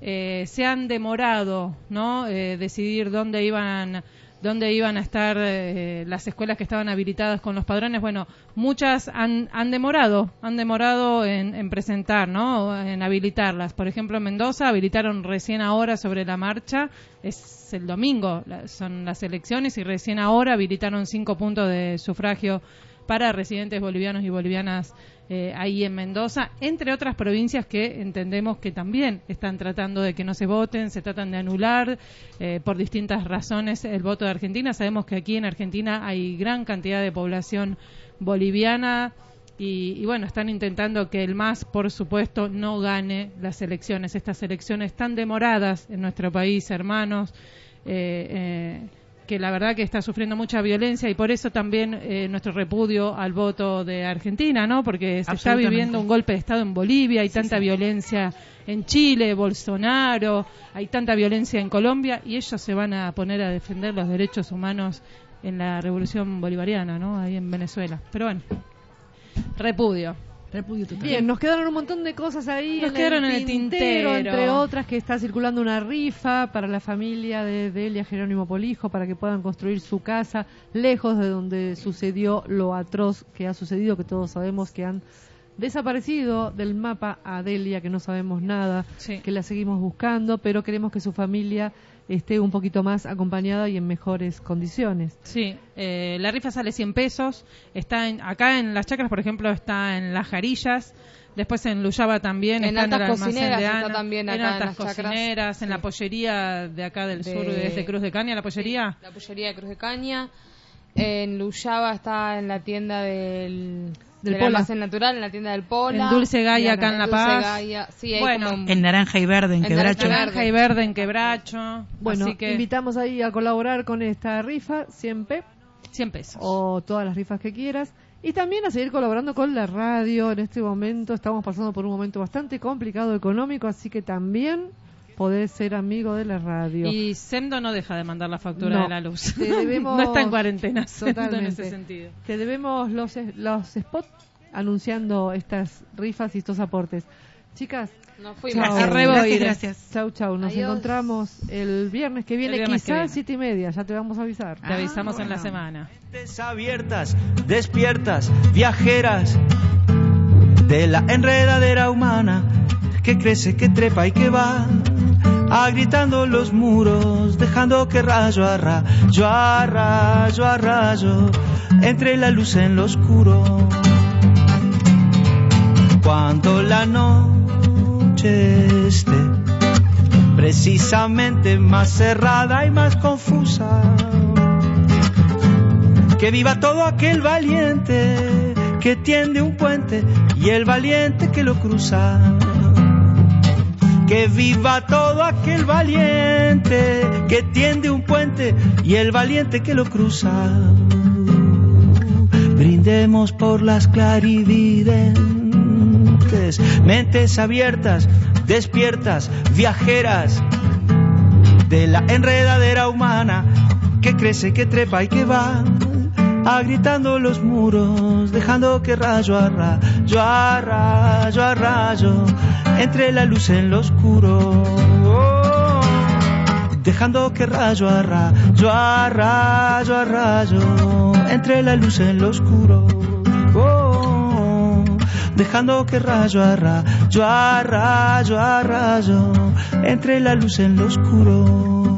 eh, se han demorado, ¿no? Eh, decidir dónde iban dónde iban a estar eh, las escuelas que estaban habilitadas con los padrones. Bueno, muchas han, han demorado, han demorado en, en presentar, ¿no? En habilitarlas. Por ejemplo, en Mendoza habilitaron recién ahora sobre la marcha, es el domingo, son las elecciones y recién ahora habilitaron cinco puntos de sufragio para residentes bolivianos y bolivianas eh, ahí en Mendoza, entre otras provincias que entendemos que también están tratando de que no se voten, se tratan de anular eh, por distintas razones el voto de Argentina. Sabemos que aquí en Argentina hay gran cantidad de población boliviana y, y bueno, están intentando que el MAS, por supuesto, no gane las elecciones, estas elecciones tan demoradas en nuestro país, hermanos. eh, eh, que la verdad que está sufriendo mucha violencia y por eso también eh, nuestro repudio al voto de Argentina, ¿no? Porque se está viviendo un golpe de Estado en Bolivia, hay tanta violencia en Chile, Bolsonaro, hay tanta violencia en Colombia y ellos se van a poner a defender los derechos humanos en la revolución bolivariana, ¿no? Ahí en Venezuela. Pero bueno, repudio. Repudio total. Bien, nos quedaron un montón de cosas ahí. Nos quedaron en el tintero. Entre otras, que está circulando una rifa para la familia de Delia Jerónimo Polijo para que puedan construir su casa lejos de donde sucedió lo atroz que ha sucedido, que todos sabemos que han desaparecido del mapa a Delia, que no sabemos nada, que la seguimos buscando, pero queremos que su familia esté un poquito más acompañada y en mejores condiciones. Sí, eh, la rifa sale 100 pesos. Está en, acá en las chacras, por ejemplo, está en las jarillas. Después en Luyaba también. En está en el Altas almacén Cocineras de está Ana, también en acá en altas las chacras. cocineras, en la pollería de acá del De- sur, desde Cruz de Caña, la pollería. La pollería de Cruz de Caña. En Luyaba está en la tienda del, Del Pola. almacén natural, en la tienda del Pola. En Dulce Gaia, Y acá en La Dulce Paz. Gaia. Sí, hay Bueno, como- En naranja y verde, en En quebracho. Naranja y verde en quebracho. Bueno, Así que invitamos ahí a colaborar con esta rifa siempre. 100 pesos. O todas las rifas que quieras. Y también a seguir colaborando con la radio. En este momento estamos pasando por un momento bastante complicado económico, así que también podés ser amigo de la radio. Y Sendo no deja de mandar la factura No, de la luz. debemos- no está en cuarentena, Sendo, en Totalmente. ese sentido. Te debemos los, los spots anunciando estas rifas y estos aportes. Chicas, Nos fuimos. chau. Gracias, gracias. Chau, chau. Nos Adiós. encontramos el viernes que viene, viernes que quizás viene. siete y media. Ya te vamos a avisar. Te avisamos en la bueno. semana. Mentes abiertas, despiertas, viajeras de la enredadera humana que crece, que trepa y que va agritando los muros, dejando que rayo a rayo, a rayo, a rayo, entre la luz en lo oscuro. Cuando la noche esté precisamente más cerrada y más confusa, que viva todo aquel valiente que tiende un puente y el valiente que lo cruza. Que viva todo aquel valiente que tiende un puente y el valiente que lo cruza. Brindemos por las clarividentes, mentes abiertas, despiertas, viajeras de la enredadera humana que crece, que trepa y que va agritando los muros, dejando que rayo a rayo, a rayo, a rayo, entre la luz en lo oscuro. Dejando que rayo a rayo, a rayo, a entre la luz en lo oscuro. Dejando que rayo a rayo, a rayo, a rayo, entre la luz en lo oscuro.